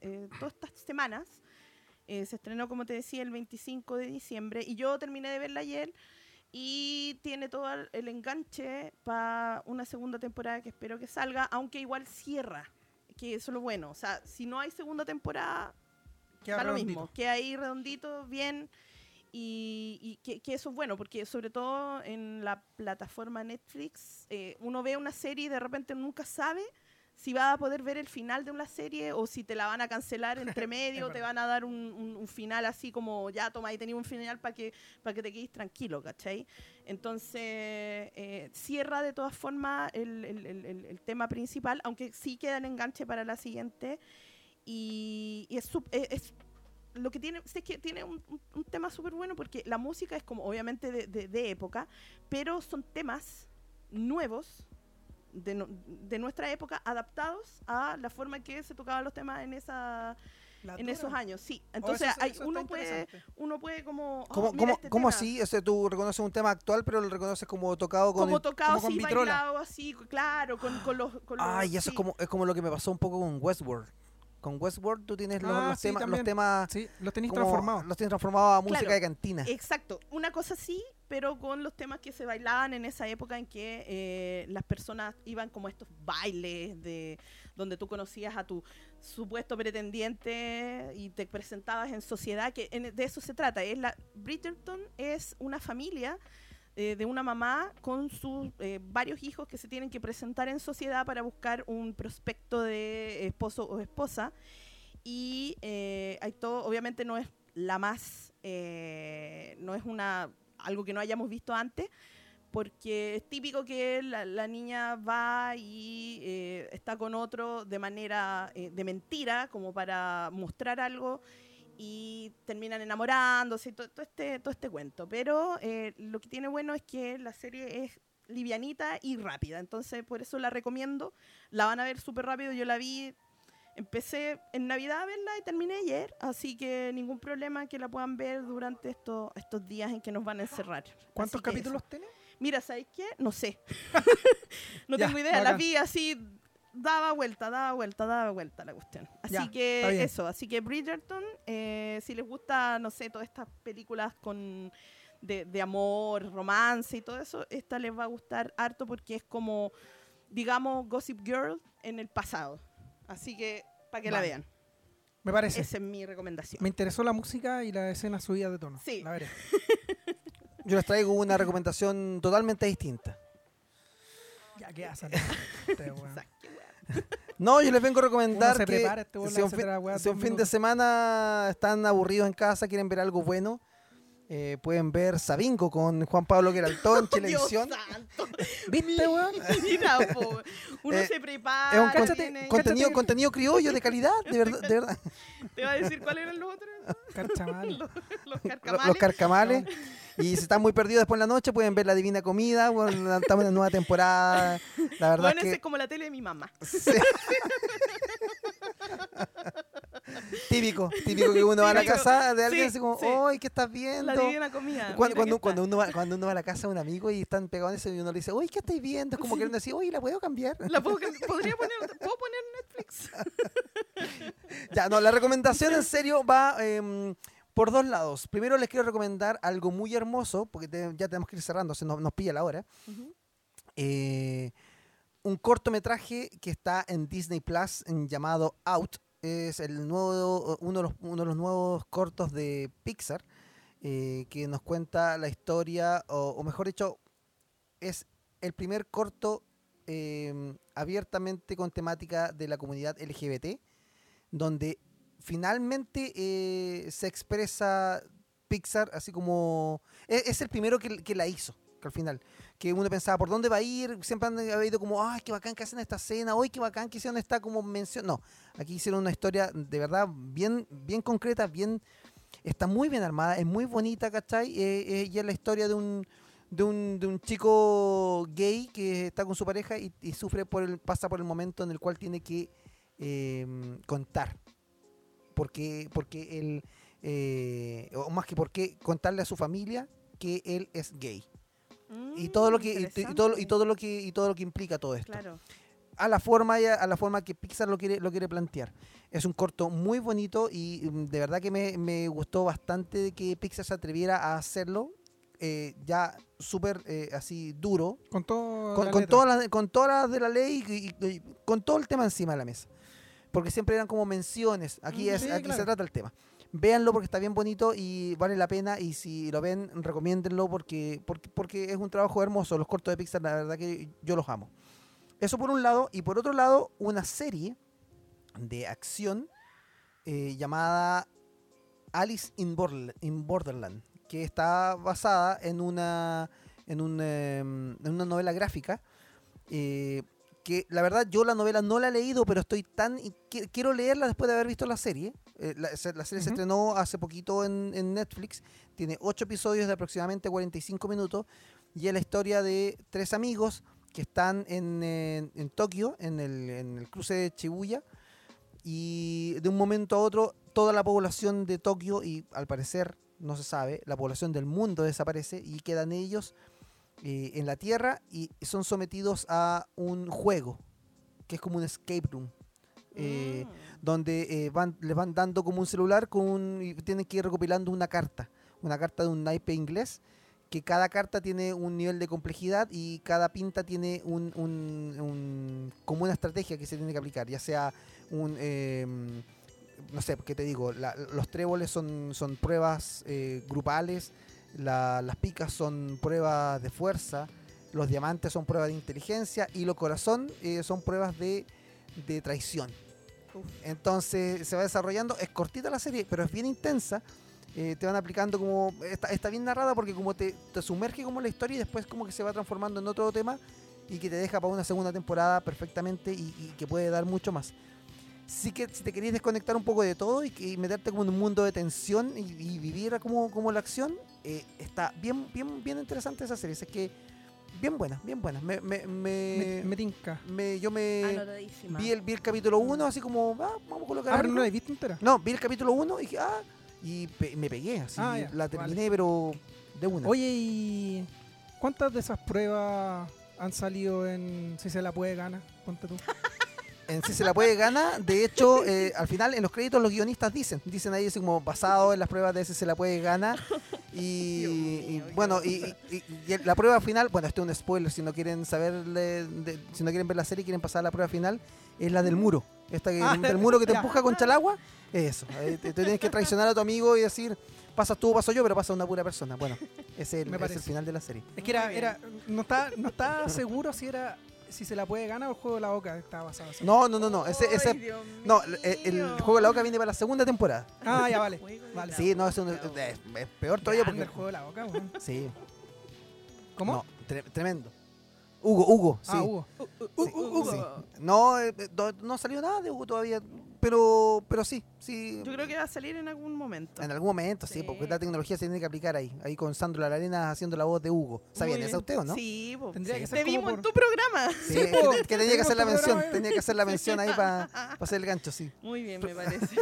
eh, todas estas semanas. Eh, se estrenó, como te decía, el 25 de diciembre y yo terminé de verla ayer y tiene todo el- enganche para una segunda temporada que espero que salga, aunque igual cierra, que eso es lo bueno. O sea, si no hay segunda temporada, Queda da lo mismo, que ahí redondito, bien. Y, y que, que eso es bueno, porque sobre todo en la plataforma Netflix, eh, uno ve una serie y de repente nunca sabe si va a poder ver el final de una serie o si te la van a cancelar entre medio, te van a dar un, un- un final así como, ya toma, ahí tenía un final para que, para que te quedes tranquilo, ¿cachai? Entonces, eh, cierra de todas formas el, el- el- el- el tema principal, aunque sí queda en enganche para la siguiente. Y, y es, eh, es- lo que tiene, es que tiene un, un- un tema súper bueno porque la música es como obviamente de, de- de época, pero son temas nuevos de, no- de nuestra época adaptados a la forma en que se tocaban los temas en esa en esos años, sí. Oh, Entonces eso- hay- eso uno puede uno puede como oh, ¿Cómo, cómo, este cómo así? O sea, tú reconoces un tema actual, pero lo reconoces como tocado con... como tocado como con así, vitrola. bailado así, claro, con, con los con los- Ay, eso sí. es como, es como lo que me pasó un poco con Westworld. Con Westworld tú tienes los, Ah, los sí, temas, los temas Sí, los transformados. Los tienes transformados a música Claro. de cantina. Exacto, una cosa sí, pero con los temas que se bailaban en esa época en que eh, las personas iban como a estos bailes de donde tú conocías a tu supuesto pretendiente y te presentabas en sociedad, que en- de eso se trata. Es la Bridgerton es una familia eh, de una mamá con sus eh, varios hijos que se tienen que presentar en sociedad para buscar un prospecto de esposo o esposa. Y eh, hay todo, obviamente no es la más, eh, no es una algo que no hayamos visto antes, porque es típico que la, la niña va y eh, está con otro de manera eh, de mentira, como para mostrar algo, y terminan enamorándose, y todo, todo este, todo este cuento. Pero eh, lo que tiene bueno es que la serie es livianita y rápida, entonces por eso la recomiendo. La van a ver súper rápido, yo la vi, empecé en Navidad a verla y terminé ayer, así que ningún problema que la puedan ver durante estos, estos días en que nos van a encerrar. ¿Cuántos capítulos tiene? Mira, ¿sabes qué? No sé. no Ya, tengo idea, la bacán. vi así, daba vuelta, daba vuelta, daba vuelta la cuestión. Así Ya, que eso, así que Bridgerton, eh, si les gusta, no sé, todas estas películas con de, de amor, romance y todo eso, esta les va a gustar harto porque es como, digamos, Gossip Girl en el pasado. Así que, para que la vean. Me parece. Esa es mi recomendación. Me interesó la música y la escena subida de tono. Sí. La veré. Yo les traigo una recomendación totalmente distinta. Ya, ¿qué hacen? Este. Exacto. No, yo les vengo a recomendar Uno se que prepara, este si un, fin, si un de semana están aburridos en casa, quieren ver algo bueno, eh, pueden ver Sabingo con Juan Pablo Queraltó en Dios televisión. ¿Viste, weón? Mira, po. Uno Eh, se prepara. Es un con- cáchate, tiene- contenido, criollo de calidad, de verdad. de verdad. Te va a decir cuáles eran los otros. Carchamal. Los, los Lo- carcamales. Los carcamales. Y si están muy perdidos después en la noche, pueden ver La Divina Comida. Bueno, estamos en una nueva temporada. La verdad bueno, es que. es como la tele de mi mamá. Sí. típico, típico que uno va a la casa de alguien Sí, así como, sí. ¡ay, qué estás viendo! La divina comida. Cuando, cuando, cuando, uno va, cuando uno va a la casa de un amigo y están pegados en eso y uno le dice, uy, ¿qué estáis viendo? Es como queriendo decir, uy, ¿la puedo cambiar? La puedo, podría poner, ¿Puedo poner Netflix? ya, no, la recomendación en serio va em, por dos lados. Primero les quiero recomendar algo muy hermoso, porque te- ya tenemos que ir cerrando, se nos, nos pilla la hora. Eh, un cortometraje que está en Disney Plus en- llamado Out. Es el nuevo, uno, de los, uno de los nuevos cortos de Pixar eh, que nos cuenta la historia, o, o mejor dicho, es el primer corto eh, abiertamente con temática de la comunidad LGBT, donde finalmente eh, se expresa Pixar así como... Es, es el primero que, la hizo, que al final que uno pensaba, ¿por dónde va a ir? Siempre han habido como, ¡ay, qué bacán que hacen esta escena! ¡Ay, qué bacán que hicieron esta como mención! No, aquí hicieron una historia de verdad bien, bien concreta, bien... Está muy bien armada, es muy bonita, ¿cachai? Eh, eh, y es la historia de un, de un, de un chico gay que está con su pareja y, y sufre por el, pasa por el momento en el cual tiene que eh, contar. Porque, porque él, eh, o más que porque contarle a su familia que él es gay y todo lo que y, y todo lo- y Mm, todo lo que y todo lo que implica todo esto. Claro. a la forma a, a la forma que Pixar lo quiere lo quiere plantear. Es un corto muy bonito y mm, de verdad que me, me gustó bastante de que Pixar se atreviera a hacerlo eh, ya súper eh, así duro. Con todo. con, la con todas las con todas las de la ley y, y- y con todo el tema encima de la mesa porque siempre eran como menciones. Aquí Mm, es sí, aquí claro. se trata el tema. Véanlo porque está bien bonito y vale la pena y si lo ven recomiéndenlo porque porque porque es un trabajo hermoso. Los cortos de Pixar la verdad que yo los amo. Eso por un lado y por otro lado una serie de acción eh, llamada Alice in Borderland que está basada en una en, un, em, en una novela gráfica eh, que la verdad yo la novela no la he leído, pero estoy tan... quiero leerla después de haber visto la serie. Eh, la, se- la serie se estrenó hace poquito en, en Netflix, tiene ocho episodios de aproximadamente 45 minutos. Y es la historia de tres amigos que están en, en- en Tokio, en el, en el cruce de Shibuya, y de un momento a otro toda la población de Tokio, y al parecer no se sabe, la población del mundo desaparece y quedan ellos eh, en la Tierra y son sometidos a un juego, que es como un escape room. eh, Mm. donde eh, van, les van dando como un celular con un- y tienen que ir recopilando una carta, una carta de un naipe inglés, que cada carta tiene un nivel de complejidad y cada pinta tiene un, un- un- como una estrategia que se tiene que aplicar, ya sea un, eh, no sé, ¿qué te digo? La- los tréboles son, son pruebas grupales, la- las picas son pruebas de fuerza, los diamantes son pruebas de inteligencia y los corazón eh, son pruebas de, de traición. Uf. Entonces se va desarrollando, es cortita la serie, pero es bien intensa. eh, te van aplicando como. Está, está bien narrada porque como te, te sumerge como la historia y después como que se va transformando en otro tema y que te deja para una segunda temporada perfectamente y, y que puede dar mucho más. Sí que si te querías desconectar un poco de todo y, que- y meterte como en un mundo de tensión y, y vivir como, como la acción, eh, está bien, bien, bien interesante esa serie. Es que bien buena, bien buena. Me, me, me- Me, me tinca. me- yo me vi el, vi el capítulo 1 así como, ah, vamos a colocar Ah, pero no la he visto entera. No, vi el capítulo 1 y dije, ah, y pe- me pegué así, Ah, ya, la terminé pero de una. Oye, ¿y cuántas de esas pruebas han salido en Si se la puede ganar? Ponte tú. En sí se la puede ganar, de hecho, eh, al final en los créditos los guionistas dicen, dicen ahí así como basado en las pruebas de ese se la puede ganar y, bueno, y, y- y la prueba final, bueno, esto es un spoiler, si no quieren saber, de- si no quieren ver la serie y quieren pasar a la prueba final, es la del muro. esta que, Ah, del muro que te ya. empuja contra el agua, eso. Ahí te, te tienes que traicionar a tu amigo y decir, pasas tú paso yo, pero pasa una pura persona. Bueno, ese es el, es el final de la serie. Es que era, era no está, no está seguro si era si se la puede ganar o el juego de la boca estaba basado. en eso. No, no, no, no. Ese, ese, no, el, el juego de la boca viene para la segunda temporada. Ah, ya vale. Sí, no, es, un- boca, es- es peor todavía porque. el juego de la boca, weón. Sí. ¿Cómo? No, tre- tremendo. Hugo, Hugo, sí. Ah, Hugo. Sí, Hugo. sí. No, eh, eh, no, no salió nada de Hugo todavía, pero, pero sí, sí. Yo creo que va a salir en algún momento. En algún momento, sí, Sí. porque la tecnología se tiene que aplicar ahí. Ahí con Sandro Larena haciendo la voz de Hugo. ¿Sabían esa usted o no? Sí, po. Tendría Sí. que Te ser vimos en tu programa. Sí, Sí, que, po. te- que tenía que hacer la mención, programa. tenía que hacer la mención ahí para hacer el gancho, sí. Muy bien, me parece.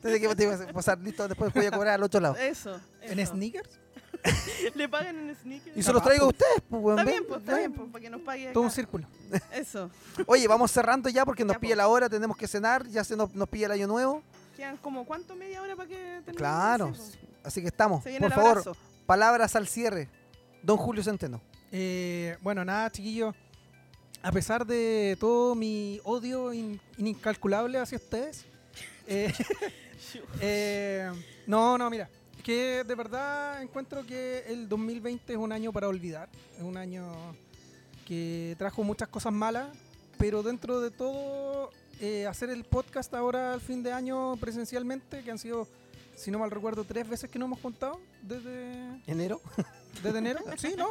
Tenía que te iba a pasar, listo, después voy a cobrar al otro lado. Eso. ¿En eso. sneakers? Le pagan en sneakers. Y se los traigo a ustedes, pues, weón, Está bien, pues, está bien, pues, para que nos pague. Todo un círculo. Eso. Oye, vamos cerrando ya porque nos Ya, pilla po. la hora, tenemos que cenar, ya se nos, nos pilla el año nuevo. Quedan como cuánto, media hora para que termine. Claro, así que estamos. Se viene Por el favor, palabras al cierre. Don Julio Centeno. Eh, bueno, nada, chiquillos. A pesar de todo mi odio in- incalculable hacia ustedes, eh, eh, no, no, mira, que de verdad encuentro que el 2020 es un año para olvidar, es un año que trajo muchas cosas malas, pero dentro de todo, eh, hacer el podcast ahora al fin de año presencialmente, que han sido, si no mal recuerdo, tres veces que no hemos contado desde, Enero. desde enero. Sí, no,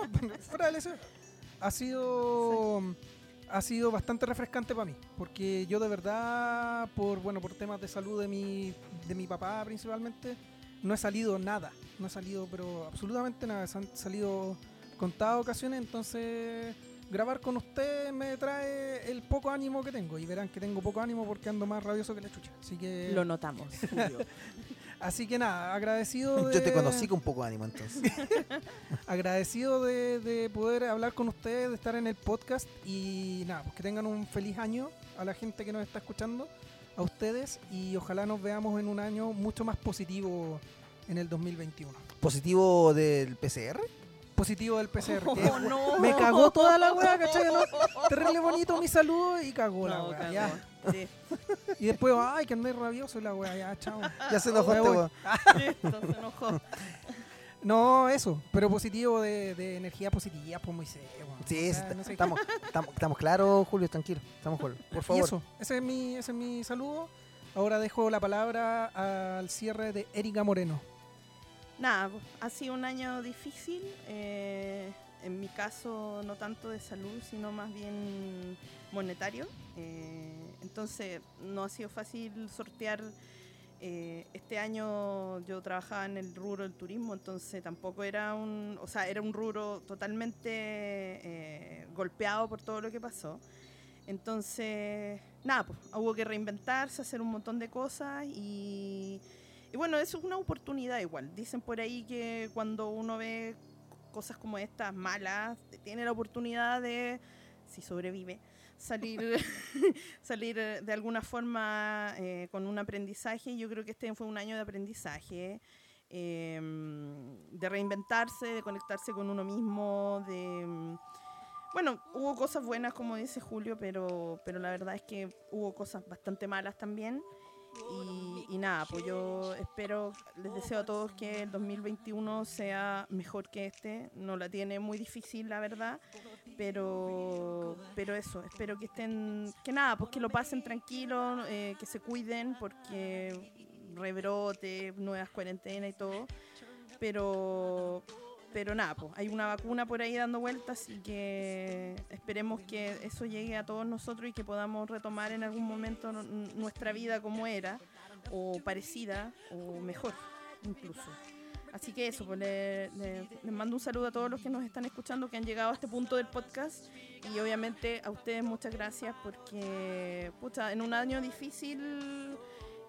fuera del ese. Ha sido ha sido bastante refrescante para mí, porque yo de verdad por bueno, por temas de salud de mi de mi papá principalmente no he salido nada, no he salido pero absolutamente nada, se han salido contadas ocasiones, entonces grabar con ustedes me trae el poco ánimo que tengo y verán que tengo poco ánimo porque ando más rabioso que la chucha. Así que Lo notamos. Así que nada, agradecido de Yo te conocí con poco ánimo entonces. agradecido de, de poder hablar con ustedes, de estar en el podcast y nada, pues que tengan un feliz año a la gente que nos está escuchando, a ustedes y ojalá nos veamos en un año mucho más positivo en el 2021. Positivo del PCR. Positivo del PCR. que Oh, no. Me cagó toda la weá, ¿cachai? ¿no? Terrible bonito mi saludo y cagó la weá. cagó. ya. Sí, Y después, ay, que andé rabioso y la weá, ya, chao. Ya se enojó este se enojó. No, eso, pero positivo de, de energía positiva, pues muy serio. weón. Sí, O sí, sea, está- no sé- estamos, estamos, estamos claros, Julio, tranquilo. Estamos claros. Por Y favor. eso, ese es mi, ese es mi saludo. Ahora dejo la palabra al cierre de Erika Moreno. Nada, pues, ha sido un año difícil. eh, en mi caso, no tanto de salud, sino más bien monetario. eh, entonces, no ha sido fácil sortear. Eh, este año yo trabajaba en el rubro del turismo, entonces tampoco era un, o sea, era un rubro totalmente eh, golpeado por todo lo que pasó. Entonces, nada, pues hubo que reinventarse, hacer un montón de cosas y, bueno, es una oportunidad igual. Dicen por ahí que cuando uno ve cosas como estas malas, tiene la oportunidad de, si sobrevive, salir, salir eh, de alguna forma eh, con un aprendizaje. Yo creo que este fue un año de aprendizaje, eh, de reinventarse, de conectarse con uno mismo, de... mm, Bueno, hubo cosas buenas, como dice Julio, pero, pero la verdad es que hubo cosas bastante malas también. Y, nada, pues yo espero, les deseo a todos que el 2021 sea mejor que este. No la tiene muy difícil, la verdad. Pero, pero eso, espero que estén, que nada, pues que lo pasen tranquilo, eh, que se cuiden, porque rebrote, nuevas cuarentenas y todo. Pero, pero nada, pues hay una vacuna por ahí dando vueltas y que esperemos que eso llegue a todos nosotros y que podamos retomar en algún momento nuestra vida como era, o parecida, o mejor incluso. Así que eso, pues le- le- les mando un saludo a todos los que nos están escuchando, que han llegado a este punto del podcast. Y obviamente a ustedes muchas gracias porque, pucha, en un año difícil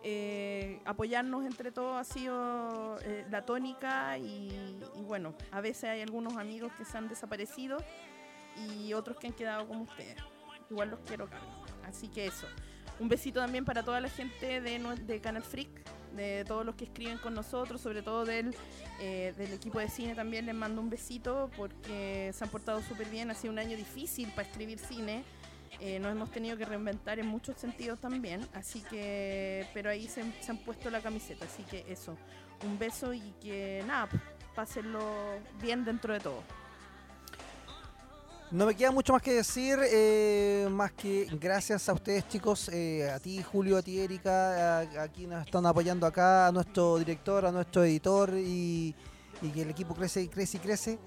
eh, apoyarnos entre todos ha sido eh, la tónica y, bueno, a veces hay algunos amigos que se han desaparecido y otros que han quedado como ustedes. Igual los quiero, Carlos. Así que eso. Un besito también para toda la gente de, de Canal Freak, de todos los que escriben con nosotros, sobre todo del, eh, del equipo de cine también les mando un besito porque se han portado súper bien. Ha sido un año difícil para escribir cine. Eh, nos hemos tenido que reinventar en muchos sentidos también, así que, pero ahí se, han puesto la camiseta, así que eso, un beso y que nada, pues, pásenlo bien dentro de todo. No me queda mucho más que decir, eh, más que gracias a ustedes chicos, eh, a ti Julio, a ti Erika, a, a quienes nos están apoyando acá, a nuestro director, a nuestro editor y, y que el equipo crece y crece y crece.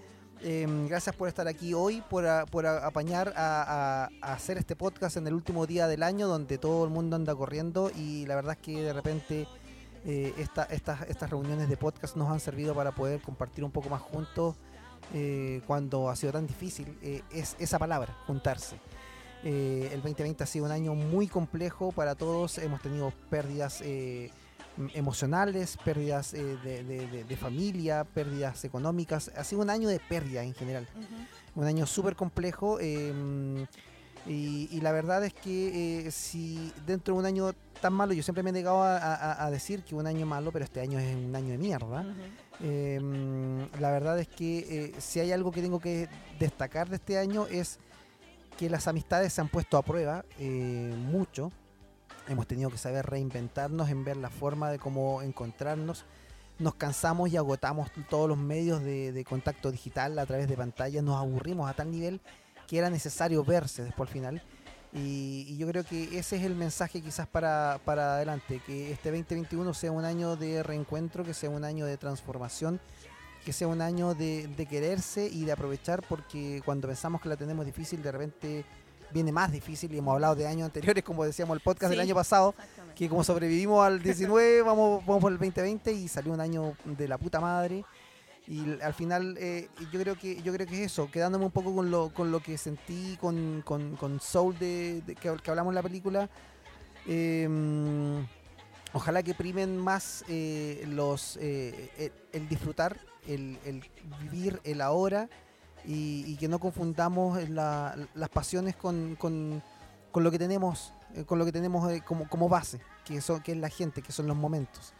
Eh, gracias por estar aquí hoy, por, por apañar a, hacer este podcast en el último día del año donde todo el mundo anda corriendo y la verdad es que de repente eh, esta- estas, estas reuniones de podcast nos han servido para poder compartir un poco más juntos eh, cuando ha sido tan difícil, eh, es esa palabra, juntarse. Eh, el 2020 ha sido un año muy complejo para todos, hemos tenido pérdidas eh, emocionales, pérdidas eh, de, de- familia, pérdidas económicas, ha sido un año de pérdida en general, un año súper complejo. eh, y, y la verdad es que eh, si dentro de un año tan malo, yo siempre me he negado a, a- a decir que un año malo, pero este año es un año de mierda. Eh, la verdad es que eh, si hay algo que tengo que destacar de este año es que las amistades se han puesto a prueba eh, mucho. Hemos tenido que saber reinventarnos en ver la forma de cómo encontrarnos. Nos cansamos y agotamos todos los medios de, contacto digital a través de pantallas. Nos aburrimos a tal nivel que era necesario verse después al final. Y, y yo creo que ese es el mensaje quizás para, para adelante, que este 2021 sea un año de reencuentro, que sea un año de transformación, que sea un año de, de quererse y de aprovechar, porque cuando pensamos que la tenemos difícil, de repente viene más difícil y hemos hablado de años anteriores, como decíamos el podcast del año pasado, que como sobrevivimos al 19, vamos, vamos por el 2020 y salió un año de la puta madre. Y al final eh, yo creo que yo creo que es eso, quedándome un poco con lo, con lo que sentí con, con, con Soul de, de que, que hablamos en la película. eh, ojalá que primen más eh, los eh, el, el disfrutar, el, el vivir el ahora y, y que no confundamos la- las pasiones con, con, con lo que tenemos, eh, con lo que tenemos eh, como, como base, que, son, que es la gente, que son los momentos.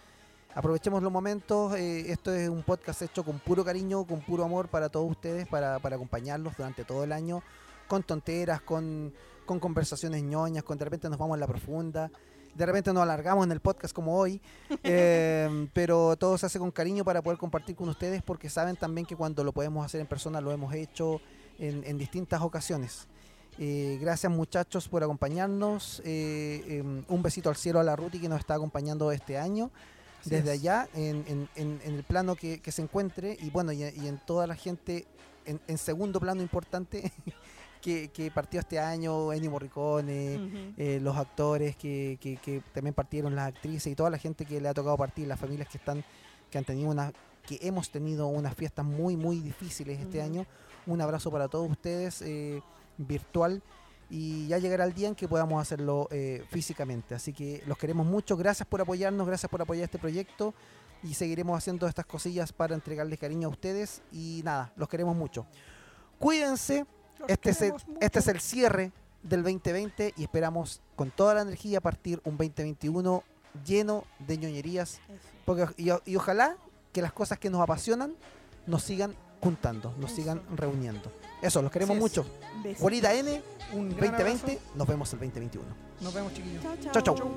Aprovechemos los momentos, eh, esto es un podcast hecho con puro cariño, con puro amor para todos ustedes, para, para acompañarlos durante todo el año, con tonteras, con, con conversaciones ñoñas, con de repente nos vamos a la profunda, de repente nos alargamos en el podcast como hoy, eh, pero todo se hace con cariño para poder compartir con ustedes porque saben también que cuando lo podemos hacer en persona lo hemos hecho en, en distintas ocasiones. Eh, gracias muchachos por acompañarnos. eh, eh, un besito al cielo a la Ruti que nos está acompañando este año. Desde es. allá, en, en- en- en el plano que, que se encuentre. Y bueno, y, y en toda la gente, en, en segundo plano importante, que, que partió este año, Ennio Morricone, eh, los actores que, que- que también partieron, las actrices y toda la gente que le ha tocado partir, las familias que están, que han tenido una, que hemos tenido unas fiestas muy, muy difíciles este año. Un abrazo para todos ustedes, eh, virtual. Y ya llegará el día en que podamos hacerlo eh, físicamente. Así que los queremos mucho. Gracias por apoyarnos, gracias por apoyar este proyecto. Y seguiremos haciendo estas cosillas para entregarles cariño a ustedes. Y nada, los queremos mucho. Cuídense. Los Este es, el, este es el cierre del 2020 y esperamos con toda la energía partir un 2021 lleno de ñoñerías. Porque, y, ojalá que las cosas que nos apasionan nos sigan juntando, nos Eso. sigan reuniendo. Eso, los queremos mucho. Guarita N, Un gran 2020, abrazo. nos vemos el 2021. Nos vemos, chiquillos. Chao, Chau, chau. chau.